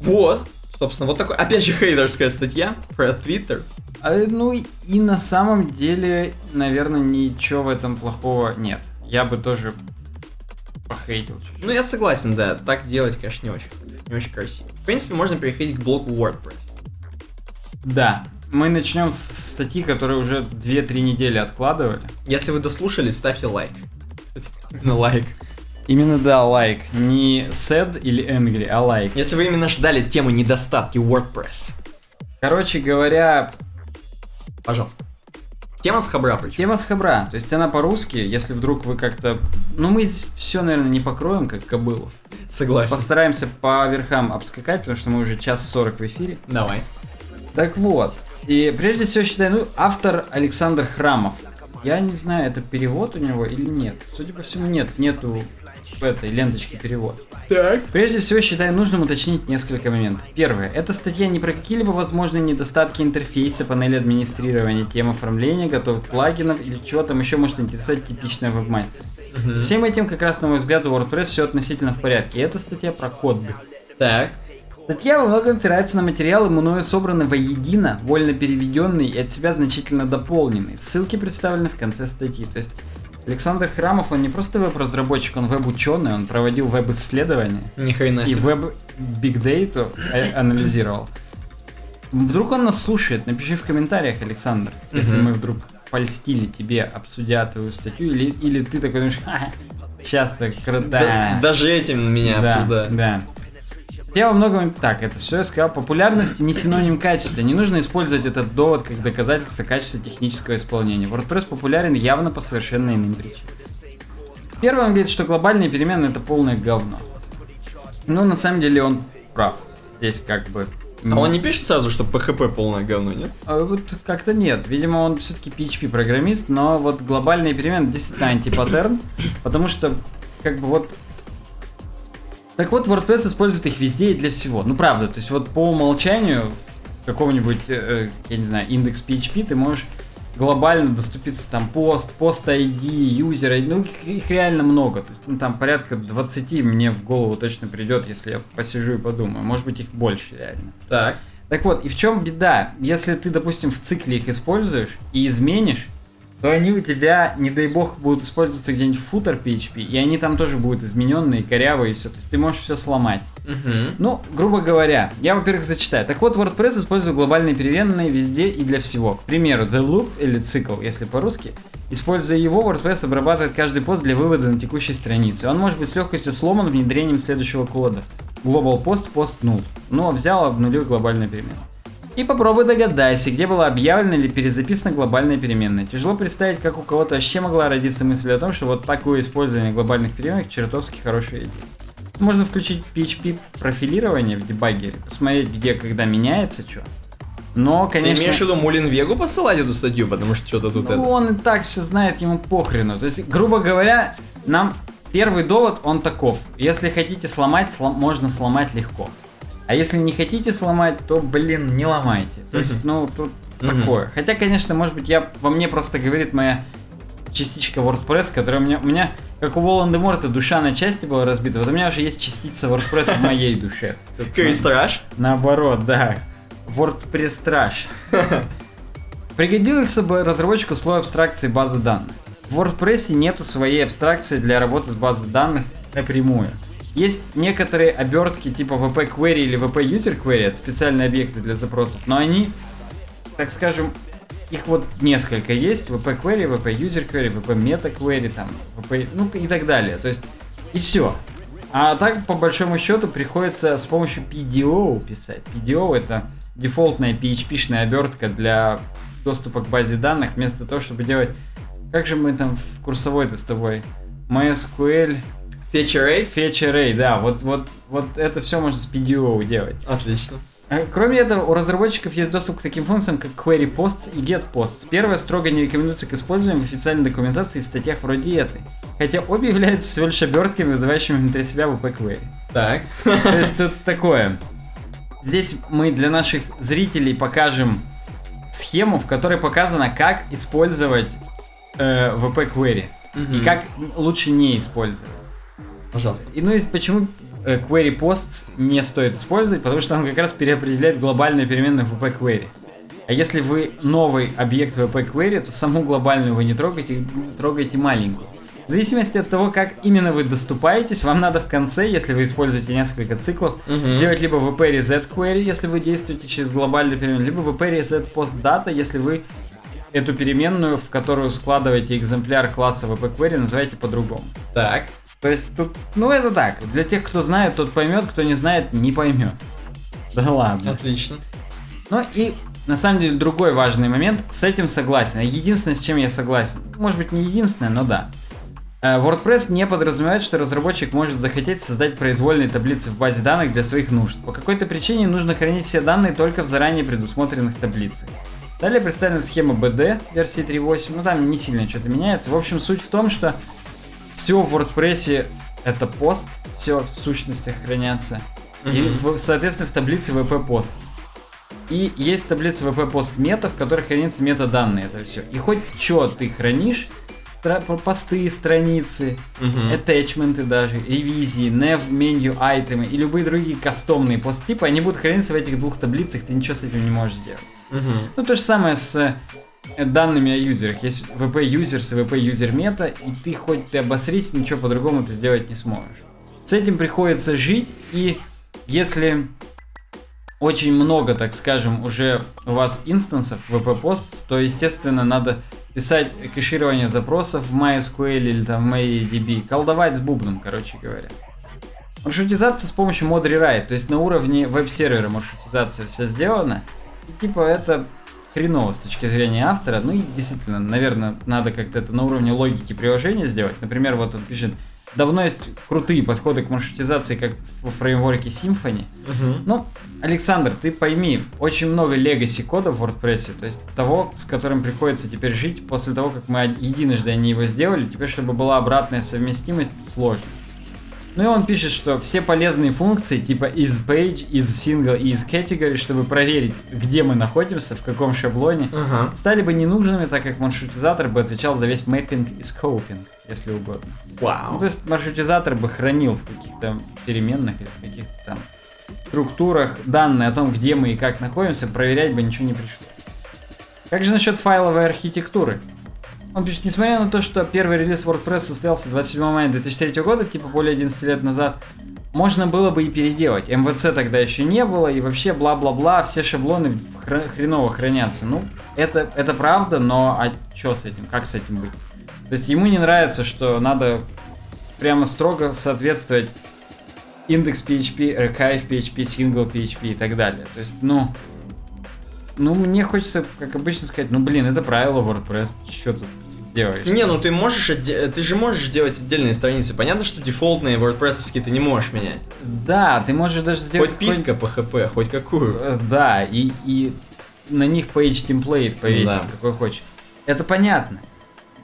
Вот, собственно, вот такой, опять же, хейтерская статья про Twitter. А, ну и на самом деле, наверное, ничего в этом плохого нет. Я бы тоже похейтил чуть-чуть. Ну, я согласен, да, так делать, конечно, не очень, не очень красиво. В принципе, можно переходить к блоку WordPress. Да, мы начнем с статьи, которые уже 2-3 недели откладывали. Если вы дослушали, ставьте лайк. Именно лайк. Именно да, лайк. Не sad или angry, а лайк. Если вы именно ждали тему недостатки WordPress, Короче говоря, пожалуйста. Тема с Хабра причем. тема с хабра. То есть она по-русски, если вдруг вы как-то... Ну, мы все, наверное, не покроем, как кобылу. Согласен. Постараемся по верхам обскакать, потому что мы уже час 40 в эфире. Давай. Так вот, и прежде всего считаю, ну, автор Александр Храмов. Я не знаю, это перевод у него или нет. Судя по всему, нет, нету в этой ленточке перевод. Так. Прежде всего, считаю нужным уточнить несколько моментов. Первое. Эта статья не про какие-либо возможные недостатки интерфейса, панели администрирования, тем оформления, готовых плагинов или чего там еще может интересовать типичная вебмастер. С всем этим, как раз на мой взгляд, у WordPress все относительно в порядке. И эта статья про код. Так. Статья во многом опирается на материалы, мною собраны воедино, вольно переведенные и от себя значительно дополненные. Ссылки представлены в конце статьи. То есть Александр Храмов, он не просто веб-разработчик, он веб-ученый, он проводил веб-исследования Ни хрена и себе. веб-бигдейту а- анализировал. Вдруг он нас слушает, напиши в комментариях, Александр, если Мгм. мы вдруг польстили тебе, обсудя твою статью, или, или ты такой думаешь, сейчас так круто. Да- даже этим меня Да, обсуждают. Да. Я во многом так, это все я сказал. Популярность не синоним качества. Не нужно использовать этот довод как доказательство качества технического исполнения. WordPress популярен явно по совершенно иным причинам. Первое, он говорит, что глобальные перемены это полное говно. Ну, на самом деле он прав. Здесь как бы... А он не пишет сразу, что PHP полное говно, нет? А Вот как-то нет. Видимо, он все-таки PHP-программист, но вот глобальные перемены действительно антипаттерн, потому что, как бы вот... Так вот, WordPress использует их везде и для всего. Ну, правда, то есть вот по умолчанию в каком-нибудь, э, я не знаю, индекс PHP ты можешь глобально доступиться там пост, пост ID, юзер ID, ну их, их реально много. То есть ну, там порядка 20 мне в голову точно придет, если я посижу и подумаю. Может быть их больше реально. Так. Так вот, и в чем беда? Если ты, допустим, в цикле их используешь и изменишь, то они у тебя, не дай бог, будут использоваться где-нибудь в футер PHP, и они там тоже будут измененные, корявые и все. То есть ты можешь все сломать. Мгм. Ну, грубо говоря, я, во-первых, зачитаю. Так вот, WordPress использует глобальные переменные везде и для всего. К примеру, the loop или цикл, если по-русски. Используя его, WordPress обрабатывает каждый пост для вывода на текущей странице. Он может быть с легкостью сломан внедрением следующего кода. Global post, post null. Но взял, обнулил глобальную переменную. И попробуй догадайся, где была объявлена или перезаписана глобальная переменная. Тяжело представить, как у кого-то вообще могла родиться мысль о том, что вот такое использование глобальных переменных чертовски хорошая идея. Можно включить PHP профилирование в дебаггере, посмотреть, где, когда меняется что. Но, Ты конечно... имеешь в виду Мулин Вегу посылать эту статью, потому что что-то тут Ну, это... он и так все знает, ему похрену. То есть, грубо говоря, нам первый довод, он таков. Если хотите сломать, слом- можно сломать легко. А если не хотите сломать, то, блин, не ломайте. То есть, ну, тут такое. Хотя, конечно, может быть, я во мне просто говорит моя частичка WordPress, которая у меня, у меня как у Волан-де-Морта, душа на части была разбита. Вот у меня уже есть частица WordPress в моей душе. Тут, ну, Кристраж? Наоборот, да. WordPress Trash. Пригодился бы разработчику слой абстракции базы данных. В WordPress нету своей абстракции для работы с базой данных напрямую. Есть некоторые обертки типа VP Query или VP User Query, это специальные объекты для запросов, но они, так скажем, их вот несколько есть, VP Query, VP User Query, VP Meta Query, там, VP, ну и так далее. То есть, и все. А так, по большому счету, приходится с помощью PDO писать. PDO это дефолтная PHP-шная обертка для доступа к базе данных, вместо того, чтобы делать... Как же мы там в курсовой-то с тобой? MySQL, Fetch Array, да, вот, вот, вот это все можно с PDO делать. Отлично. А, Кроме этого, у разработчиков есть доступ к таким функциям, как Query Posts и Get Posts. Первое строго не рекомендуется к использованию в официальной документации и статьях вроде этой. Хотя обе являются всего лишь обертками, вызывающими внутри себя VP Query. Так. То есть тут такое. Здесь мы для наших зрителей покажем схему, в которой показано, как использовать э, VP Query. И Мгм. как лучше не использовать. Пожалуйста. И ну и почему э, query posts не стоит использовать, потому что он как раз переопределяет глобальную переменную в VP query. А если вы новый объект VP query, то саму глобальную вы не трогаете, трогаете маленькую. В зависимости от того, как именно вы доступаетесь, вам надо в конце, если вы используете несколько циклов, Мгм. сделать либо VP reset query, если вы действуете через глобальную переменную, либо VP reset post data, если вы эту переменную, в которую складываете экземпляр класса VP query, называете по-другому. Так. То есть тут, ну это так, для тех, кто знает, тот поймет, кто не знает, не поймет. Да ладно. Отлично. Ну и на самом деле другой важный момент, с этим согласен. Единственное, с чем я согласен, может быть не единственное, но да. Э, WordPress не подразумевает, что разработчик может захотеть создать произвольные таблицы в базе данных для своих нужд. По какой-то причине нужно хранить все данные только в заранее предусмотренных таблицах. Далее представлена схема BD версии 3.8, ну там не сильно что-то меняется. В общем, суть в том, что все в WordPress это пост, все в сущностях хранятся. И, в- соответственно, в таблице VP пост. И есть таблица VP пост мета, в которой хранятся метаданные, это все. И хоть что ты хранишь, стра- посты, страницы, attachmenты даже, ревизии, nav, меню, айтемы и любые другие кастомные посттипы, они будут храниться в этих двух таблицах, ты ничего с этим не можешь сделать. Мгм. Ну, то же самое с э, данными о юзерах. Есть VP users и VP user мета, и ты хоть ты обосрись, ничего по-другому ты сделать не сможешь. С этим приходится жить, и если очень много, так скажем, уже у вас инстансов VP пост, то, естественно, надо писать кэширование запросов в MySQL или там в MariaDB, колдовать с бубном, короче говоря. Маршрутизация с помощью mod rewrite, то есть на уровне веб-сервера маршрутизация вся сделана, и типа это хреново с точки зрения автора, ну и действительно, наверное, надо как-то это на уровне логики приложения сделать. Например, вот он пишет, давно есть крутые подходы к маршрутизации, как в фреймворке Symfony, Мгм. ну, Александр, ты пойми, очень много легаси кода в WordPress, то есть того, с которым приходится теперь жить после того, как мы единожды они его сделали, теперь, чтобы была обратная совместимость, сложно. Ну и он пишет, что все полезные функции, типа is page, is single и is category, чтобы проверить, где мы находимся, в каком шаблоне, Ага. стали бы ненужными, так как маршрутизатор бы отвечал за весь мэппинг и скопинг, если угодно. Ну, Вау. то есть маршрутизатор бы хранил в каких-то переменных или в каких-то там структурах данные о том, где мы и как находимся, проверять бы ничего не пришлось. Как же насчет файловой архитектуры? Он пишет, несмотря на то, что первый релиз WordPress состоялся 27 мая 2003 года, типа более 11 лет назад, можно было бы и переделать. МВЦ тогда еще не было, и вообще бла-бла-бла, все шаблоны хра- хреново хранятся. Ну, это, это правда, но а что с этим, как с этим быть? То есть ему не нравится, что надо прямо строго соответствовать индекс PHP, archive PHP, single PHP и так далее. То есть, ну, ну, мне хочется, как обычно, сказать, ну, блин, это правило WordPress, что тут делаешь? Не, ну ты можешь, отде- ты же можешь делать отдельные страницы. Понятно, что дефолтные WordPress ты не можешь менять. Да, ты можешь даже сделать... Хоть писка PHP, хоть какую. Э, Да, и, и на них page template повесить, Да. какой хочешь. Это понятно.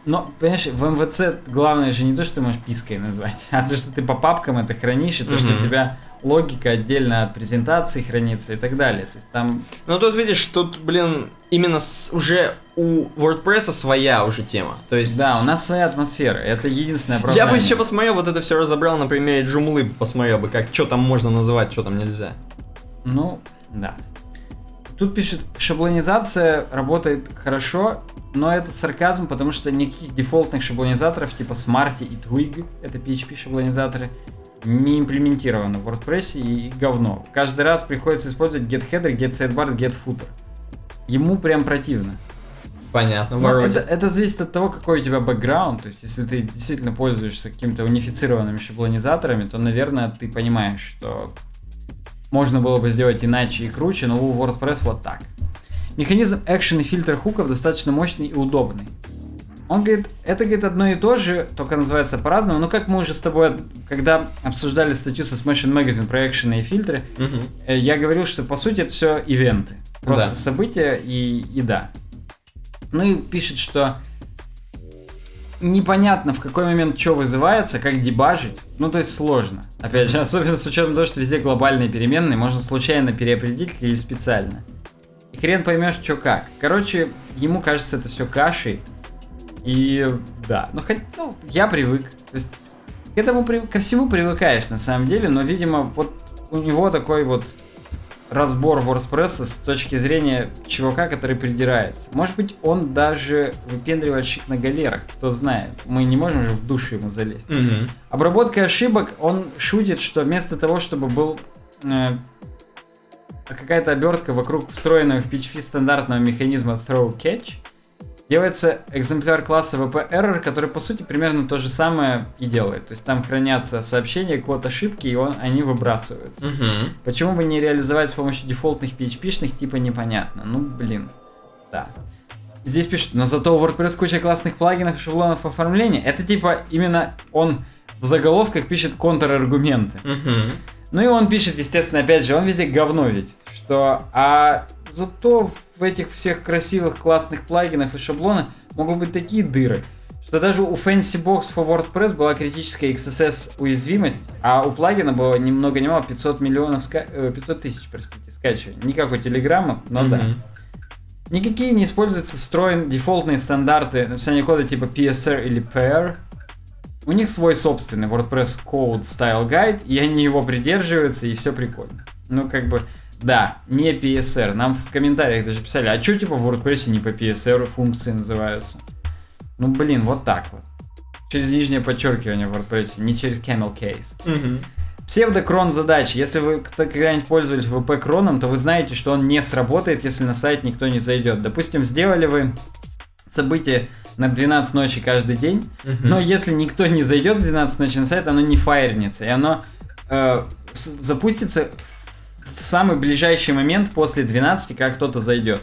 Но, понимаешь, в МВЦ главное же не то, что ты можешь пиской назвать, а то, что ты по папкам это хранишь, и то, что у тебя логика отдельно от презентации хранится и так далее. То есть там Ну тут видишь, тут, блин, именно с- уже у WordPress своя уже тема. То есть... Да, у нас своя атмосфера. Это единственное Я оправдание. бы еще посмотрел, вот это все разобрал на примере Джумлы, посмотрел бы, как, что там можно называть, что там нельзя. Ну, да. Тут пишет, шаблонизация работает хорошо, но это сарказм, потому что никаких дефолтных шаблонизаторов типа Smarty и Twig, это PHP шаблонизаторы, не имплементировано в WordPress и говно. Каждый раз приходится использовать getHeader, getSidebar, getFooter. Ему прям противно. Понятно, Но вроде. это, это зависит от того, какой у тебя бэкграунд. То есть, если ты действительно пользуешься какими-то унифицированными шаблонизаторами, то, наверное, ты понимаешь, что можно было бы сделать иначе и круче, но у WordPress вот так. Механизм экшен и фильтр хуков достаточно мощный и удобный. Он говорит, это говорит одно и то же, только называется по-разному. Но как мы уже с тобой, когда обсуждали статью со Smashing Magazine про экшены и фильтры. Э, Я говорил, что по сути это все ивенты. Просто Да. события и, и да. Ну и пишет, что непонятно в какой момент что вызывается, как дебажить. Ну то есть сложно. Опять же, особенно с учетом того, что везде глобальные переменные, можно случайно переопределить или специально. И хрен поймешь, что как. Короче, ему кажется это все кашей. И да, ну хоть, ну, я привык. То есть к этому ко всему привыкаешь на самом деле, но, видимо, вот у него такой вот разбор WordPress с точки зрения чувака, который придирается. Может быть, он даже выпендривальщик на галерах, кто знает. Мы не можем же в душу ему залезть. Мгм. Обработка ошибок, он шутит, что вместо того, чтобы был э, какая-то обертка вокруг встроенного в PHP стандартного механизма throw catch, делается экземпляр класса VP error, который по сути примерно то же самое и делает. То есть там хранятся сообщения, код ошибки, и он, они выбрасываются. Мгм. Почему бы не реализовать с помощью дефолтных PHP-шных, типа непонятно. Ну, блин, да. Здесь пишут, но зато у WordPress куча классных плагинов и шаблонов оформления. Это типа именно он в заголовках пишет контраргументы. Мгм. Ну и он пишет, естественно, опять же, он везде говно видит, что а зато в этих всех красивых, классных плагинах и шаблонах могут быть такие дыры, что даже у Fancy Box for WordPress была критическая XSS уязвимость, а у плагина было ни много ни мало 500 миллионов, ска... 500 э, тысяч, простите, скачиваний. Не как у Телеграма, но mm-hmm. да. Никакие не используются встроен дефолтные стандарты написания кода типа PSR или PR. У них свой собственный WordPress Code Style Guide, и они его придерживаются, и все прикольно. Ну, как бы, да, не PSR. Нам в комментариях даже писали, а что типа в WordPress не по PSR функции называются? Ну, блин, вот так вот. Через нижнее подчеркивание в WordPress, не через camel case. Угу. Псевдокрон задач. Если вы когда-нибудь пользовались VP кроном, то вы знаете, что он не сработает, если на сайт никто не зайдет. Допустим, сделали вы событие на 12 ночи каждый день, но если никто не зайдет в 12 ночи на сайт, оно не фаернется, и оно э, запустится в самый ближайший момент после 12, как кто-то зайдет.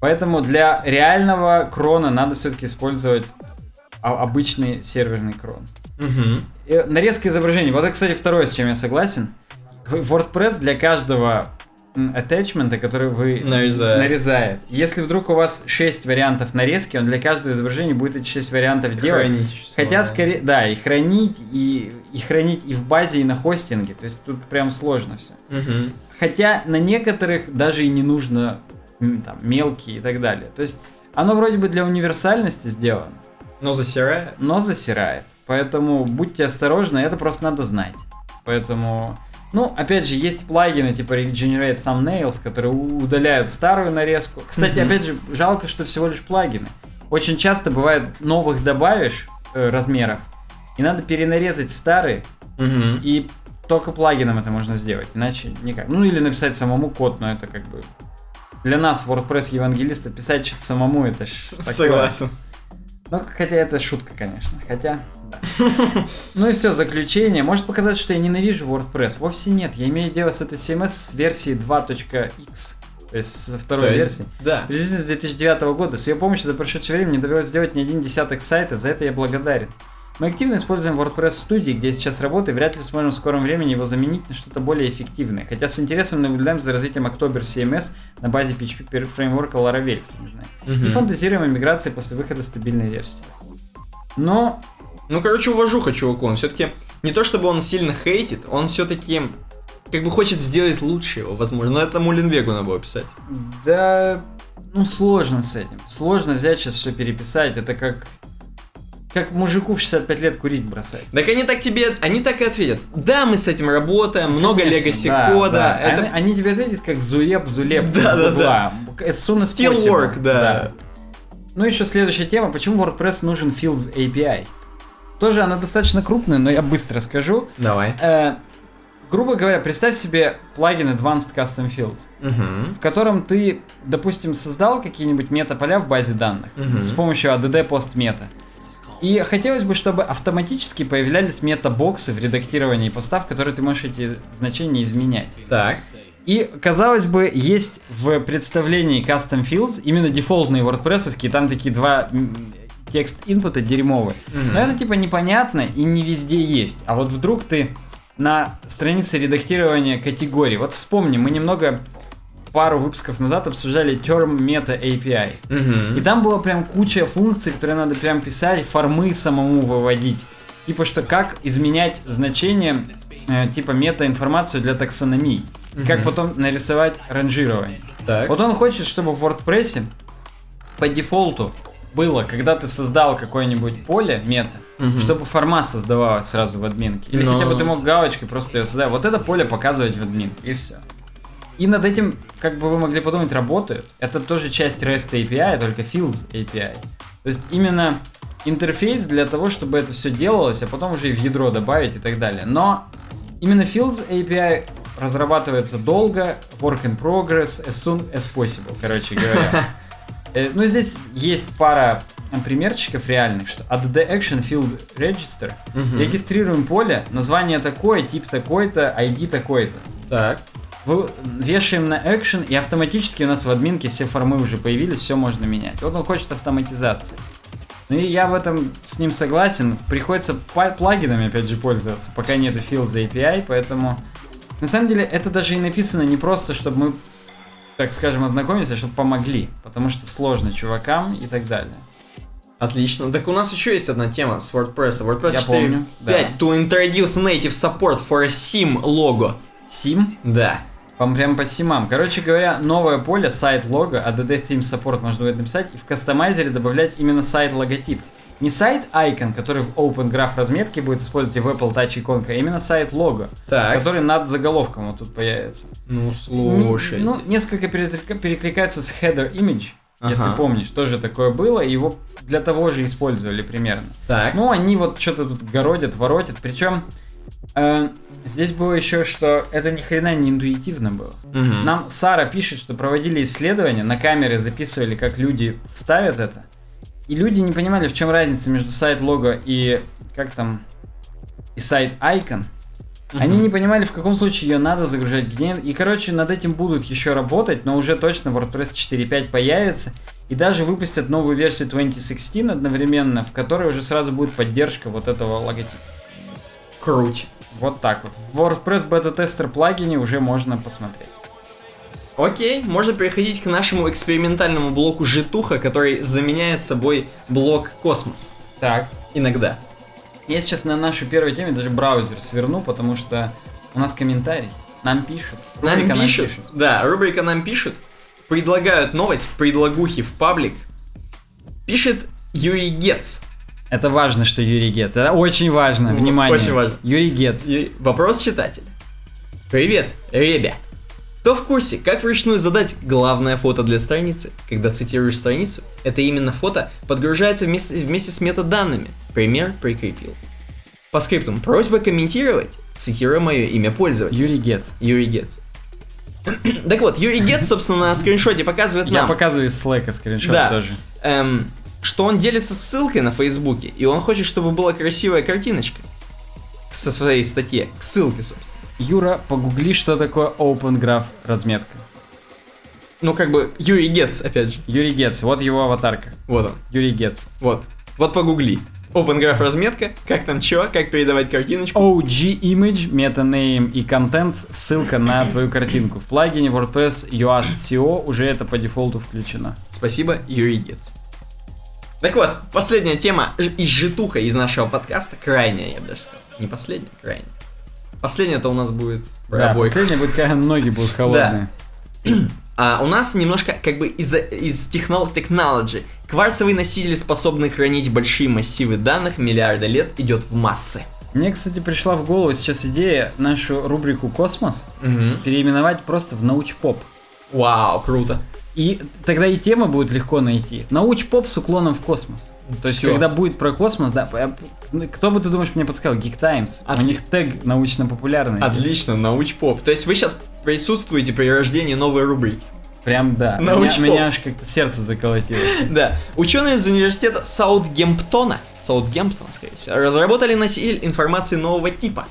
Поэтому для реального крона надо все-таки использовать обычный серверный крон. Угу. Нарезка изображений. Вот это, кстати, второе, с чем я согласен. WordPress для каждого attachment, который вы нарезает. нарезает. Если вдруг у вас 6 вариантов нарезки, он для каждого изображения будет эти 6 вариантов и делать. Хранить. Хотят скорее, да, и хранить, и, и хранить и в базе, и на хостинге. То есть тут прям сложно все. Угу. Хотя на некоторых даже и не нужно там, мелкие и так далее. То есть оно вроде бы для универсальности сделано. Но засирает. Но засирает. Поэтому будьте осторожны, это просто надо знать. Поэтому, ну, опять же, есть плагины типа Regenerate Thumbnails, которые удаляют старую нарезку. Кстати, mm-hmm. опять же, жалко, что всего лишь плагины. Очень часто бывает, новых добавишь э, размеров, и надо перенарезать старые, mm-hmm. и только плагином это можно сделать, иначе никак. Ну, или написать самому код, но это как бы... Для нас, WordPress евангелиста, писать что-то самому, это ж... Согласен. Ну, хотя это шутка, конечно. Хотя, Ну и все, заключение. Может показать, что я ненавижу WordPress. Вовсе нет. Я имею дело с этой CMS версии 2.x. То есть со второй есть, версии. Да. С 2009 года. С ее помощью за прошедшее время не довелось сделать ни один десяток сайтов. За это я благодарен. Мы активно используем WordPress студии, где я сейчас работаю, вряд ли сможем в скором времени его заменить на что-то более эффективное. Хотя с интересом наблюдаем за развитием October CMS на базе PHP фреймворка Laravel, кто не знает. Мгм. И фантазируем о миграции после выхода стабильной версии. Но Ну, короче, уважуха чуваку. Он все-таки не то чтобы он сильно хейтит, он все-таки как бы хочет сделать лучше его, возможно. Но это Мулинвегу надо было писать. Да, ну сложно с этим. Сложно взять сейчас все переписать. Это как как мужику в 65 лет курить бросать. Так они так тебе, они так и ответят. Да, мы с этим работаем, много Конечно, легаси да, кода. да. Это Они, они тебе ответят как Зуеб, Зулеп Да, да, Гугла. As soon as still possible. work, да. Ну еще следующая тема. Почему WordPress нужен Fields API? Тоже она достаточно крупная, но я быстро скажу. Давай. Э, грубо говоря, представь себе плагин Advanced Custom Fields, Угу. в котором ты, допустим, создал какие-нибудь метаполя в базе данных Мгм. с помощью ADD постмета. И хотелось бы, чтобы автоматически появлялись метабоксы в редактировании поста, в которые ты можешь эти значения изменять. Так. И, казалось бы, есть в представлении Custom Fields именно дефолтные WordPress, там такие два текст инпута дерьмовые. Мгм. Но это типа непонятно и не везде есть. А вот вдруг ты на странице редактирования категорий, вот вспомни, мы немного пару выпусков назад обсуждали Term Meta API. Угу. И там была прям куча функций, которые надо прям писать, формы самому выводить. Типа что как изменять значение э, типа мета-информацию для таксономий. И как потом нарисовать ранжирование. Так. Вот он хочет, чтобы в WordPress по дефолту было, когда ты создал какое-нибудь поле мета, Мгм. чтобы форма создавалась сразу в админке. Или Но- хотя бы ты мог галочкой просто ее создать. Вот это поле показывать в админке, и все. И над этим, как бы вы могли подумать, работают. Это тоже часть REST API, только Fields API. То есть именно интерфейс для того, чтобы это все делалось, а потом уже и в ядро добавить и так далее. Но именно Fields API разрабатывается долго, work in progress, as soon as possible, короче говоря. Э, Ну, здесь есть пара примерчиков реальных, что add action field register, Мгм. регистрируем поле, название такое, тип такой-то, ID такой-то. Так. Вы- Вешаем на action, и автоматически у нас в админке все формы уже появились, все можно менять. Вот он хочет автоматизации. Ну и я в этом с ним согласен. Приходится плагинами, опять же, пользоваться, пока нету fields API, поэтому... На самом деле, это даже и написано не просто, чтобы мы так скажем, ознакомиться, чтобы помогли. Потому что сложно чувакам и так далее. Отлично. Так у нас еще есть одна тема с WordPress. WordPress Я 4.5 помню, да. to introduce native support for a sim logo. Сим? Да. Вам прям по симам. Короче говоря, новое поле, сайт лого, ADD Theme Support можно будет написать и в кастомайзере добавлять именно сайт логотип. Не сайт icon, который в Open Graph разметке будет использовать и в Apple Touch иконка, а именно сайт лого, Так. который над заголовком вот тут появится. Ну, слушайте. Ну, несколько переклика- перекликается с header image, если Ага. помнишь, тоже такое было, и его для того же использовали примерно. так. Ну, они вот что-то тут городят, воротят. Причем э, здесь было еще, что это ни хрена не интуитивно было. Мгм. Нам Сара пишет, что проводили исследования, на камеры записывали, как люди ставят это. И люди не понимали, в чем разница между сайт лого и как там и сайт icon. Они не понимали, в каком случае ее надо загружать где. И, короче, над этим будут еще работать, но уже точно WordPress 4.5 появится. И даже выпустят новую версию 2016 одновременно, в которой уже сразу будет поддержка вот этого логотипа. Круть. Вот так вот. В WordPress бета-тестер плагине уже можно посмотреть. Окей, можно переходить к нашему экспериментальному блоку Житуха, который заменяет собой блок Космос. Так. Иногда. Я сейчас на нашу первую тему даже браузер сверну, потому что у нас комментарий. Нам пишут. Нам Рубрика пишут, да, рубрика нам пишут, предлагают новость в предлагухе в паблик. Пишет Юрий Гец. Это важно, что Юрий Гец. Это очень важно. Внимание. очень важно. Юрий Гец. Юрий- Вопрос читателя. Привет, ребя. Кто в курсе, как вручную задать главное фото для страницы? Когда цитируешь страницу, это именно фото подгружается вместе, вместе с метаданными. Пример прикрепил. По скриптум просьба комментировать, цитируя мое имя пользователя. Юрий Гец. Юрий Гец. Так вот, Юрий Гец, собственно, на скриншоте показывает Я нам, показываю из слэка скриншот Да. тоже. эм, что он делится ссылкой на Фейсбуке, и он хочет, чтобы была красивая картиночка со своей статье, к ссылке, собственно. Юра, погугли, что такое Open Graph разметка. Ну, как бы, Юрий Гец, опять же. Юрий Гец, вот его аватарка. Вот он, Юрий Гец. вот. Вот погугли. Open Graph разметка, как там чё, как передавать картиночку. OG Image, метанейм и контент, ссылка на твою картинку. В плагине WordPress Yoast.co уже это по дефолту включено. Спасибо, Юрий Гец. Так вот, последняя тема из житуха из нашего подкаста, крайняя, я бы даже сказал. Не последняя, крайняя. Последняя-то у нас будет Да, обоих. последний будет, когда ноги будут холодные. А у нас немножко как бы из, из технол- technology. Кварцевый носитель, способный хранить большие массивы данных миллиарда лет, идет в массы. Мне, кстати, пришла в голову сейчас идея нашу рубрику «Космос» переименовать просто в «Научпоп». Вау, круто. И тогда и темы будет легко найти. Науч-поп с уклоном в космос. То есть, Всё. когда будет про космос, да, п- кто бы ты думаешь мне подсказал? Geek Times. У Отли- них тег научно-популярный. есть. Отлично, науч-поп. То есть вы сейчас присутствуете при рождении новой рубрики. Прям да. Меня, Научпоп. меня аж как-то сердце заколотилось. Да. Ученые из университета Саутгемптона, Саутгемптона, скорее всего, разработали носитель информации нового типа.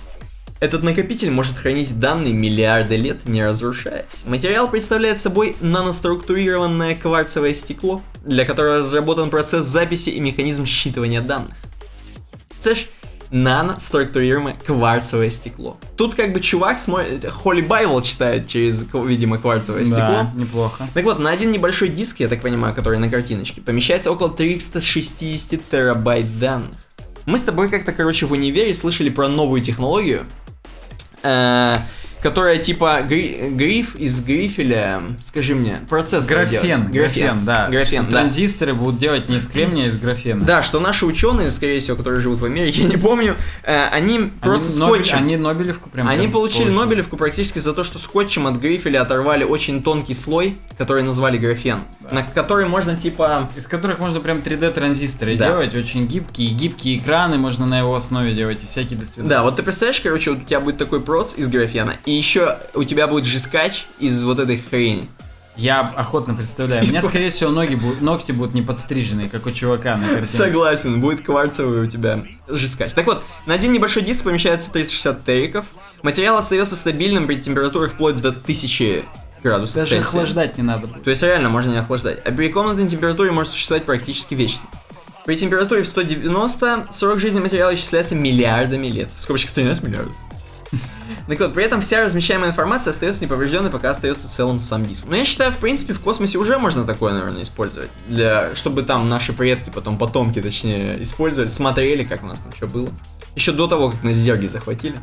Этот накопитель может хранить данные миллиарды лет, не разрушаясь. Материал представляет собой наноструктурированное кварцевое стекло, для которого разработан процесс записи и механизм считывания данных. Слышь, наноструктурированное кварцевое стекло. Тут как бы чувак смотрит, Холли Байвел читает через, видимо, кварцевое стекло. Да, неплохо. Так вот, на один небольшой диск, я так понимаю, который на картиночке, помещается около 360 терабайт данных. Мы с тобой как-то, короче, в универе слышали про новую технологию, э, которая типа гри- гриф из грифеля, скажи мне, процессор Графен, делает. графен, да. Графен, Что да. Транзисторы будут делать не из кремния, а из графена. Да, что наши ученые, скорее всего, которые живут в Америке, я не помню, э, они Они просто Нобель- скотчем. Они Нобелевку прям... Они прям получили Нобелевку практически за то, что скотчем от грифеля оторвали очень тонкий слой, который назвали графен, Да. на который можно типа Из которых можно прям 3D транзисторы Да. делать, очень гибкие, гибкие экраны можно на его основе делать, и всякие досвидания. Да, вот ты представляешь, короче, вот у тебя будет такой проц из графена, и еще у тебя будет жескач из вот этой хрени. Я охотно представляю. У меня, скорее всего, ноги будут, ногти будут не подстриженные, как у чувака на картине. Согласен, будет кварцевый у тебя жескач. Так вот, на один небольшой диск помещается 360 териков. Материал остается стабильным при температурах вплоть до 1000 градусов Даже Цельсия. охлаждать не надо будет. То есть реально можно не охлаждать. А при комнатной температуре может существовать практически вечно. При температуре в 190 срок жизни материала исчисляется миллиардами лет. В скобочках 13 миллиардов. Так вот, при этом вся размещаемая информация остается неповрежденной, пока остается целым сам диск. Но я считаю, в принципе, в космосе уже можно такое, наверное, использовать. Для... Чтобы там наши предки, потом потомки, точнее, использовали, смотрели, как у нас там что было. Еще до того, как нас зерги захватили.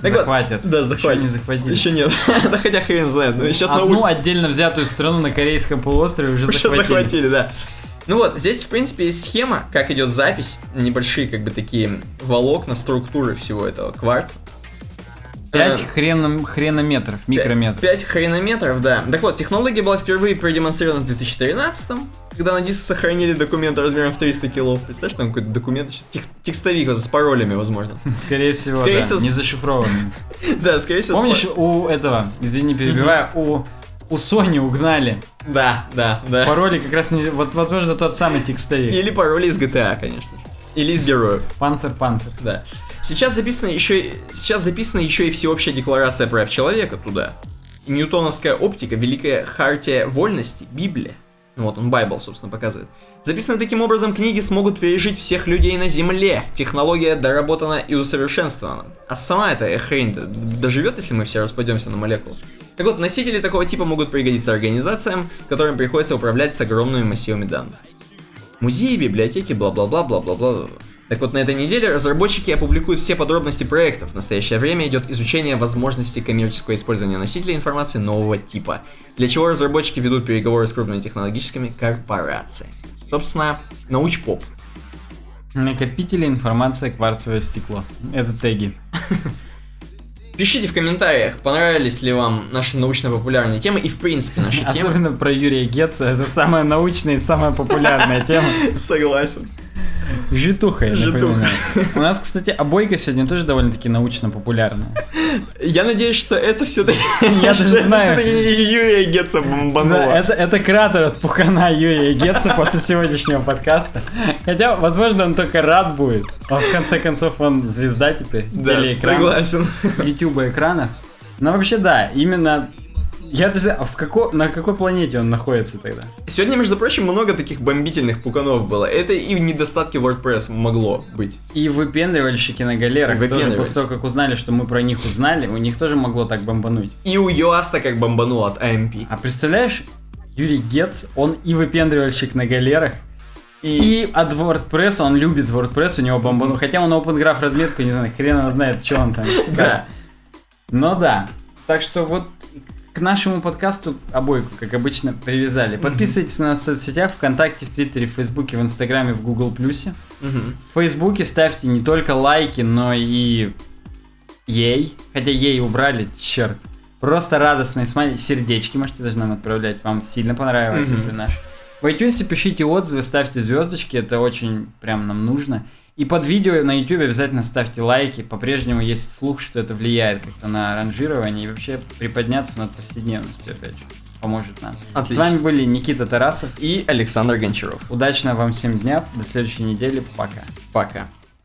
Так захватят. Вот, да, захватят. Еще не захватили. Еще нет. да хотя хрен знает. Но сейчас Одну на... отдельно взятую страну на корейском полуострове уже, уже захватили. захватили, да. Ну вот, здесь, в принципе, есть схема, как идет запись, небольшие, как бы, такие волокна, структуры всего этого кварца. 5 хрен, хренометров, микрометров. 5 хренометров, да. Так вот, технология была впервые продемонстрирована в 2013 когда на диск сохранили документы размером в 300 килов. Представляешь, там какой-то документ, тех, текстовик вот, с паролями, возможно. Скорее всего, скорее да, всего, не зашифрованный. Да, скорее всего. Помнишь, у этого, извини, перебиваю, у у Sony угнали. Да, да, да. Пароли как раз не... Вот, возможно, тот самый текстовик. Или пароли из GTA, конечно. Или из героев. Панцер, панцер. Да. Сейчас записана еще, сейчас записана еще и всеобщая декларация прав человека туда. Ньютоновская оптика, великая хартия вольности, Библия. Ну вот он Байбл, собственно, показывает. Записаны таким образом, книги смогут пережить всех людей на Земле. Технология доработана и усовершенствована. А сама эта хрень доживет, если мы все распадемся на молекулы. Так вот, носители такого типа могут пригодиться организациям, которым приходится управлять с огромными массивами данных. Музеи, библиотеки, бла-бла-бла-бла-бла-бла. Так вот, на этой неделе разработчики опубликуют все подробности проектов. В настоящее время идет изучение возможности коммерческого использования носителей информации нового типа, для чего разработчики ведут переговоры с крупными технологическими корпорациями. Собственно, научпоп. Накопители информации кварцевое стекло. Это теги. Пишите в комментариях, понравились ли вам наши научно-популярные темы и в принципе наши темы. Особенно про Юрия Гетца, это самая научная и самая популярная тема. Согласен. Житуха, я Житуха. У нас, кстати, обойка сегодня тоже довольно-таки научно популярная. Я надеюсь, что это все-таки... Я даже знаю. все-таки не Юрия Гетца бомбанула. Да, это, это кратер от пухана Юрия Гетца после сегодняшнего подкаста. Хотя, возможно, он только рад будет. А в конце концов, он звезда теперь. Да, согласен. YouTube экранов. Но вообще, да, именно я даже... А в како... на какой планете он находится тогда? Сегодня, между прочим, много таких бомбительных пуканов было. Это и недостатки WordPress могло быть. И выпендривальщики на галерах тоже после того, как узнали, что мы про них узнали, у них тоже могло так бомбануть. И у Юаста как бомбанул от AMP. А представляешь, Юрий Гетц, он и выпендривальщик на галерах, и... и от WordPress, он любит WordPress, у него бомбану. Хотя он Open Graph разметку, не знаю, хрен его знает, что он там. Да. Но да. Так что вот к нашему подкасту обойку, как обычно, привязали. Подписывайтесь на нас в соцсетях, ВКонтакте, в Твиттере, в Фейсбуке, в Инстаграме, в Гугл Плюсе. В Фейсбуке ставьте не только лайки, но и ей. Хотя ей убрали, черт. Просто радостные смайли, сердечки можете даже нам отправлять. Вам сильно понравилось, если наш. В iTunes пишите отзывы, ставьте звездочки, это очень прям нам нужно. И под видео на YouTube обязательно ставьте лайки. По-прежнему есть слух, что это влияет как-то на ранжирование и вообще приподняться над повседневностью, опять же. Поможет нам. Отлично. С вами были Никита Тарасов и Александр Гончаров. Удачного вам всем дня. До следующей недели. Пока. Пока.